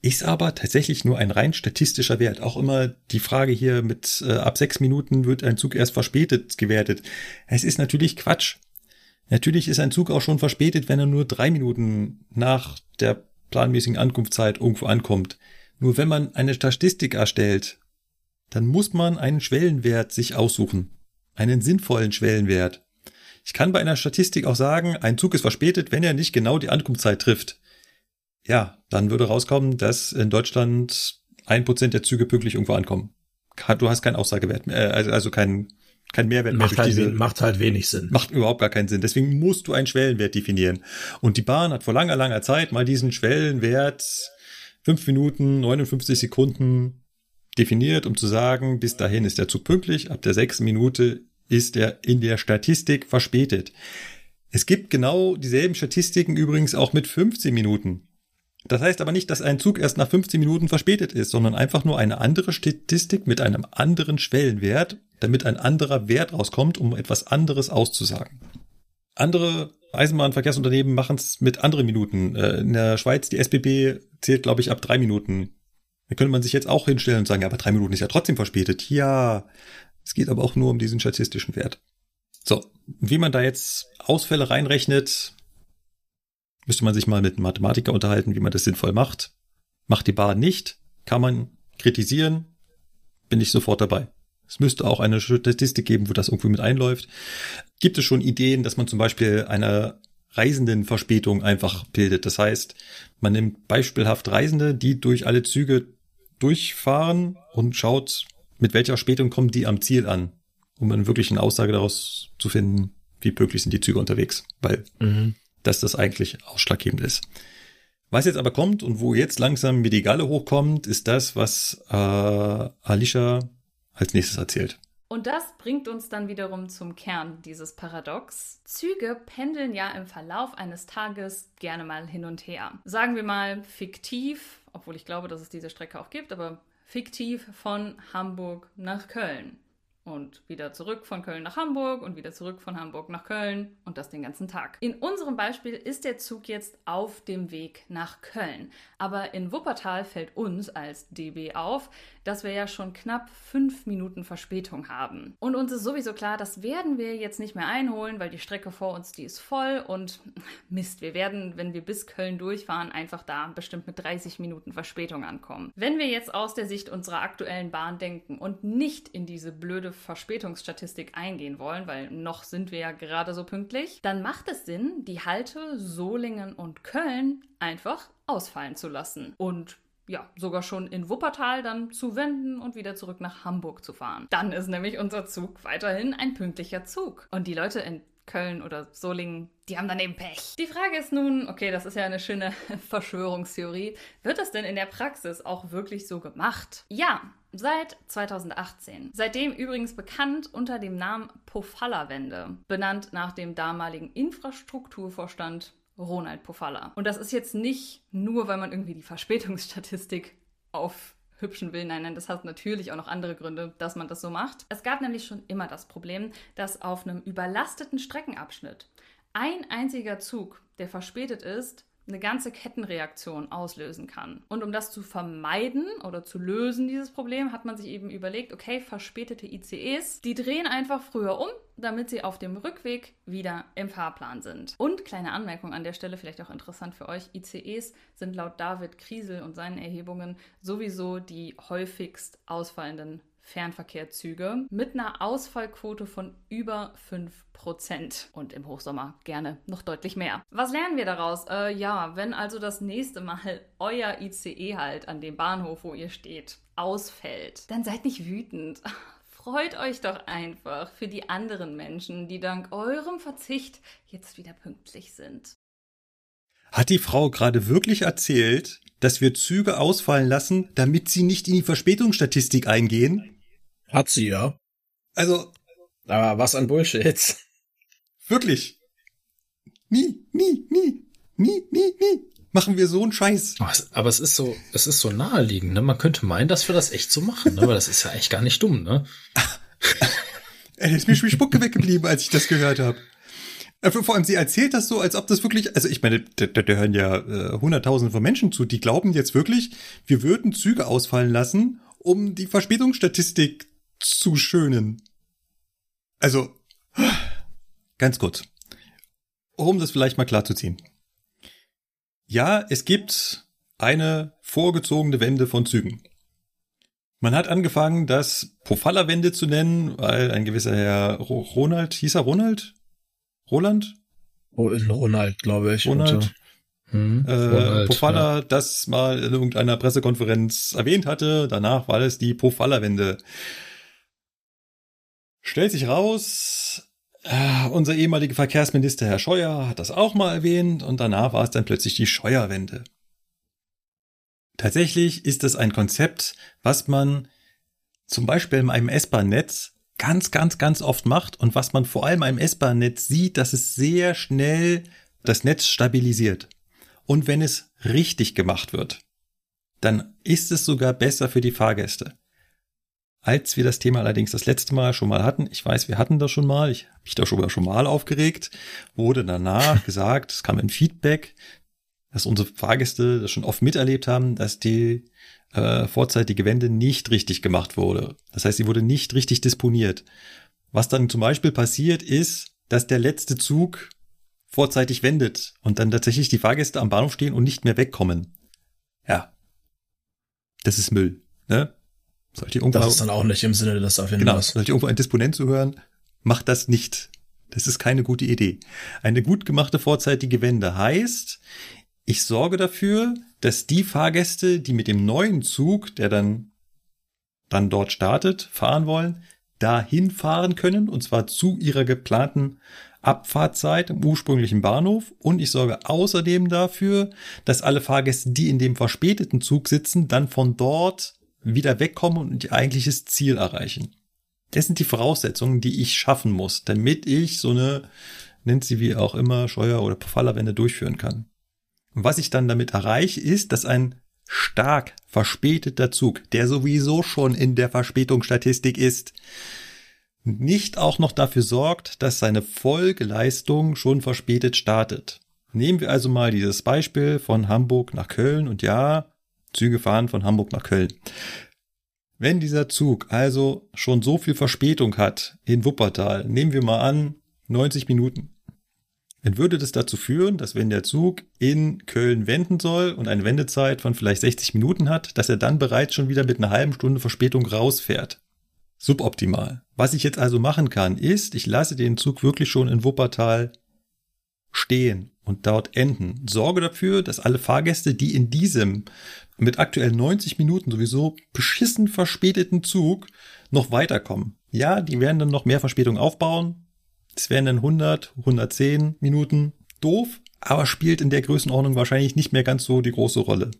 Ist aber tatsächlich nur ein rein statistischer Wert. Auch immer die Frage hier mit äh, ab sechs Minuten wird ein Zug erst verspätet gewertet. Es ist natürlich Quatsch. Natürlich ist ein Zug auch schon verspätet, wenn er nur drei Minuten nach der planmäßigen Ankunftszeit irgendwo ankommt. Nur wenn man eine Statistik erstellt, dann muss man einen Schwellenwert sich aussuchen. Einen sinnvollen Schwellenwert. Ich kann bei einer Statistik auch sagen, ein Zug ist verspätet, wenn er nicht genau die Ankunftszeit trifft. Ja, dann würde rauskommen, dass in Deutschland ein Prozent der Züge pünktlich irgendwo ankommen. Du hast keinen Aussagewert mehr, äh, also keinen kein Mehrwert macht halt, diese, macht halt wenig Sinn. Macht überhaupt gar keinen Sinn. Deswegen musst du einen Schwellenwert definieren. Und die Bahn hat vor langer, langer Zeit mal diesen Schwellenwert fünf Minuten, 59 Sekunden definiert, um zu sagen, bis dahin ist der Zug pünktlich, ab der sechsten Minute ist er in der Statistik verspätet. Es gibt genau dieselben Statistiken übrigens auch mit 15 Minuten. Das heißt aber nicht, dass ein Zug erst nach 15 Minuten verspätet ist, sondern einfach nur eine andere Statistik mit einem anderen Schwellenwert, damit ein anderer Wert rauskommt, um etwas anderes auszusagen. Andere Eisenbahnverkehrsunternehmen machen es mit anderen Minuten. Äh, in der Schweiz, die SBB zählt, glaube ich, ab drei Minuten. Da könnte man sich jetzt auch hinstellen und sagen, ja, aber drei Minuten ist ja trotzdem verspätet. Ja, es geht aber auch nur um diesen statistischen Wert. So, wie man da jetzt Ausfälle reinrechnet, Müsste man sich mal mit Mathematiker unterhalten, wie man das sinnvoll macht. Macht die Bahn nicht, kann man kritisieren, bin ich sofort dabei. Es müsste auch eine Statistik geben, wo das irgendwie mit einläuft. Gibt es schon Ideen, dass man zum Beispiel eine Reisendenverspätung einfach bildet? Das heißt, man nimmt beispielhaft Reisende, die durch alle Züge durchfahren und schaut, mit welcher Verspätung kommen die am Ziel an, um dann wirklich eine Aussage daraus zu finden, wie pünktlich sind die Züge unterwegs. Weil mhm dass das eigentlich ausschlaggebend ist. Was jetzt aber kommt und wo jetzt langsam mir die Galle hochkommt, ist das, was äh, Alicia als nächstes erzählt. Und das bringt uns dann wiederum zum Kern dieses Paradox. Züge pendeln ja im Verlauf eines Tages gerne mal hin und her. Sagen wir mal fiktiv, obwohl ich glaube, dass es diese Strecke auch gibt, aber fiktiv von Hamburg nach Köln und wieder zurück von Köln nach Hamburg und wieder zurück von Hamburg nach Köln und das den ganzen Tag. In unserem Beispiel ist der Zug jetzt auf dem Weg nach Köln. Aber in Wuppertal fällt uns als DB auf, dass wir ja schon knapp fünf Minuten Verspätung haben. Und uns ist sowieso klar, das werden wir jetzt nicht mehr einholen, weil die Strecke vor uns, die ist voll und Mist, wir werden, wenn wir bis Köln durchfahren, einfach da bestimmt mit 30 Minuten Verspätung ankommen. Wenn wir jetzt aus der Sicht unserer aktuellen Bahn denken und nicht in diese blöde Verspätungsstatistik eingehen wollen, weil noch sind wir ja gerade so pünktlich, dann macht es Sinn, die Halte Solingen und Köln einfach ausfallen zu lassen. Und ja, sogar schon in Wuppertal dann zu wenden und wieder zurück nach Hamburg zu fahren. Dann ist nämlich unser Zug weiterhin ein pünktlicher Zug. Und die Leute in Köln oder Solingen, die haben dann eben Pech. Die Frage ist nun, okay, das ist ja eine schöne Verschwörungstheorie, wird das denn in der Praxis auch wirklich so gemacht? Ja, seit 2018. Seitdem übrigens bekannt unter dem Namen Pofalla-Wende, benannt nach dem damaligen Infrastrukturvorstand Ronald Pofalla. Und das ist jetzt nicht nur, weil man irgendwie die Verspätungsstatistik auf hübschen will. Nein, nein, das hat natürlich auch noch andere Gründe, dass man das so macht. Es gab nämlich schon immer das Problem, dass auf einem überlasteten Streckenabschnitt ein einziger Zug, der verspätet ist, eine ganze Kettenreaktion auslösen kann. Und um das zu vermeiden oder zu lösen, dieses Problem, hat man sich eben überlegt, okay, verspätete ICEs, die drehen einfach früher um, damit sie auf dem Rückweg wieder im Fahrplan sind. Und kleine Anmerkung an der Stelle, vielleicht auch interessant für euch, ICEs sind laut David Kriesel und seinen Erhebungen sowieso die häufigst ausfallenden Fernverkehrszüge mit einer Ausfallquote von über 5% und im Hochsommer gerne noch deutlich mehr. Was lernen wir daraus? Äh, ja, wenn also das nächste Mal euer ICE halt an dem Bahnhof, wo ihr steht, ausfällt, dann seid nicht wütend. Freut euch doch einfach für die anderen Menschen, die dank eurem Verzicht jetzt wieder pünktlich sind. Hat die Frau gerade wirklich erzählt, dass wir Züge ausfallen lassen, damit sie nicht in die Verspätungsstatistik eingehen? Hat sie ja. Also. Aber was an Bullshit. Wirklich. Nie, nie, nie, nie, nie, nie machen wir so einen Scheiß. Aber es ist so, es ist so naheliegend, ne? Man könnte meinen, dass wir das echt so machen, ne? Aber das ist ja echt gar nicht dumm, ne? Ey, ist mir schon Spucke weggeblieben, als ich das gehört habe. Äh, vor allem, sie erzählt das so, als ob das wirklich, also ich meine, da, da hören ja äh, hunderttausende von Menschen zu, die glauben jetzt wirklich, wir würden Züge ausfallen lassen, um die Verspätungsstatistik zu schönen. Also, ganz kurz. Um das vielleicht mal klar zu ziehen. Ja, es gibt eine vorgezogene Wende von Zügen. Man hat angefangen, das Pofalla-Wende zu nennen, weil ein gewisser Herr Ronald, hieß er Ronald? Roland? Ronald, glaube ich. Ronald. Hm, äh, Ronald, Pofalla ja. das mal in irgendeiner Pressekonferenz erwähnt hatte. Danach war es die Pofalla-Wende. Stellt sich raus, äh, unser ehemaliger Verkehrsminister Herr Scheuer hat das auch mal erwähnt und danach war es dann plötzlich die Scheuerwende. Tatsächlich ist es ein Konzept, was man zum Beispiel in einem S-Bahn-Netz ganz, ganz, ganz oft macht und was man vor allem im S-Bahn-Netz sieht, dass es sehr schnell das Netz stabilisiert. Und wenn es richtig gemacht wird, dann ist es sogar besser für die Fahrgäste. Als wir das Thema allerdings das letzte Mal schon mal hatten, ich weiß, wir hatten das schon mal, ich habe mich da schon, schon mal aufgeregt, wurde danach gesagt, es kam ein Feedback, dass unsere Fahrgäste das schon oft miterlebt haben, dass die äh, vorzeitige Wende nicht richtig gemacht wurde. Das heißt, sie wurde nicht richtig disponiert. Was dann zum Beispiel passiert ist, dass der letzte Zug vorzeitig wendet und dann tatsächlich die Fahrgäste am Bahnhof stehen und nicht mehr wegkommen. Ja. Das ist Müll. Ne? Sollte irgendwo, das ist dann auch nicht im Sinne des Erfinders. Genau, sollte irgendwo ein Disponent zuhören, macht das nicht. Das ist keine gute Idee. Eine gut gemachte vorzeitige Wende heißt, ich sorge dafür, dass die Fahrgäste, die mit dem neuen Zug, der dann, dann dort startet, fahren wollen, dahin fahren können, und zwar zu ihrer geplanten Abfahrtzeit im ursprünglichen Bahnhof. Und ich sorge außerdem dafür, dass alle Fahrgäste, die in dem verspäteten Zug sitzen, dann von dort wieder wegkommen und ihr eigentliches Ziel erreichen. Das sind die Voraussetzungen, die ich schaffen muss, damit ich so eine, nennt sie wie auch immer, Steuer- oder Fallerwende durchführen kann. Und was ich dann damit erreiche, ist, dass ein stark verspäteter Zug, der sowieso schon in der Verspätungsstatistik ist, nicht auch noch dafür sorgt, dass seine Folgeleistung schon verspätet startet. Nehmen wir also mal dieses Beispiel von Hamburg nach Köln und ja, Züge fahren von Hamburg nach Köln. Wenn dieser Zug also schon so viel Verspätung hat in Wuppertal, nehmen wir mal an 90 Minuten, dann würde das dazu führen, dass wenn der Zug in Köln wenden soll und eine Wendezeit von vielleicht 60 Minuten hat, dass er dann bereits schon wieder mit einer halben Stunde Verspätung rausfährt. Suboptimal. Was ich jetzt also machen kann, ist, ich lasse den Zug wirklich schon in Wuppertal stehen und dort enden. Sorge dafür, dass alle Fahrgäste, die in diesem mit aktuell 90 Minuten sowieso beschissen verspäteten Zug noch weiterkommen. Ja, die werden dann noch mehr Verspätung aufbauen. Es werden dann 100, 110 Minuten. Doof, aber spielt in der Größenordnung wahrscheinlich nicht mehr ganz so die große Rolle.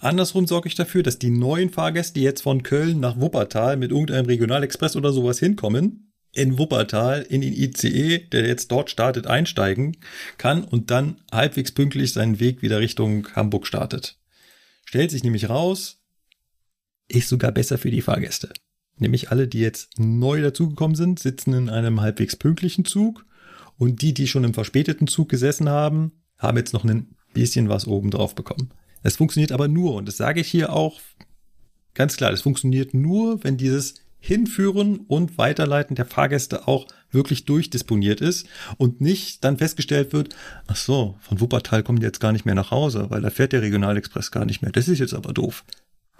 Andersrum sorge ich dafür, dass die neuen Fahrgäste, die jetzt von Köln nach Wuppertal mit irgendeinem Regionalexpress oder sowas hinkommen, in Wuppertal in den ICE, der jetzt dort startet, einsteigen kann und dann halbwegs pünktlich seinen Weg wieder Richtung Hamburg startet. Stellt sich nämlich raus, ist sogar besser für die Fahrgäste. Nämlich alle, die jetzt neu dazugekommen sind, sitzen in einem halbwegs pünktlichen Zug und die, die schon im verspäteten Zug gesessen haben, haben jetzt noch einen bisschen was oben drauf bekommen. Es funktioniert aber nur, und das sage ich hier auch ganz klar, es funktioniert nur, wenn dieses Hinführen und Weiterleiten der Fahrgäste auch wirklich durchdisponiert ist und nicht dann festgestellt wird, ach so, von Wuppertal kommen die jetzt gar nicht mehr nach Hause, weil da fährt der Regionalexpress gar nicht mehr. Das ist jetzt aber doof.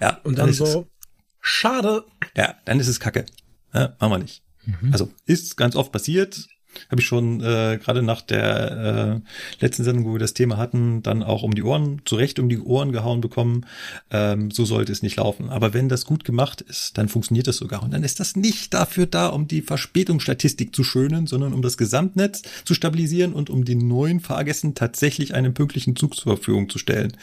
Ja, und dann, dann so, es, schade. Ja, dann ist es kacke. Ja, machen wir nicht. Mhm. Also ist ganz oft passiert, habe ich schon äh, gerade nach der äh, letzten Sendung, wo wir das Thema hatten, dann auch um die Ohren, zurecht um die Ohren gehauen bekommen. Ähm, so sollte es nicht laufen. Aber wenn das gut gemacht ist, dann funktioniert das sogar. Und dann ist das nicht dafür da, um die Verspätungsstatistik zu schönen, sondern um das Gesamtnetz zu stabilisieren und um den neuen Fahrgästen tatsächlich einen pünktlichen Zug zur Verfügung zu stellen.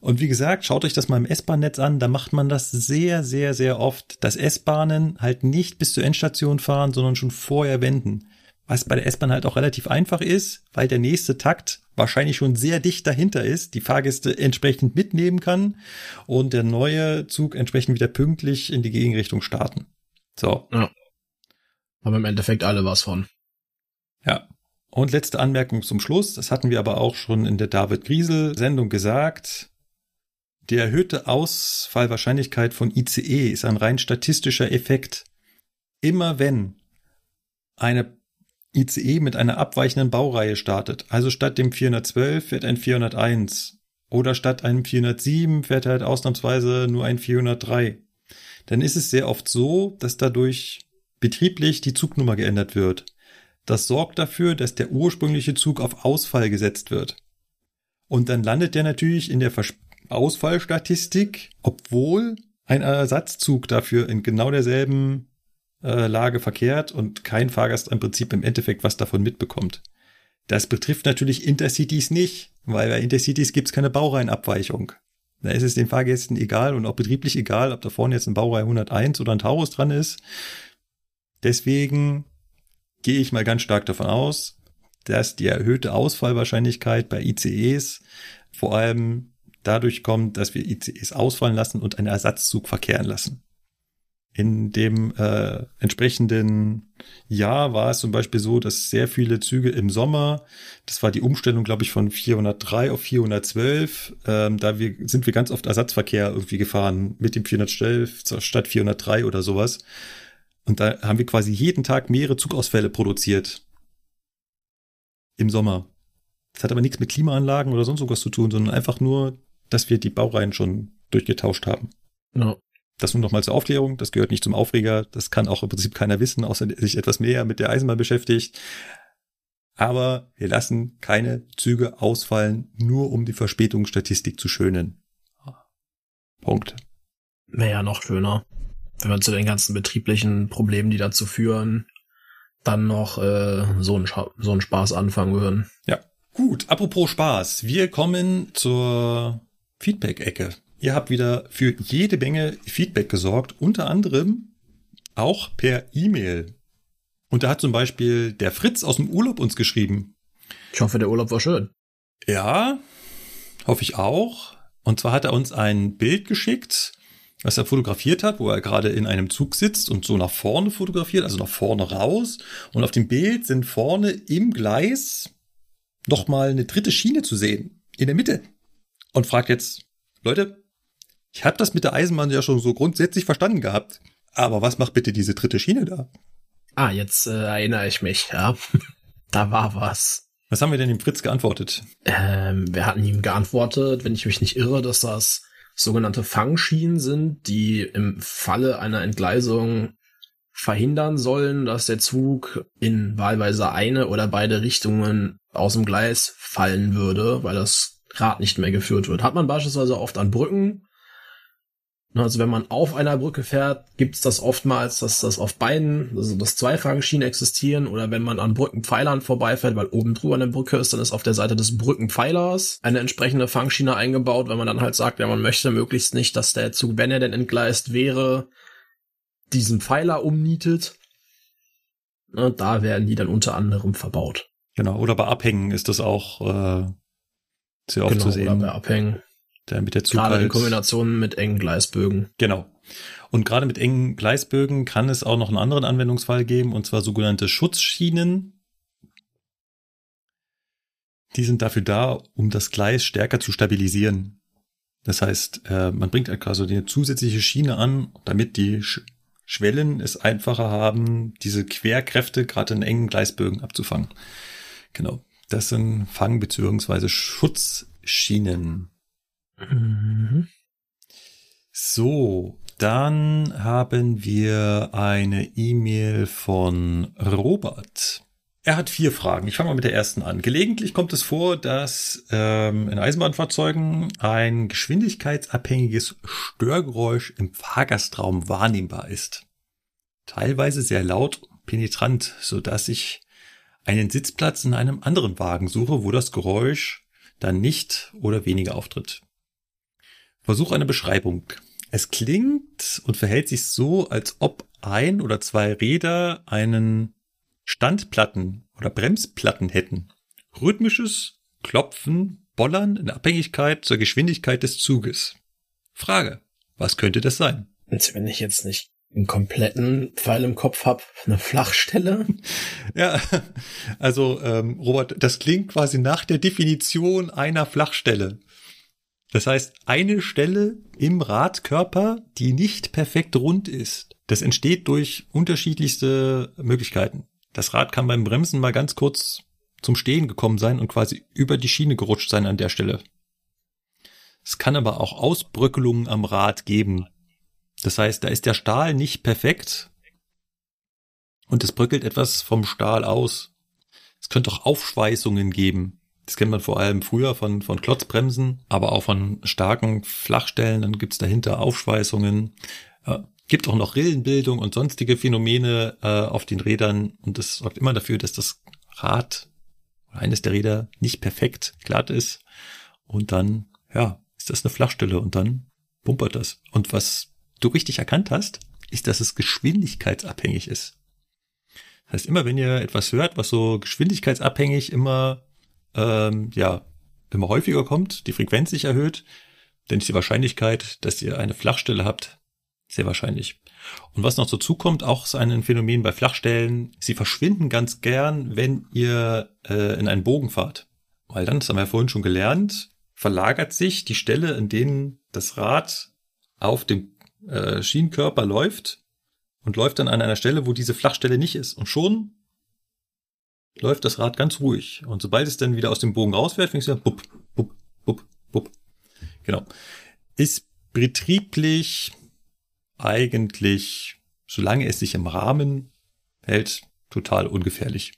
Und wie gesagt, schaut euch das mal im S-Bahn-Netz an, da macht man das sehr, sehr, sehr oft, dass S-Bahnen halt nicht bis zur Endstation fahren, sondern schon vorher wenden was bei der S-Bahn halt auch relativ einfach ist, weil der nächste Takt wahrscheinlich schon sehr dicht dahinter ist, die Fahrgäste entsprechend mitnehmen kann und der neue Zug entsprechend wieder pünktlich in die Gegenrichtung starten. So. Ja. Haben im Endeffekt alle was von. Ja. Und letzte Anmerkung zum Schluss. Das hatten wir aber auch schon in der David Griesel Sendung gesagt. Die erhöhte Ausfallwahrscheinlichkeit von ICE ist ein rein statistischer Effekt. Immer wenn eine ICE mit einer abweichenden Baureihe startet. Also statt dem 412 fährt ein 401. Oder statt einem 407 fährt halt ausnahmsweise nur ein 403. Dann ist es sehr oft so, dass dadurch betrieblich die Zugnummer geändert wird. Das sorgt dafür, dass der ursprüngliche Zug auf Ausfall gesetzt wird. Und dann landet der natürlich in der Vers Ausfallstatistik, obwohl ein Ersatzzug dafür in genau derselben Lage verkehrt und kein Fahrgast im Prinzip im Endeffekt was davon mitbekommt. Das betrifft natürlich Intercities nicht, weil bei Intercities gibt's keine Baureihenabweichung. Da ist es den Fahrgästen egal und auch betrieblich egal, ob da vorne jetzt ein Baureihe 101 oder ein Taurus dran ist. Deswegen gehe ich mal ganz stark davon aus, dass die erhöhte Ausfallwahrscheinlichkeit bei ICEs vor allem dadurch kommt, dass wir ICEs ausfallen lassen und einen Ersatzzug verkehren lassen. In dem äh, entsprechenden Jahr war es zum Beispiel so, dass sehr viele Züge im Sommer, das war die Umstellung, glaube ich, von 403 auf 412, ähm, da wir, sind wir ganz oft Ersatzverkehr irgendwie gefahren mit dem 412 statt 403 oder sowas. Und da haben wir quasi jeden Tag mehrere Zugausfälle produziert. Im Sommer. Das hat aber nichts mit Klimaanlagen oder sonst irgendwas zu tun, sondern einfach nur, dass wir die Baureihen schon durchgetauscht haben. Ja. Das nur noch mal zur Aufklärung. Das gehört nicht zum Aufreger. Das kann auch im Prinzip keiner wissen, außer sich etwas mehr mit der Eisenbahn beschäftigt. Aber wir lassen keine Züge ausfallen, nur um die Verspätungsstatistik zu schönen. Punkt. Wäre ja noch schöner, wenn wir zu den ganzen betrieblichen Problemen, die dazu führen, dann noch äh, so, ein so einen Spaß anfangen würden. Ja. Gut, apropos Spaß. Wir kommen zur Feedback-Ecke. Ihr habt wieder für jede Menge Feedback gesorgt, unter anderem auch per E-Mail. Und da hat zum Beispiel der Fritz aus dem Urlaub uns geschrieben. Ich hoffe, der Urlaub war schön. Ja, hoffe ich auch. Und zwar hat er uns ein Bild geschickt, was er fotografiert hat, wo er gerade in einem Zug sitzt und so nach vorne fotografiert, also nach vorne raus. Und auf dem Bild sind vorne im Gleis nochmal eine dritte Schiene zu sehen, in der Mitte. Und fragt jetzt, Leute, ich habe das mit der Eisenbahn ja schon so grundsätzlich verstanden gehabt. Aber was macht bitte diese dritte Schiene da? Ah, jetzt äh, erinnere ich mich, ja. da war was. Was haben wir denn dem Fritz geantwortet? Ähm, wir hatten ihm geantwortet, wenn ich mich nicht irre, dass das sogenannte Fangschienen sind, die im Falle einer Entgleisung verhindern sollen, dass der Zug in wahlweise eine oder beide Richtungen aus dem Gleis fallen würde, weil das Rad nicht mehr geführt wird. Hat man beispielsweise oft an Brücken, also wenn man auf einer Brücke fährt, gibt es das oftmals, dass das auf beiden, also dass zwei Fangschienen existieren oder wenn man an Brückenpfeilern vorbeifährt, weil oben drüber eine Brücke ist, dann ist auf der Seite des Brückenpfeilers eine entsprechende Fangschiene eingebaut, weil man dann halt sagt, ja, man möchte möglichst nicht, dass der Zug, wenn er denn entgleist wäre, diesen Pfeiler umnietet. Ne, da werden die dann unter anderem verbaut. Genau, oder bei Abhängen ist das auch äh, sehr oft genau, zu sehen. Oder bei Abhängen der mit der Zug Gerade halt, in Kombination mit engen Gleisbögen. Genau. Und gerade mit engen Gleisbögen kann es auch noch einen anderen Anwendungsfall geben, und zwar sogenannte Schutzschienen. Die sind dafür da, um das Gleis stärker zu stabilisieren. Das heißt, äh, man bringt also eine zusätzliche Schiene an, damit die Sch Schwellen es einfacher haben, diese Querkräfte gerade in engen Gleisbögen abzufangen. Genau. Das sind Fang- bzw. Schutzschienen. Mhm. So, dann haben wir eine E-Mail von Robert. Er hat vier Fragen. Ich fange mal mit der ersten an. Gelegentlich kommt es vor, dass ähm, in Eisenbahnfahrzeugen ein geschwindigkeitsabhängiges Störgeräusch im Fahrgastraum wahrnehmbar ist. Teilweise sehr laut, penetrant, so dass ich einen Sitzplatz in einem anderen Wagen suche, wo das Geräusch dann nicht oder weniger auftritt. Versuch eine Beschreibung. Es klingt und verhält sich so, als ob ein oder zwei Räder einen Standplatten oder Bremsplatten hätten. Rhythmisches Klopfen, Bollern in Abhängigkeit zur Geschwindigkeit des Zuges. Frage, was könnte das sein? Also wenn ich jetzt nicht einen kompletten Pfeil im Kopf hab, eine Flachstelle? Ja, also ähm, Robert, das klingt quasi nach der Definition einer Flachstelle. Das heißt, eine Stelle im Radkörper, die nicht perfekt rund ist. Das entsteht durch unterschiedlichste Möglichkeiten. Das Rad kann beim Bremsen mal ganz kurz zum Stehen gekommen sein und quasi über die Schiene gerutscht sein an der Stelle. Es kann aber auch Ausbröckelungen am Rad geben. Das heißt, da ist der Stahl nicht perfekt und es bröckelt etwas vom Stahl aus. Es könnte auch Aufschweißungen geben. Das kennt man vor allem früher von, von Klotzbremsen, aber auch von starken Flachstellen. Dann gibt's dahinter Aufschweißungen. Ja, gibt auch noch Rillenbildung und sonstige Phänomene äh, auf den Rädern und das sorgt immer dafür, dass das Rad oder eines der Räder nicht perfekt glatt ist und dann, ja, ist das eine Flachstelle und dann pumpert das. Und was du richtig erkannt hast, ist, dass es geschwindigkeitsabhängig ist. Das heißt, immer wenn ihr etwas hört, was so geschwindigkeitsabhängig immer, ähm, ja, immer häufiger kommt, die Frequenz sich erhöht, dann ist die Wahrscheinlichkeit, dass ihr eine Flachstelle habt, sehr wahrscheinlich. Und was noch dazu kommt, auch ist ein Phänomen bei Flachstellen, sie verschwinden ganz gern, wenn ihr äh, in einen Bogen fahrt. Weil dann, das haben wir ja vorhin schon gelernt, verlagert sich die Stelle, in denen das Rad auf dem äh, Schienenkörper läuft und läuft dann an einer Stelle, wo diese Flachstelle nicht ist. Und schon läuft das Rad ganz ruhig. Und sobald es dann wieder aus dem Bogen rausfährt, fängt es ja bupp, bupp, bupp, bupp. Genau. Ist betrieblich eigentlich, solange es sich im Rahmen hält, total ungefährlich.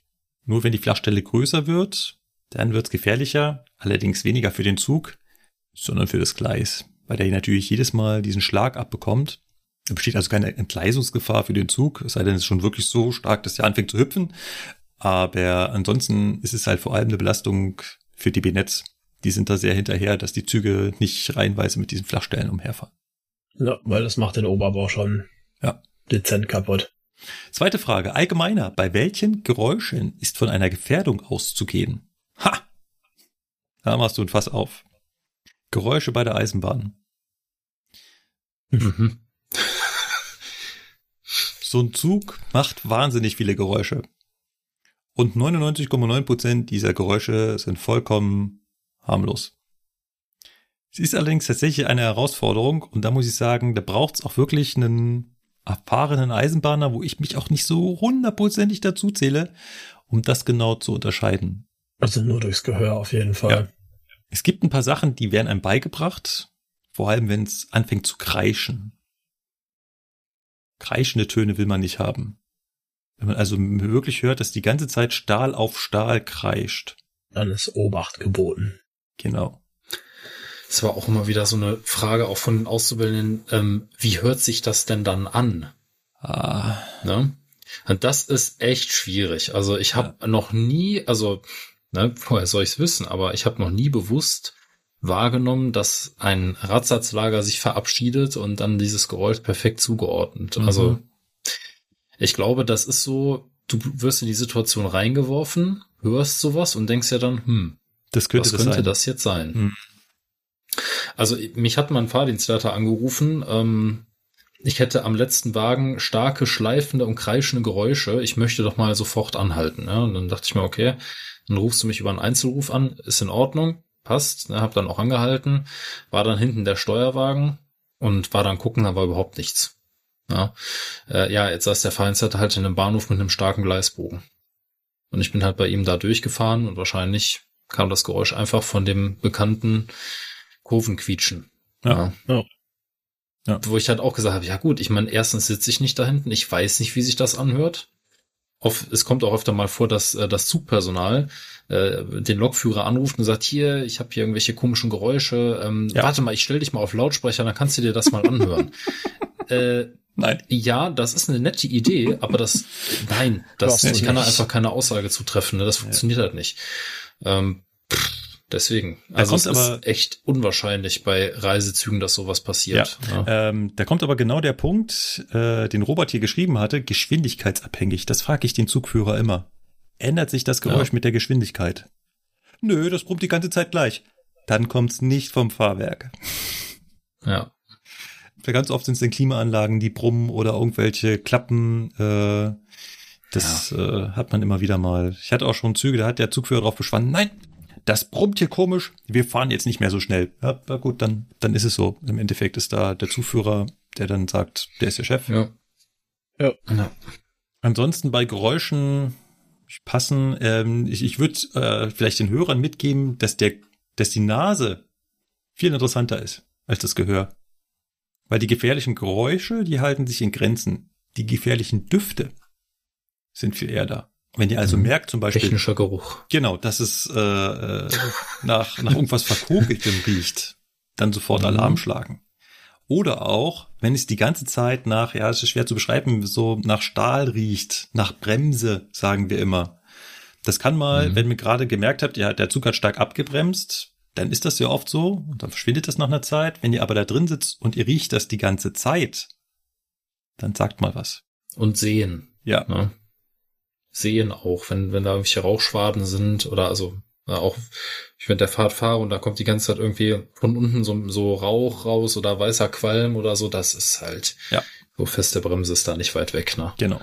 Nur wenn die Flachstelle größer wird, dann wird es gefährlicher, allerdings weniger für den Zug, sondern für das Gleis, weil der natürlich jedes Mal diesen Schlag abbekommt. Da besteht also keine Entgleisungsgefahr für den Zug, es sei denn, es ist schon wirklich so stark, dass der anfängt zu hüpfen. Aber ansonsten ist es halt vor allem eine Belastung für die B-Netz. Die sind da sehr hinterher, dass die Züge nicht reihenweise mit diesen Flachstellen umherfahren. Ja, weil das macht den Oberbau schon ja. dezent kaputt. Zweite Frage. Allgemeiner. Bei welchen Geräuschen ist von einer Gefährdung auszugehen? Ha! Da machst du ein Fass auf. Geräusche bei der Eisenbahn. Mhm. so ein Zug macht wahnsinnig viele Geräusche. Und 99,9% dieser Geräusche sind vollkommen harmlos. Es ist allerdings tatsächlich eine Herausforderung und da muss ich sagen, da braucht es auch wirklich einen erfahrenen Eisenbahner, wo ich mich auch nicht so hundertprozentig dazu zähle, um das genau zu unterscheiden. Also nur durchs Gehör auf jeden Fall. Ja. Es gibt ein paar Sachen, die werden einem beigebracht, vor allem wenn es anfängt zu kreischen. Kreischende Töne will man nicht haben. Wenn man also wirklich hört, dass die ganze Zeit Stahl auf Stahl kreischt. Dann ist Obacht geboten. Genau. Es war auch immer wieder so eine Frage auch von den Auszubildenden, ähm, wie hört sich das denn dann an? Ah. Ne? Und das ist echt schwierig. Also ich habe ja. noch nie, also ne, woher soll ich es wissen, aber ich habe noch nie bewusst wahrgenommen, dass ein Radsatzlager sich verabschiedet und dann dieses Geräusch perfekt zugeordnet. Mhm. Also ich glaube, das ist so, du wirst in die Situation reingeworfen, hörst sowas und denkst ja dann, hm, das könnte, was das, könnte sein. das jetzt sein? Mhm. Also mich hat mein Fahrdienstleiter angerufen. Ähm, ich hätte am letzten Wagen starke, schleifende und kreischende Geräusche. Ich möchte doch mal sofort anhalten. Ja? Und dann dachte ich mir, okay, Dann rufst du mich über einen Einzelruf an, ist in Ordnung, passt, ne, hab dann auch angehalten, war dann hinten der Steuerwagen und war dann gucken, da war überhaupt nichts. Ja, äh, ja jetzt saß der Feindsat halt in einem Bahnhof mit einem starken Gleisbogen. Und ich bin halt bei ihm da durchgefahren und wahrscheinlich kam das Geräusch einfach von dem bekannten Kurvenquietschen. Ja. ja. ja. Wo ich halt auch gesagt habe, ja gut, ich meine, erstens sitze ich nicht da hinten, ich weiß nicht, wie sich das anhört. Oft, es kommt auch öfter mal vor, dass äh, das Zugpersonal äh, den Lokführer anruft und sagt, hier, ich habe hier irgendwelche komischen Geräusche, ähm, ja. warte mal, ich stell dich mal auf Lautsprecher, dann kannst du dir das mal anhören. äh, Nein. Ja, das ist eine nette Idee, aber das, nein, das, ich kann da einfach keine Aussage zu treffen, ne? das funktioniert ja. halt nicht. Ähm, pff, Deswegen. Also es aber, ist echt unwahrscheinlich bei Reisezügen, dass sowas passiert. Ja, ja. Ähm, da kommt aber genau der Punkt, äh, den Robert hier geschrieben hatte, geschwindigkeitsabhängig. Das frage ich den Zugführer immer. Ändert sich das Geräusch ja. mit der Geschwindigkeit? Nö, das brummt die ganze Zeit gleich. Dann kommt's nicht vom Fahrwerk. Ja. Ganz oft sind es dann Klimaanlagen, die brummen oder irgendwelche Klappen. Äh, das ja. äh, hat man immer wieder mal. Ich hatte auch schon Züge, da hat der Zugführer drauf beschwanden, nein, das brummt hier komisch, wir fahren jetzt nicht mehr so schnell. Ja, na gut, dann, dann ist es so. Im Endeffekt ist da der Zuführer, der dann sagt, der ist der Chef. Ja. Ja. ja. Ansonsten bei Geräuschen passen, ähm, ich, ich würde äh, vielleicht den Hörern mitgeben, dass der, dass die Nase viel interessanter ist als das Gehör. Weil die gefährlichen Geräusche, die halten sich in Grenzen. Die gefährlichen Düfte sind viel eher da. Wenn ihr also mhm. merkt, zum Beispiel. Technischer Geruch. Genau, dass es äh, äh, nach, nach irgendwas Verkokeltem riecht, dann sofort mhm. Alarm schlagen. Oder auch, wenn es die ganze Zeit nach, ja, es ist schwer zu beschreiben, so nach Stahl riecht, nach Bremse, sagen wir immer. Das kann mal, mhm. wenn ihr gerade gemerkt habt, ja, der Zug hat stark abgebremst, dann ist das ja oft so und dann verschwindet das nach einer Zeit. Wenn ihr aber da drin sitzt und ihr riecht das die ganze Zeit, dann sagt mal was. Und sehen. Ja. Ne? sehen auch, wenn, wenn da irgendwelche Rauchschwaden sind oder also ja, auch ich mit der Fahrt fahre und da kommt die ganze Zeit irgendwie von unten so, so Rauch raus oder weißer Qualm oder so, das ist halt ja. so feste Bremse ist da nicht weit weg, ne? Genau.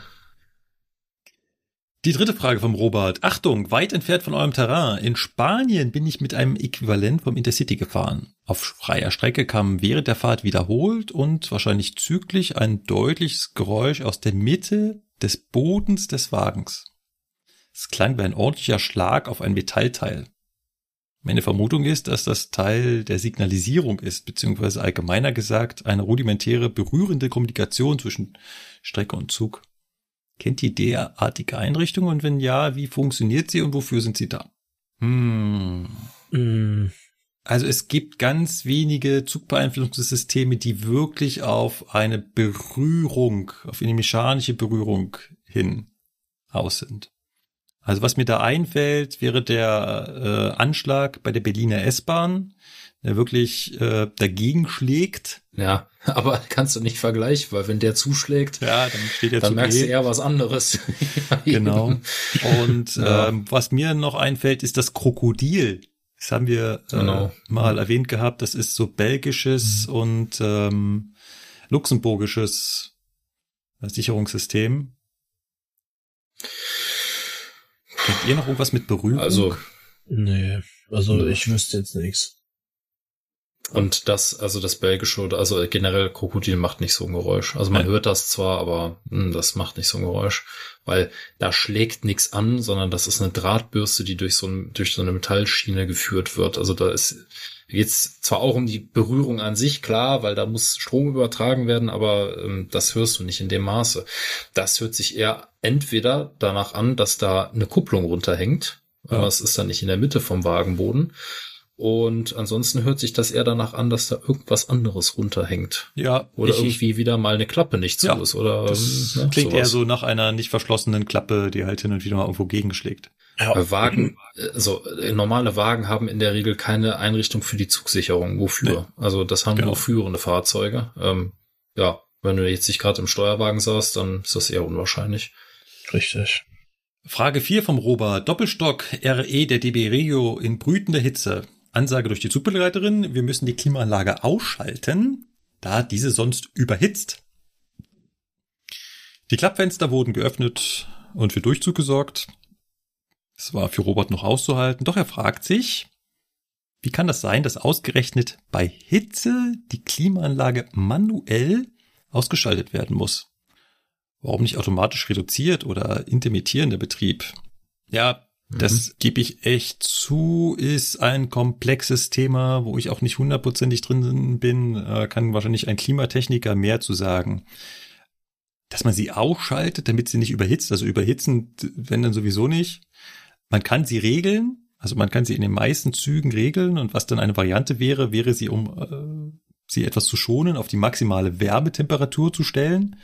Die dritte Frage vom Robert. Achtung, weit entfernt von eurem Terrain. In Spanien bin ich mit einem Äquivalent vom Intercity gefahren. Auf freier Strecke kam während der Fahrt wiederholt und wahrscheinlich züglich ein deutliches Geräusch aus der Mitte des Bodens des Wagens. Es klang wie ein ordentlicher Schlag auf ein Metallteil. Meine Vermutung ist, dass das Teil der Signalisierung ist, beziehungsweise allgemeiner gesagt eine rudimentäre berührende Kommunikation zwischen Strecke und Zug. Kennt ihr derartige Einrichtungen und wenn ja, wie funktioniert sie und wofür sind sie da? Hm. Mm. Also es gibt ganz wenige Zugbeeinflussungssysteme, die wirklich auf eine Berührung, auf eine mechanische Berührung hin aus sind. Also was mir da einfällt, wäre der äh, Anschlag bei der Berliner S-Bahn, der wirklich äh, dagegen schlägt. Ja, aber kannst du nicht vergleichen, weil wenn der zuschlägt, ja, dann steht er dann merkst du eher was anderes. genau. Und ja. ähm, was mir noch einfällt, ist das Krokodil. Das haben wir äh, genau. mal erwähnt gehabt. Das ist so belgisches mhm. und ähm, luxemburgisches Sicherungssystem. Kennt ihr noch irgendwas mit Berührung? Also, nee, also nee. ich wüsste jetzt nichts. Und das, also das belgische oder also generell Krokodil macht nicht so ein Geräusch. Also man hört das zwar, aber mh, hm, das macht nicht so ein Geräusch, weil da schlägt nichts an, sondern das ist eine Drahtbürste, die durch so, ein, durch so eine Metallschiene geführt wird. Also da ist geht's zwar auch um die Berührung an sich, klar, weil da muss Strom übertragen werden, aber ähm, das hörst du nicht in dem Maße. Das hört sich eher entweder danach an, dass da eine Kupplung runterhängt, ja. aber es ist dann nicht in der Mitte vom Wagenboden und ansonsten hört sich das eher danach an, dass da irgendwas anderes runterhängt. Ja. Oder ich, irgendwie wieder mal eine Klappe nicht zu ja, ist. Oder das ne, klingt sowas. eher so nach einer nicht verschlossenen Klappe, die halt hin und wieder mal irgendwo gegenschlägt. Ja. Wagen, also normale Wagen haben in der Regel keine Einrichtung für die Zugsicherung. Wofür? Nee. Also das haben genau. nur führende Fahrzeuge. Ähm, ja, wenn du jetzt nicht gerade im Steuerwagen saßt, dann ist das eher unwahrscheinlich. Richtig. Frage 4 vom Robert. Doppelstock RE der DB Regio in brütender Hitze. Ansage durch die Zugbegleiterin, wir müssen die Klimaanlage ausschalten, da diese sonst überhitzt. Die Klappfenster wurden geöffnet und für Durchzug gesorgt. Das war für Robert noch auszuhalten. Doch er fragt sich, wie kann das sein, dass ausgerechnet bei Hitze die Klimaanlage manuell ausgeschaltet werden muss? Warum nicht automatisch reduziert oder intermittierender Betrieb? Ja, das mhm. gebe ich echt zu, ist ein komplexes Thema, wo ich auch nicht hundertprozentig drin bin, äh, kann wahrscheinlich ein Klimatechniker mehr zu sagen. Dass man sie ausschaltet, damit sie nicht überhitzt, also überhitzen, wenn dann sowieso nicht. Man kann sie regeln, also man kann sie in den meisten Zügen regeln und was dann eine Variante wäre, wäre sie um äh, sie etwas zu schonen, auf die maximale Wärmetemperatur zu stellen,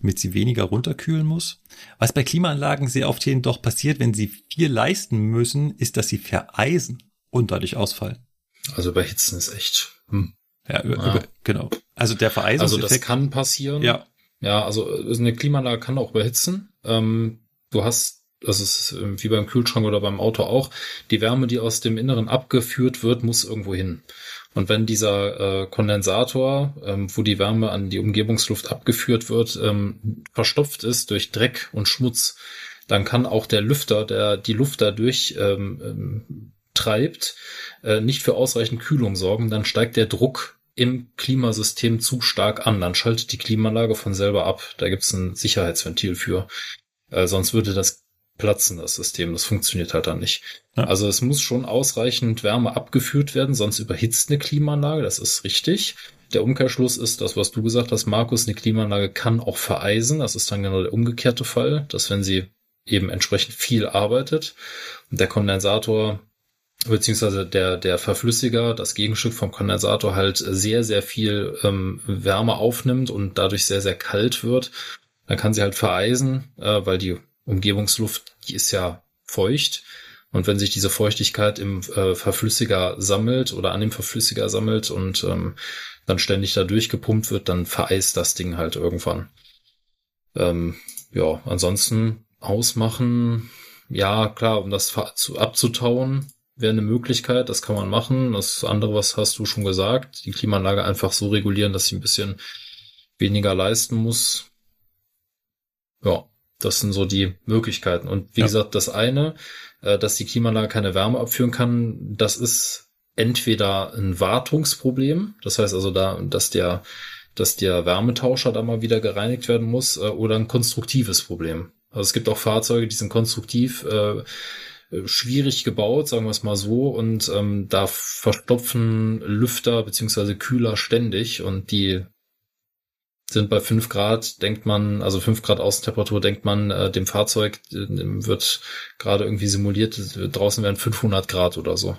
damit sie weniger runterkühlen muss. Was bei Klimaanlagen sehr oft doch passiert, wenn sie viel leisten müssen, ist, dass sie vereisen und dadurch ausfallen. Also überhitzen ist echt. Hm. Ja, über, ja. Über, genau. Also der Vereisungseffekt. Also das kann passieren. Ja. Ja, also eine Klimaanlage kann auch überhitzen. Ähm, du hast das ist wie beim Kühlschrank oder beim Auto auch, die Wärme, die aus dem Inneren abgeführt wird, muss irgendwo hin. Und wenn dieser äh, Kondensator, ähm, wo die Wärme an die Umgebungsluft abgeführt wird, ähm, verstopft ist durch Dreck und Schmutz, dann kann auch der Lüfter, der die Luft dadurch ähm, ähm, treibt, äh, nicht für ausreichend Kühlung sorgen. Dann steigt der Druck im Klimasystem zu stark an. Dann schaltet die Klimaanlage von selber ab. Da gibt's ein Sicherheitsventil für. Äh, sonst würde das platzen, das System. Das funktioniert halt dann nicht. Ja. Also es muss schon ausreichend Wärme abgeführt werden, sonst überhitzt eine Klimaanlage, das ist richtig. Der Umkehrschluss ist das, was du gesagt hast, Markus, eine Klimaanlage kann auch vereisen. Das ist dann genau der umgekehrte Fall, dass wenn sie eben entsprechend viel arbeitet und der Kondensator beziehungsweise der, der Verflüssiger, das Gegenstück vom Kondensator halt sehr, sehr viel ähm, Wärme aufnimmt und dadurch sehr, sehr kalt wird, dann kann sie halt vereisen, äh, weil die Umgebungsluft, die ist ja feucht. Und wenn sich diese Feuchtigkeit im äh, Verflüssiger sammelt oder an dem Verflüssiger sammelt und ähm, dann ständig da durchgepumpt wird, dann vereist das Ding halt irgendwann. Ähm, ja, ansonsten ausmachen, ja klar, um das zu, abzutauen, wäre eine Möglichkeit, das kann man machen. Das andere, was hast du schon gesagt, die Klimaanlage einfach so regulieren, dass sie ein bisschen weniger leisten muss. Ja, das sind so die Möglichkeiten. Und wie ja. gesagt, das eine, äh, dass die Klimaanlage keine Wärme abführen kann, das ist entweder ein Wartungsproblem, das heißt also da, dass der, dass der Wärmetauscher da mal wieder gereinigt werden muss, äh, oder ein konstruktives Problem. Also es gibt auch Fahrzeuge, die sind konstruktiv äh, schwierig gebaut, sagen wir es mal so, und ähm, da verstopfen Lüfter beziehungsweise Kühler ständig und die sind bei fünf Grad, denkt man, also fünf Grad Außentemperatur, denkt man, äh, dem Fahrzeug äh, wird gerade irgendwie simuliert, draußen wären 500 Grad oder so.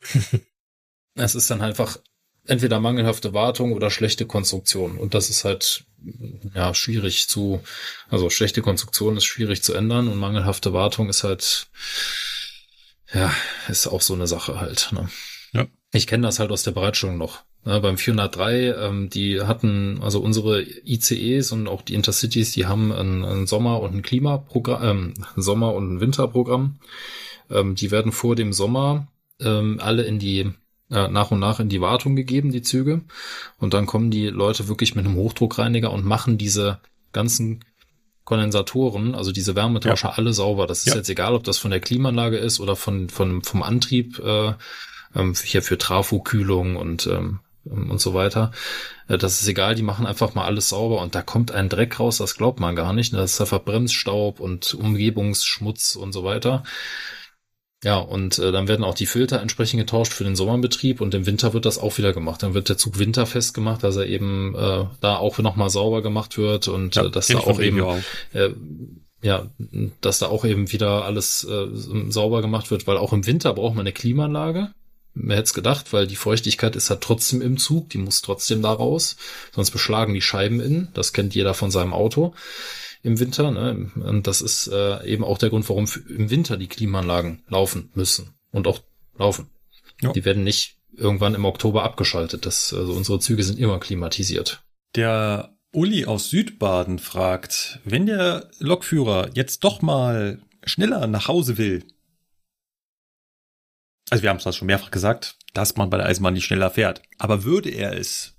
es ist dann einfach entweder mangelhafte Wartung oder schlechte Konstruktion. Und das ist halt, ja, schwierig zu, also schlechte Konstruktion ist schwierig zu ändern und mangelhafte Wartung ist halt, ja, ist auch so eine Sache halt. Ne? Ja. Ich kenne das halt aus der Bereitstellung noch. Ja, beim 403, ähm, die hatten, also unsere ICEs und auch die Intercities, die haben ein, ein Sommer- und ein Klimaprogramm, ähm, ein Sommer- und ein Winterprogramm. Ähm, die werden vor dem Sommer ähm, alle in die äh, nach und nach in die Wartung gegeben, die Züge. Und dann kommen die Leute wirklich mit einem Hochdruckreiniger und machen diese ganzen Kondensatoren, also diese Wärmetauscher, ja. alle sauber. Das ist ja. jetzt egal, ob das von der Klimaanlage ist oder von, von vom Antrieb äh, ähm, hier für Trafokühlung und ähm, und so weiter. Äh, das ist egal, die machen einfach mal alles sauber und da kommt ein Dreck raus, das glaubt man gar nicht. Das ist einfach Bremsstaub und Umgebungsschmutz und so weiter. Ja, und äh, dann werden auch die Filter entsprechend getauscht für den Sommerbetrieb und im Winter wird das auch wieder gemacht. Dann wird der Zug winterfest gemacht, dass er eben äh, da auch nochmal sauber gemacht wird und ja, äh, dass da auch eben auch. Äh, ja, dass da auch eben wieder alles äh, sauber gemacht wird, weil auch im Winter braucht man eine Klimaanlage. Wer hätte es gedacht, weil die Feuchtigkeit ist halt trotzdem im Zug, die muss trotzdem da raus, sonst beschlagen die Scheiben innen, das kennt jeder von seinem Auto im Winter. Ne? Und das ist äh, eben auch der Grund, warum im Winter die Klimaanlagen laufen müssen und auch laufen. Ja. Die werden nicht irgendwann im Oktober abgeschaltet. Das, also unsere Züge sind immer klimatisiert. Der Uli aus Südbaden fragt, wenn der Lokführer jetzt doch mal schneller nach Hause will, also wir haben es das schon mehrfach gesagt, dass man bei der Eisenbahn nicht schneller fährt. Aber würde er es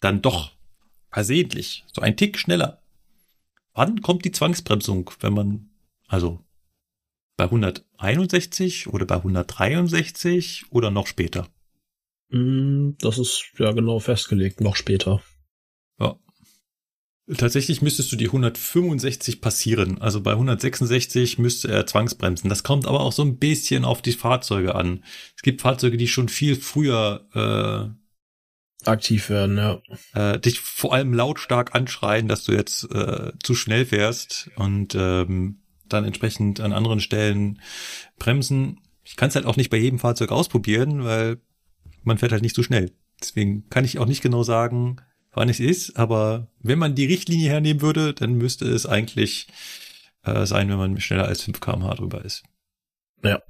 dann doch versehentlich, so ein Tick schneller, wann kommt die Zwangsbremsung, wenn man, also Bei 161 oder bei 163 oder noch später? Mm, das ist ja genau festgelegt, noch später. Tatsächlich müsstest du die 165 passieren. Also bei 166 müsste er zwangsbremsen. Das kommt aber auch so ein bisschen auf die Fahrzeuge an. Es gibt Fahrzeuge, die schon viel früher äh, aktiv werden, ja. Äh, dich vor allem lautstark anschreien, dass du jetzt äh, zu schnell fährst und ähm, dann entsprechend an anderen Stellen bremsen. Ich kann es halt auch nicht bei jedem Fahrzeug ausprobieren, weil man fährt halt nicht so schnell. Deswegen kann ich auch nicht genau sagen, wann es ist, aber wenn man die Richtlinie hernehmen würde, dann müsste es eigentlich äh, sein, wenn man schneller als 5 kmh drüber ist. Ja.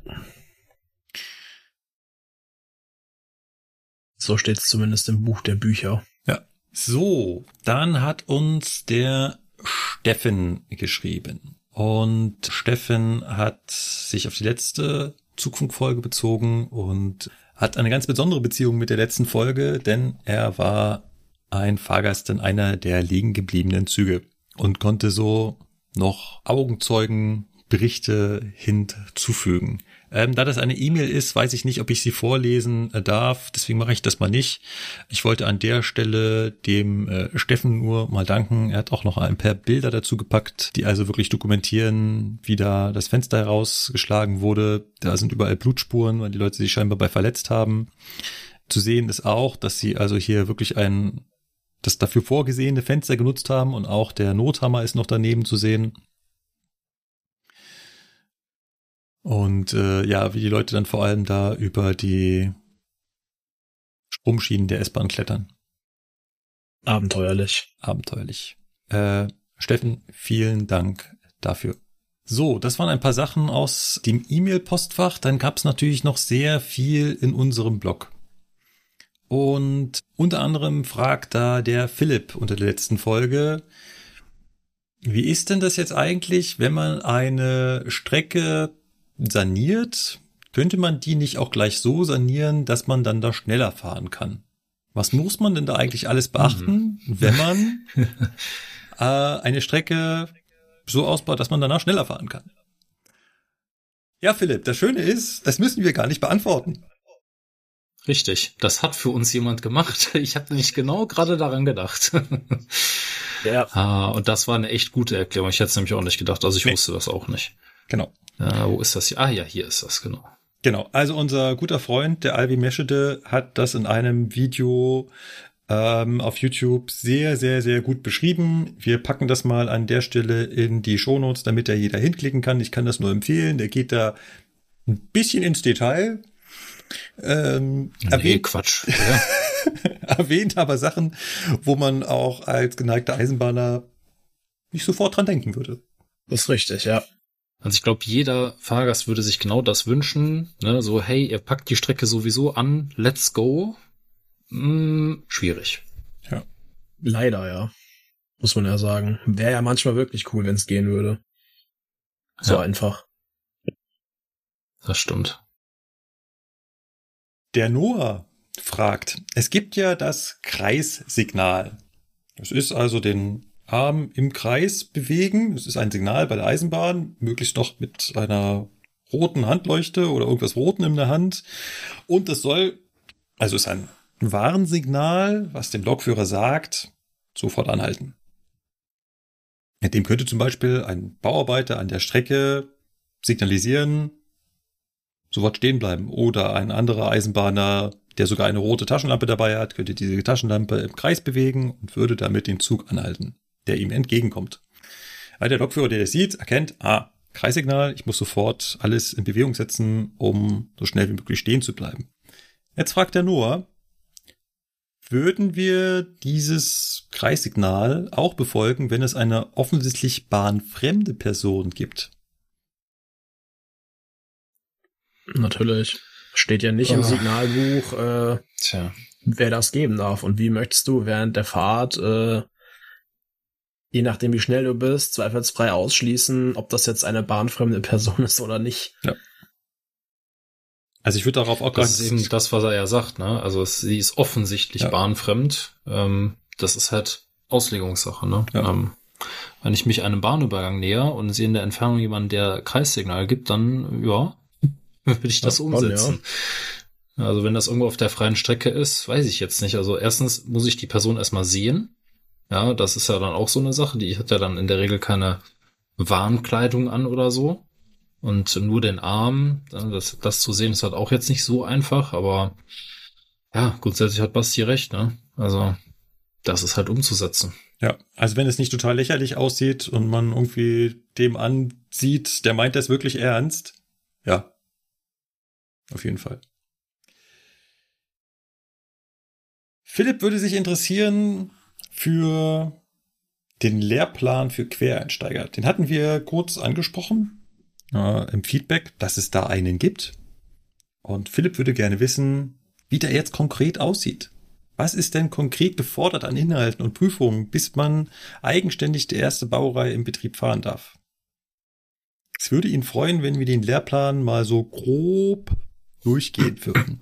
So steht es zumindest im Buch der Bücher. Ja. So, dann hat uns der Steffen geschrieben. Und Steffen hat sich auf die letzte Zugfunkfolge bezogen und hat eine ganz besondere Beziehung mit der letzten Folge, denn er war ein Fahrgast in einer der liegen gebliebenen Züge und konnte so noch Augenzeugenberichte hinzufügen. Ähm, da das eine E-Mail ist, weiß ich nicht, ob ich sie vorlesen äh, darf. Deswegen mache ich das mal nicht. Ich wollte an der Stelle dem äh, Steffen nur mal danken. Er hat auch noch ein paar Bilder dazu gepackt, die also wirklich dokumentieren, wie da das Fenster herausgeschlagen wurde. Da sind überall Blutspuren, weil die Leute sich scheinbar bei verletzt haben. Zu sehen ist auch, dass sie also hier wirklich ein das dafür vorgesehene Fenster genutzt haben und auch der Nothammer ist noch daneben zu sehen. Und äh, ja, wie die Leute dann vor allem da über die Sprungschienen der S-Bahn klettern. Abenteuerlich. Abenteuerlich. Äh, Steffen, vielen Dank dafür. So, das waren ein paar Sachen aus dem E-Mail-Postfach. Dann gab es natürlich noch sehr viel in unserem Blog. Und unter anderem fragt da der Philipp unter der letzten Folge, wie ist denn das jetzt eigentlich, wenn man eine Strecke saniert, könnte man die nicht auch gleich so sanieren, dass man dann da schneller fahren kann? Was muss man denn da eigentlich alles beachten, mhm. wenn man äh, eine Strecke so ausbaut, dass man danach schneller fahren kann? Ja, Philipp, das Schöne ist, das müssen wir gar nicht beantworten. Richtig, das hat für uns jemand gemacht. Ich habe nicht genau gerade daran gedacht. ja. Ah, und das war eine echt gute Erklärung. Ich hätte es nämlich auch nicht gedacht. Also ich nee. wusste das auch nicht. Genau. Ja, wo ist das hier? Ah ja, hier ist das, genau. Genau, also unser guter Freund, der Albi Meschede, hat das in einem Video ähm, auf YouTube sehr, sehr, sehr gut beschrieben. Wir packen das mal an der Stelle in die Shownotes, damit da jeder hinklicken kann. Ich kann das nur empfehlen. Der geht da ein bisschen ins Detail. Ähm, nee, erwähnt, Quatsch. Erwähnt aber Sachen, wo man auch als geneigter Eisenbahner nicht sofort dran denken würde. Das ist richtig, ja. Also ich glaube, jeder Fahrgast würde sich genau das wünschen. Ne? So, hey, ihr packt die Strecke sowieso an, let's go. Hm, schwierig. Ja. Leider, ja. Muss man ja sagen. Wäre ja manchmal wirklich cool, wenn es gehen würde. So ja. einfach. Das stimmt. Der Noah fragt, es gibt ja das Kreissignal. Das ist also den Arm im Kreis bewegen. Das ist ein Signal bei der Eisenbahn, möglichst noch mit einer roten Handleuchte oder irgendwas Roten in der Hand. Und das soll, also ist ein Warnsignal, was dem Lokführer sagt, sofort anhalten. Dem könnte zum Beispiel ein Bauarbeiter an der Strecke signalisieren, sofort stehen bleiben. Oder ein anderer Eisenbahner, der sogar eine rote Taschenlampe dabei hat, könnte diese Taschenlampe im Kreis bewegen und würde damit den Zug anhalten der ihm entgegenkommt. Weil der Lokführer, der das sieht, erkennt, ah, Kreissignal, ich muss sofort alles in Bewegung setzen, um so schnell wie möglich stehen zu bleiben. Jetzt fragt er nur, würden wir dieses Kreissignal auch befolgen, wenn es eine offensichtlich bahnfremde Person gibt? Natürlich. Steht ja nicht oh. im Signalbuch, äh, Tja. wer das geben darf. Und wie möchtest du während der Fahrt äh, je nachdem, wie schnell du bist, zweifelsfrei ausschließen, ob das jetzt eine bahnfremde Person ist oder nicht. Ja. Also ich würde darauf auch Das ist eben das, was er ja sagt, ne? Also es, sie ist offensichtlich ja. bahnfremd. Ähm, das ist halt Auslegungssache, ne? Ja. Ähm, Wenn ich mich einem Bahnübergang näher und sehe in der Entfernung jemanden, der Kreissignal gibt, dann, ja, würde ich das ja, umsetzen. Ja. Also wenn das irgendwo auf der freien Strecke ist, weiß ich jetzt nicht. Also erstens muss ich die Person erstmal sehen. Ja, das ist ja dann auch so eine Sache. Die hat ja dann in der Regel keine Warnkleidung an oder so. Und nur den Arm, das, das zu sehen, ist halt auch jetzt nicht so einfach, aber ja, grundsätzlich hat Basti recht, ne? Also, das ist halt umzusetzen. Ja, also wenn es nicht total lächerlich aussieht und man irgendwie dem ansieht, der meint das wirklich ernst, ja, auf jeden Fall. Philipp würde sich interessieren für den Lehrplan für Quereinsteiger. Den hatten wir kurz angesprochen äh, im Feedback, dass es da einen gibt. Und Philipp würde gerne wissen, wie der jetzt konkret aussieht. Was ist denn konkret gefordert an Inhalten und Prüfungen, bis man eigenständig die erste Baureihe im Betrieb fahren darf? Es würde ihn freuen, wenn wir den Lehrplan mal so grob durchgehen würden.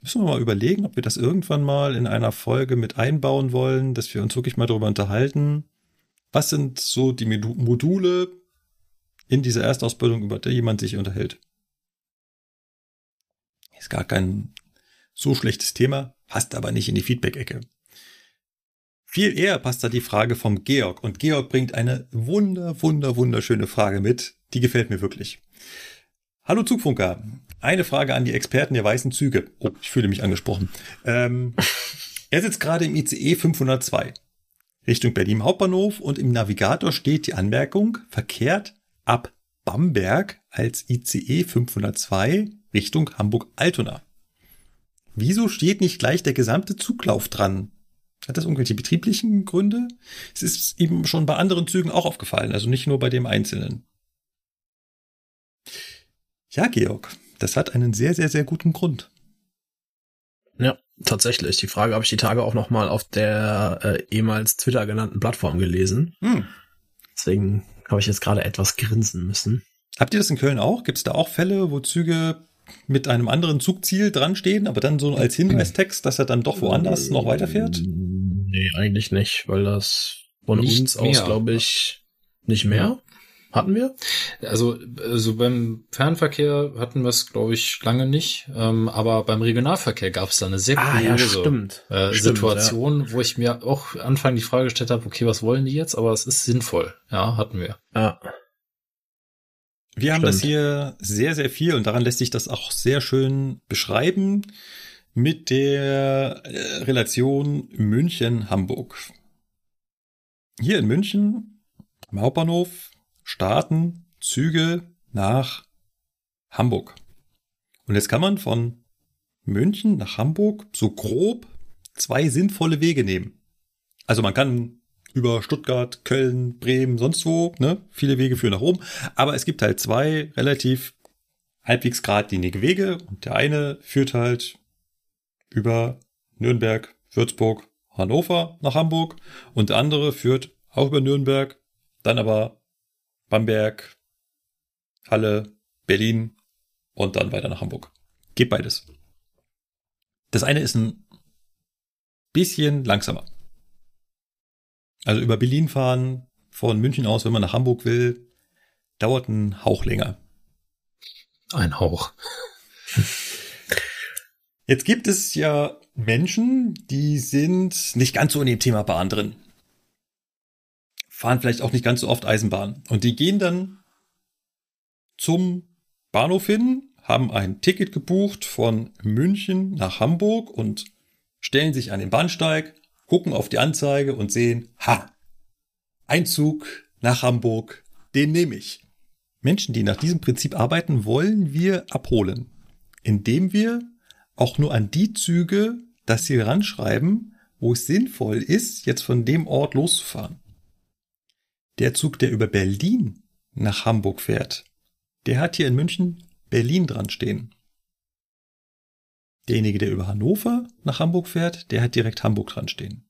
Müssen wir mal überlegen, ob wir das irgendwann mal in einer Folge mit einbauen wollen, dass wir uns wirklich mal darüber unterhalten. Was sind so die Module in dieser Erstausbildung, über die jemand sich unterhält? Ist gar kein so schlechtes Thema, passt aber nicht in die Feedback-Ecke. Viel eher passt da die Frage vom Georg. Und Georg bringt eine wunder, wunder, wunderschöne Frage mit. Die gefällt mir wirklich. Hallo Zugfunker. Eine Frage an die Experten der weißen Züge. Oh, ich fühle mich angesprochen. Ähm, er sitzt gerade im ICE 502 Richtung Berlin Hauptbahnhof und im Navigator steht die Anmerkung verkehrt ab Bamberg als ICE 502 Richtung Hamburg-Altona. Wieso steht nicht gleich der gesamte Zuglauf dran? Hat das irgendwelche betrieblichen Gründe? Es ist ihm schon bei anderen Zügen auch aufgefallen, also nicht nur bei dem Einzelnen. Ja, Georg, das hat einen sehr, sehr, sehr guten Grund. Ja, tatsächlich. Die Frage habe ich die Tage auch noch mal auf der äh, ehemals Twitter genannten Plattform gelesen. Hm. Deswegen habe ich jetzt gerade etwas grinsen müssen. Habt ihr das in Köln auch? Gibt es da auch Fälle, wo Züge mit einem anderen Zugziel dran stehen, aber dann so als Hinweistext, dass er dann doch woanders noch weiterfährt? Nee, eigentlich nicht, weil das von nicht uns mehr. aus, glaube ich, nicht mehr. Hatten wir? Also, also beim Fernverkehr hatten wir es, glaube ich, lange nicht. Ähm, aber beim Regionalverkehr gab es da eine sehr ah, ja, stimmt. Äh, stimmt, Situation, ja. wo ich mir auch Anfang die Frage gestellt habe, okay, was wollen die jetzt? Aber es ist sinnvoll. Ja, hatten wir. Ja. Wir haben das hier sehr, sehr viel und daran lässt sich das auch sehr schön beschreiben mit der äh, Relation München-Hamburg. Hier in München, am Hauptbahnhof, starten Züge nach Hamburg. Und jetzt kann man von München nach Hamburg so grob zwei sinnvolle Wege nehmen. Also man kann über Stuttgart, Köln, Bremen, sonst wo, ne? Viele Wege führen nach oben. Aber es gibt halt zwei relativ halbwegs geradlinige Wege. Und der eine führt halt über Nürnberg, Würzburg, Hannover nach Hamburg. Und der andere führt auch über Nürnberg, dann aber Bamberg, Halle, Berlin und dann weiter nach Hamburg. Geht beides. Das eine ist ein bisschen langsamer. Also über Berlin fahren von München aus, wenn man nach Hamburg will, dauert ein Hauch länger. Ein Hauch. Jetzt gibt es ja Menschen, die sind nicht ganz so in dem Thema Bahn drin fahren vielleicht auch nicht ganz so oft Eisenbahn. Und die gehen dann zum Bahnhof hin, haben ein Ticket gebucht von München nach Hamburg und stellen sich an den Bahnsteig, gucken auf die Anzeige und sehen, ha, Einzug nach Hamburg, den nehme ich. Menschen, die nach diesem Prinzip arbeiten, wollen wir abholen, indem wir auch nur an die Züge das hier ranschreiben, wo es sinnvoll ist, jetzt von dem Ort loszufahren. Der Zug, der über Berlin nach Hamburg fährt, der hat hier in München Berlin dran stehen. Derjenige, der über Hannover nach Hamburg fährt, der hat direkt Hamburg dran stehen.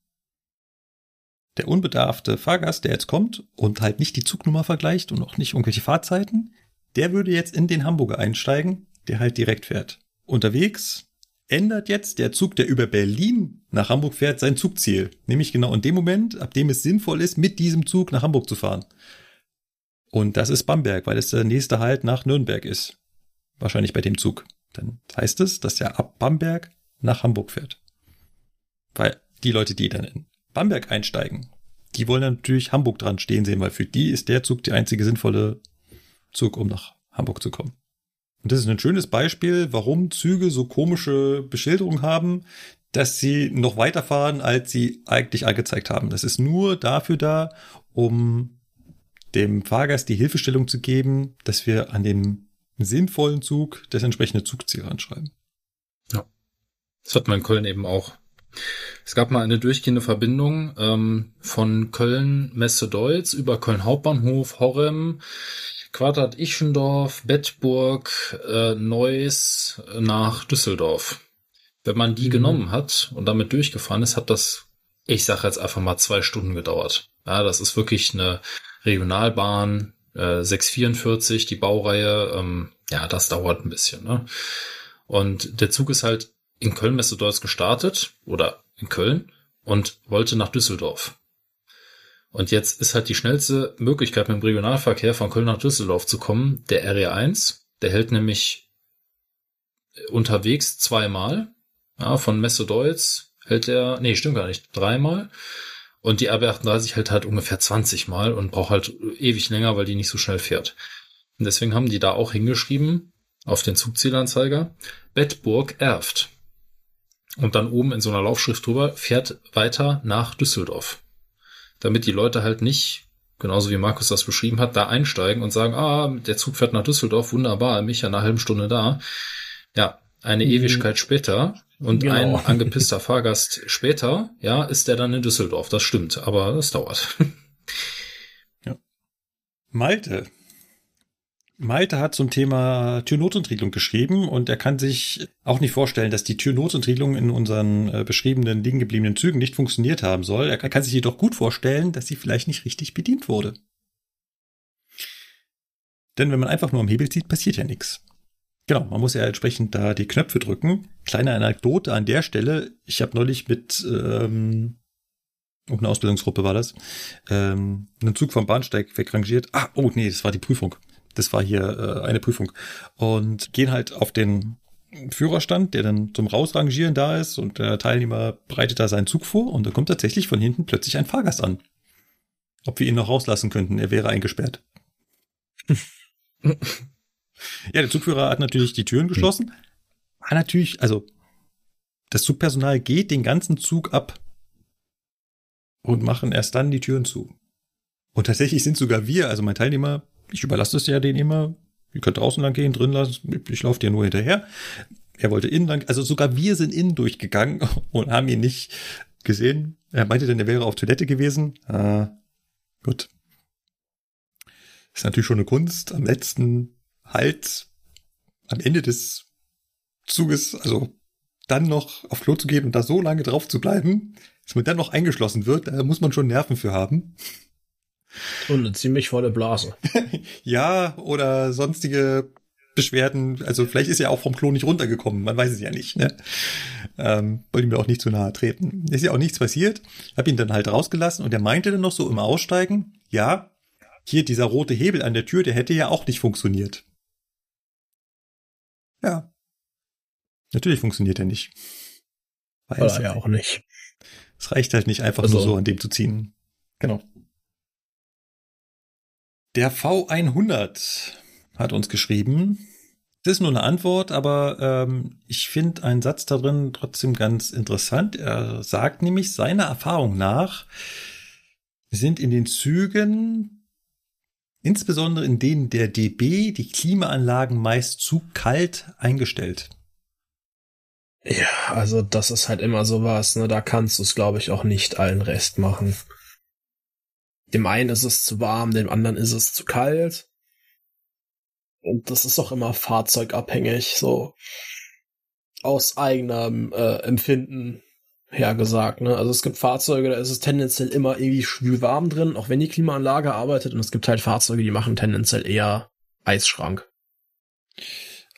Der unbedarfte Fahrgast, der jetzt kommt und halt nicht die Zugnummer vergleicht und auch nicht irgendwelche Fahrzeiten, der würde jetzt in den Hamburger einsteigen, der halt direkt fährt. Unterwegs ändert jetzt der Zug, der über Berlin nach Hamburg fährt, sein Zugziel. Nämlich genau in dem Moment, ab dem es sinnvoll ist, mit diesem Zug nach Hamburg zu fahren. Und das ist Bamberg, weil es der nächste Halt nach Nürnberg ist. Wahrscheinlich bei dem Zug. Dann heißt es, dass er ab Bamberg nach Hamburg fährt. Weil die Leute, die dann in Bamberg einsteigen, die wollen natürlich Hamburg dran stehen sehen, weil für die ist der Zug die einzige sinnvolle Zug, um nach Hamburg zu kommen. Und das ist ein schönes Beispiel, warum Züge so komische Beschilderungen haben, dass sie noch weiterfahren, als sie eigentlich angezeigt haben. Das ist nur dafür da, um dem Fahrgast die Hilfestellung zu geben, dass wir an dem sinnvollen Zug das entsprechende Zugziel anschreiben. Ja. Das hat man in Köln eben auch. Es gab mal eine durchgehende Verbindung ähm, von Köln Messe-Deutz über Köln Hauptbahnhof, Horrem, Quadrat Ischendorf, Bettburg, äh, Neuss nach Düsseldorf. Wenn man die mhm. genommen hat und damit durchgefahren ist, hat das, ich sage jetzt einfach mal zwei Stunden gedauert. Ja, das ist wirklich eine Regionalbahn, äh, 644, die Baureihe, ähm, ja, das dauert ein bisschen. Ne? Und der Zug ist halt in Köln Messe-Deutz gestartet oder in Köln und wollte nach Düsseldorf. Und jetzt ist halt die schnellste Möglichkeit mit dem Regionalverkehr von Köln nach Düsseldorf zu kommen, der RE1. Der hält nämlich unterwegs zweimal. Ja, von Messe-Deutz hält er, nee, stimmt gar nicht, dreimal. Und die RB38 hält halt ungefähr 20 Mal und braucht halt ewig länger, weil die nicht so schnell fährt. Und deswegen haben die da auch hingeschrieben, auf den Zugzielanzeiger, Bettburg Erft. Und dann oben in so einer Laufschrift drüber, fährt weiter nach Düsseldorf. Damit die Leute halt nicht, genauso wie Markus das beschrieben hat, da einsteigen und sagen, ah, der Zug fährt nach Düsseldorf, wunderbar, mich ja eine halbe Stunde da. Ja, eine mhm. Ewigkeit später und genau. ein angepisster Fahrgast später, ja, ist der dann in Düsseldorf. Das stimmt, aber das dauert. ja. Malte. Malte hat zum Thema Türnotentriegelung geschrieben und er kann sich auch nicht vorstellen, dass die Türnotentriegelung in unseren äh, beschriebenen liegen gebliebenen Zügen nicht funktioniert haben soll. Er kann sich jedoch gut vorstellen, dass sie vielleicht nicht richtig bedient wurde. Denn wenn man einfach nur am Hebel zieht, passiert ja nichts. Genau, man muss ja entsprechend da die Knöpfe drücken. Kleine Anekdote an der Stelle. Ich habe neulich mit ähm, eine Ausbildungsgruppe war das, ähm, einen Zug vom Bahnsteig wegrangiert. Ah, oh nee, das war die Prüfung. Das war hier äh, eine Prüfung. Und gehen halt auf den Führerstand, der dann zum Rausrangieren da ist und der Teilnehmer bereitet da seinen Zug vor und da kommt tatsächlich von hinten plötzlich ein Fahrgast an. Ob wir ihn noch rauslassen könnten, er wäre eingesperrt. Ja, der Zugführer hat natürlich die Türen geschlossen. War natürlich, also das Zugpersonal geht den ganzen Zug ab und machen erst dann die Türen zu. Und tatsächlich sind sogar wir, also mein Teilnehmer, ich überlasse es ja den immer, ihr könnt draußen lang gehen, drin lassen, ich laufe dir nur hinterher. Er wollte innen lang, also sogar wir sind innen durchgegangen und haben ihn nicht gesehen. Er meinte dann, er wäre auf Toilette gewesen. Ah, gut. Ist natürlich schon eine Kunst, am letzten halt am Ende des Zuges, also dann noch auf Klo zu gehen und da so lange drauf zu bleiben, dass man dann noch eingeschlossen wird, da muss man schon Nerven für haben. Und eine ziemlich volle Blase. ja, oder sonstige Beschwerden. Also vielleicht ist er auch vom Klo nicht runtergekommen, man weiß es ja nicht. Ne? Ähm, wollte mir auch nicht zu nahe treten. Ist ja auch nichts passiert. Hab ihn dann halt rausgelassen und er meinte dann noch so im Aussteigen, ja, hier dieser rote Hebel an der Tür, der hätte ja auch nicht funktioniert. Ja. Natürlich funktioniert er nicht. Weil Oder ja auch nicht. Es reicht halt nicht einfach also. nur so an dem zu ziehen. Genau. Der V100 hat uns geschrieben. Das ist nur eine Antwort, aber ähm, ich finde einen Satz da drin trotzdem ganz interessant. Er sagt nämlich, seiner Erfahrung nach sind in den Zügen insbesondere in denen der DB die Klimaanlagen meist zu kalt eingestellt. Ja, also das ist halt immer sowas, ne? Da kannst du es, glaube ich, auch nicht allen Rest machen. Dem einen ist es zu warm, dem anderen ist es zu kalt. Und das ist auch immer fahrzeugabhängig, so aus eigenem äh, Empfinden hergesagt. Ne? Also es gibt Fahrzeuge, da ist es tendenziell immer irgendwie schwül warm drin, auch wenn die Klimaanlage arbeitet. Und es gibt halt Fahrzeuge, die machen tendenziell eher Eisschrank.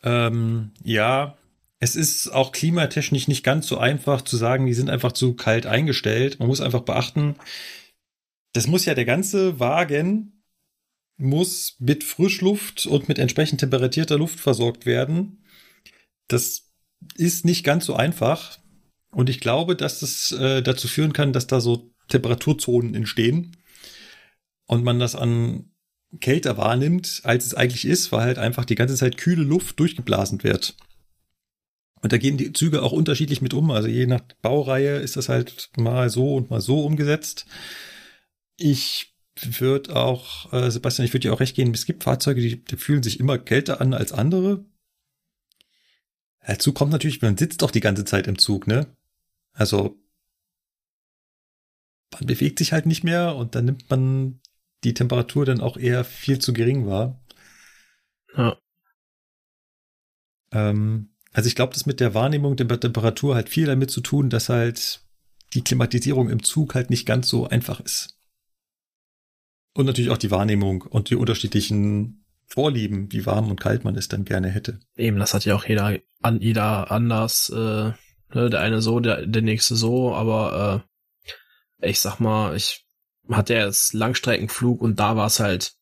Ähm, ja, Es ist auch klimatechnisch nicht ganz so einfach zu sagen, die sind einfach zu kalt eingestellt. Man muss einfach beachten, das muss ja der ganze Wagen muss mit Frischluft und mit entsprechend temperatierter Luft versorgt werden. Das ist nicht ganz so einfach. Und ich glaube, dass es äh, dazu führen kann, dass da so Temperaturzonen entstehen und man das an kälter wahrnimmt, als es eigentlich ist, weil halt einfach die ganze Zeit kühle Luft durchgeblasen wird. Und da gehen die Züge auch unterschiedlich mit um. Also je nach Baureihe ist das halt mal so und mal so umgesetzt. Ich würde auch, äh, Sebastian, ich würde dir auch recht geben, es gibt Fahrzeuge, die, die fühlen sich immer kälter an als andere. Dazu kommt natürlich, man sitzt doch die ganze Zeit im Zug, ne? Also man bewegt sich halt nicht mehr und dann nimmt man die Temperatur dann auch eher viel zu gering wahr. Ja. Ähm, also ich glaube, das mit der Wahrnehmung der Temperatur hat viel damit zu tun, dass halt die Klimatisierung im Zug halt nicht ganz so einfach ist. Und natürlich auch die Wahrnehmung und die unterschiedlichen Vorlieben, wie warm und kalt man es dann gerne hätte. Eben, das hat ja auch jeder an jeder anders. Äh, ne, der eine so, der, der nächste so, aber äh, ich sag mal, ich hatte jetzt Langstreckenflug und da war es halt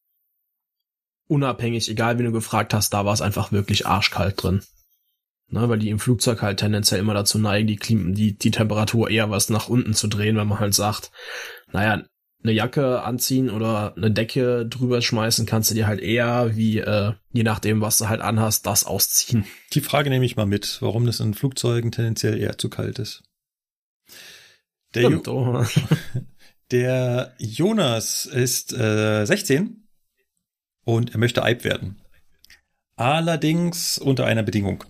unabhängig, egal wie du gefragt hast, da war es einfach wirklich arschkalt drin. Ne, weil die im Flugzeug halt tendenziell immer dazu neigen, die, Klim die, die Temperatur eher was nach unten zu drehen, wenn man halt sagt, naja, eine Jacke anziehen oder eine Decke drüber schmeißen, kannst du dir halt eher wie, äh, je nachdem, was du halt anhast, das ausziehen. Die Frage nehme ich mal mit, warum das in Flugzeugen tendenziell eher zu kalt ist. Der, Stimmt, jo der Jonas ist äh, 16 und er möchte Eib werden. Allerdings unter einer Bedingung.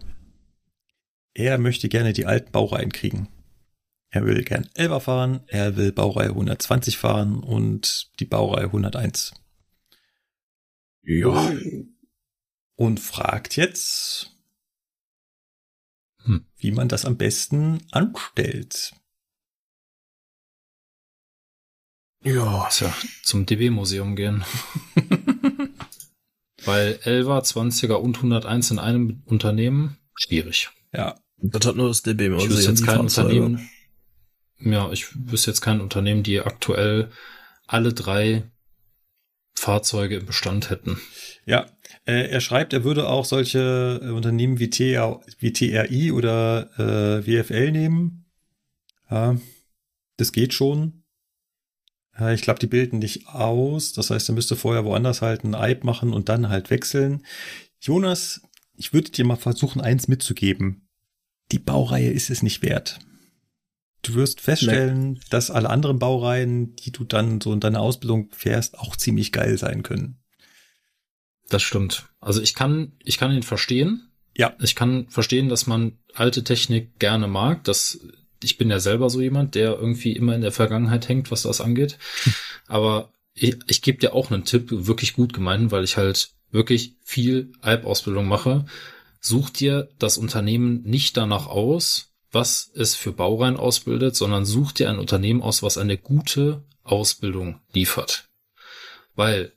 Er möchte gerne die alten Baureihen kriegen. Er will gern 11 fahren, er will Baureihe 120 fahren und die Baureihe 101. Ja. Und fragt jetzt, hm. wie man das am besten anstellt. Ja. Tja, zum DB-Museum gehen. Weil 11er, 20er und 101 in einem Unternehmen, schwierig. Ja. Das hat nur das DB-Museum. Ich wüsste jetzt kein Unternehmen, ja, ich wüsste jetzt kein Unternehmen, die aktuell alle drei Fahrzeuge im Bestand hätten. Ja, äh, er schreibt, er würde auch solche äh, Unternehmen wie, TR, wie TRI oder äh, WFL nehmen. Ja, das geht schon. Ja, ich glaube, die bilden nicht aus. Das heißt, er müsste vorher woanders halt einen Eib machen und dann halt wechseln. Jonas, ich würde dir mal versuchen, eins mitzugeben. Die Baureihe ist es nicht wert. Du wirst feststellen, nee. dass alle anderen Baureihen, die du dann so in deiner Ausbildung fährst, auch ziemlich geil sein können. Das stimmt. Also ich kann, ich kann ihn verstehen. Ja. Ich kann verstehen, dass man alte Technik gerne mag. Das, ich bin ja selber so jemand, der irgendwie immer in der Vergangenheit hängt, was das angeht. Aber ich, ich gebe dir auch einen Tipp, wirklich gut gemeint, weil ich halt wirklich viel Alp-Ausbildung mache. Such dir das Unternehmen nicht danach aus, was es für Baureihen ausbildet, sondern such dir ein Unternehmen aus, was eine gute Ausbildung liefert. Weil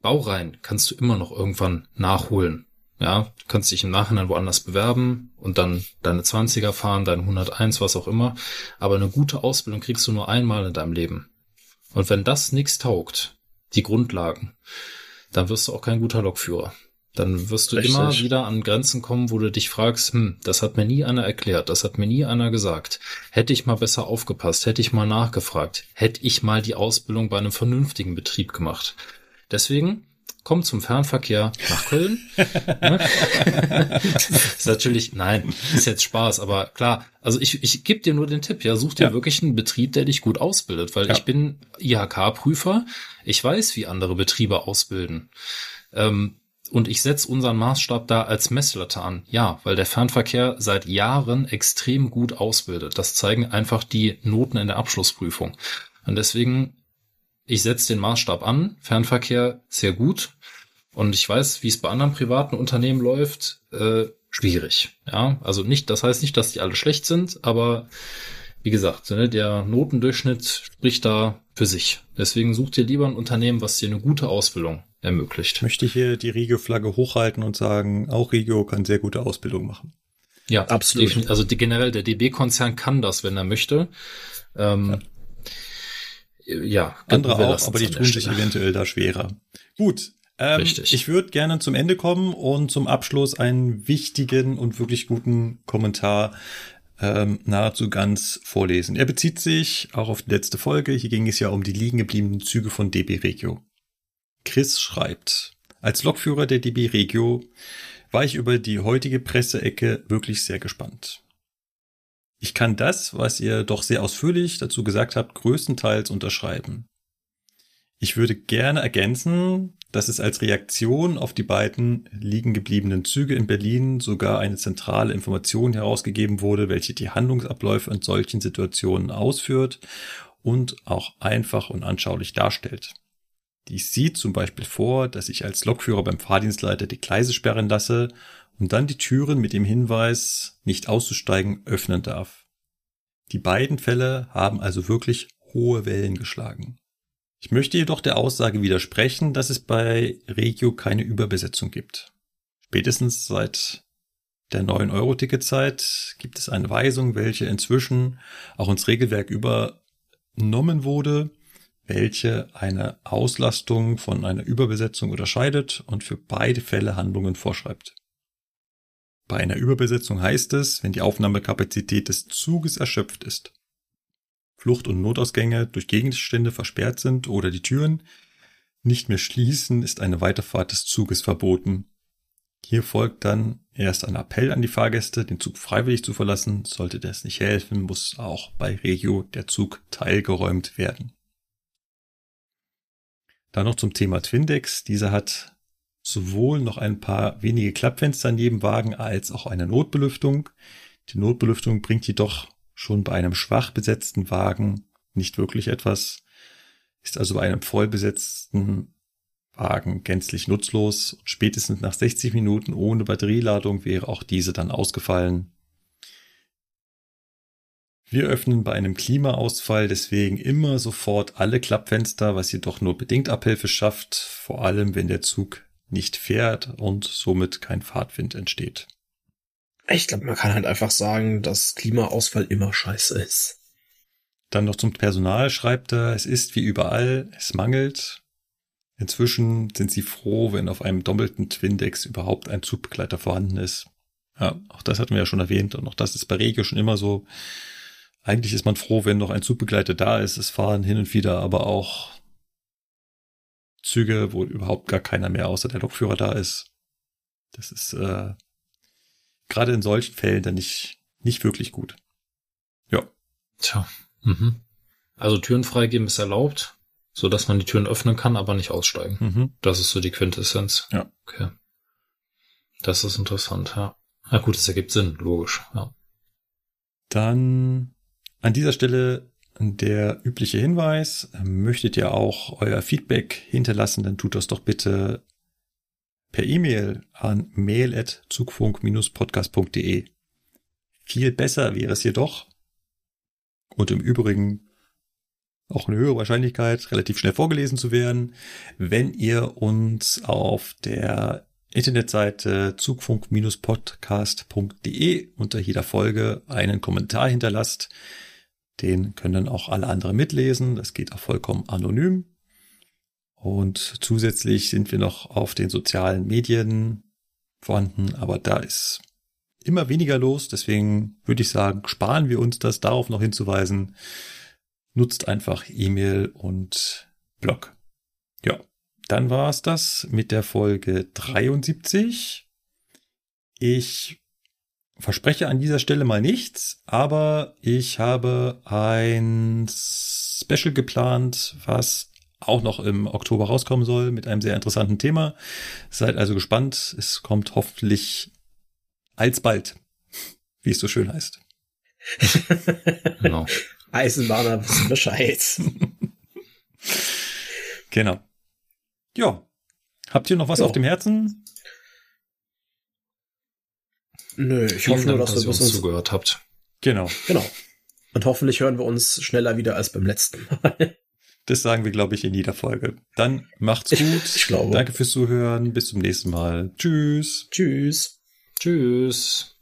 Baureihen kannst du immer noch irgendwann nachholen. Ja, du kannst dich im Nachhinein woanders bewerben und dann deine 20er fahren, deine 101, was auch immer. Aber eine gute Ausbildung kriegst du nur einmal in deinem Leben. Und wenn das nichts taugt, die Grundlagen, dann wirst du auch kein guter Lokführer. Dann wirst du Richtig. immer wieder an Grenzen kommen, wo du dich fragst, hm, das hat mir nie einer erklärt, das hat mir nie einer gesagt. Hätte ich mal besser aufgepasst, hätte ich mal nachgefragt, hätte ich mal die Ausbildung bei einem vernünftigen Betrieb gemacht. Deswegen komm zum Fernverkehr nach Köln. ist natürlich, nein, ist jetzt Spaß, aber klar, also ich, ich gebe dir nur den Tipp, ja, such dir ja. wirklich einen Betrieb, der dich gut ausbildet, weil ja. ich bin IHK-Prüfer, ich weiß, wie andere Betriebe ausbilden. Ähm, und ich setze unseren Maßstab da als Messlatte an. Ja, weil der Fernverkehr seit Jahren extrem gut ausbildet. Das zeigen einfach die Noten in der Abschlussprüfung. Und deswegen, ich setze den Maßstab an. Fernverkehr sehr gut. Und ich weiß, wie es bei anderen privaten Unternehmen läuft. Äh, schwierig. Ja, also nicht, das heißt nicht, dass die alle schlecht sind, aber wie gesagt, ne, der Notendurchschnitt spricht da für sich. Deswegen such dir lieber ein Unternehmen, was dir eine gute Ausbildung ermöglicht. Möchte ich hier die Regio-Flagge hochhalten und sagen, auch Regio kann sehr gute Ausbildung machen. Ja, absolut. Also die, generell der DB-Konzern kann das, wenn er möchte. Ähm, ja. ja andere auch, aber die tun sich eventuell da schwerer. Gut. Ähm, Richtig. Ich würde gerne zum Ende kommen und zum Abschluss einen wichtigen und wirklich guten Kommentar ähm, nahezu ganz vorlesen. Er bezieht sich auch auf die letzte Folge. Hier ging es ja um die liegen gebliebenen Züge von DB Regio. Chris schreibt, als Lokführer der DB Regio war ich über die heutige Presseecke wirklich sehr gespannt. Ich kann das, was ihr doch sehr ausführlich dazu gesagt habt, größtenteils unterschreiben. Ich würde gerne ergänzen, dass es als Reaktion auf die beiden liegen gebliebenen Züge in Berlin sogar eine zentrale Information herausgegeben wurde, welche die Handlungsabläufe in solchen Situationen ausführt und auch einfach und anschaulich darstellt. Dies sieht zum Beispiel vor, dass ich als Lokführer beim Fahrdienstleiter die Gleise sperren lasse und dann die Türen mit dem Hinweis, nicht auszusteigen, öffnen darf. Die beiden Fälle haben also wirklich hohe Wellen geschlagen. Ich möchte jedoch der Aussage widersprechen, dass es bei Regio keine Überbesetzung gibt. Spätestens seit der neuen Euro-Ticket-Zeit gibt es eine Weisung, welche inzwischen auch ins Regelwerk übernommen wurde welche eine Auslastung von einer Überbesetzung unterscheidet und für beide Fälle Handlungen vorschreibt. Bei einer Überbesetzung heißt es, wenn die Aufnahmekapazität des Zuges erschöpft ist, Flucht- und Notausgänge durch Gegenstände versperrt sind oder die Türen nicht mehr schließen, ist eine Weiterfahrt des Zuges verboten. Hier folgt dann erst ein Appell an die Fahrgäste, den Zug freiwillig zu verlassen. Sollte das nicht helfen, muss auch bei Regio der Zug teilgeräumt werden. Dann noch zum Thema Twindex. Dieser hat sowohl noch ein paar wenige Klappfenster neben Wagen als auch eine Notbelüftung. Die Notbelüftung bringt jedoch schon bei einem schwach besetzten Wagen nicht wirklich etwas, ist also bei einem voll besetzten Wagen gänzlich nutzlos. Spätestens nach 60 Minuten ohne Batterieladung wäre auch diese dann ausgefallen. Wir öffnen bei einem Klimaausfall deswegen immer sofort alle Klappfenster, was jedoch nur bedingt Abhilfe schafft, vor allem wenn der Zug nicht fährt und somit kein Fahrtwind entsteht. Ich glaube, man kann halt einfach sagen, dass Klimaausfall immer scheiße ist. Dann noch zum Personal schreibt er, es ist wie überall, es mangelt. Inzwischen sind sie froh, wenn auf einem doppelten Twindex überhaupt ein Zugbegleiter vorhanden ist. Ja, auch das hatten wir ja schon erwähnt und auch das ist bei Regio schon immer so. Eigentlich ist man froh, wenn noch ein Zugbegleiter da ist. Es fahren hin und wieder aber auch Züge, wo überhaupt gar keiner mehr außer der Lokführer da ist. Das ist äh, gerade in solchen Fällen dann nicht, nicht wirklich gut. Ja. Tja. Mhm. Also Türen freigeben ist erlaubt, so dass man die Türen öffnen kann, aber nicht aussteigen. Mhm. Das ist so die Quintessenz. Ja. Okay. Das ist interessant, ja. Ja gut, das ergibt Sinn, logisch, ja. Dann an dieser Stelle der übliche Hinweis, möchtet ihr auch euer Feedback hinterlassen, dann tut das doch bitte per E-Mail an mail.zugfunk-podcast.de. Viel besser wäre es jedoch und im Übrigen auch eine höhere Wahrscheinlichkeit, relativ schnell vorgelesen zu werden, wenn ihr uns auf der Internetseite zugfunk-podcast.de unter jeder Folge einen Kommentar hinterlasst, den können auch alle anderen mitlesen. Das geht auch vollkommen anonym. Und zusätzlich sind wir noch auf den sozialen Medien vorhanden, aber da ist immer weniger los. Deswegen würde ich sagen, sparen wir uns das darauf noch hinzuweisen. Nutzt einfach E-Mail und Blog. Ja, dann war es das mit der Folge 73. Ich verspreche an dieser Stelle mal nichts, aber ich habe ein Special geplant, was auch noch im Oktober rauskommen soll mit einem sehr interessanten Thema. Seid also gespannt. Es kommt hoffentlich alsbald, wie es so schön heißt. genau. Eisenbahner wissen Bescheid. genau. Ja. Habt ihr noch was jo. auf dem Herzen? Nö, ich hoffe nur, dass, dass ihr uns zugehört habt. Genau. Genau. Und hoffentlich hören wir uns schneller wieder als beim letzten Mal. Das sagen wir, glaube ich, in jeder Folge. Dann macht's gut. Ich, ich glaube. Danke fürs Zuhören. Bis zum nächsten Mal. Tschüss. Tschüss. Tschüss.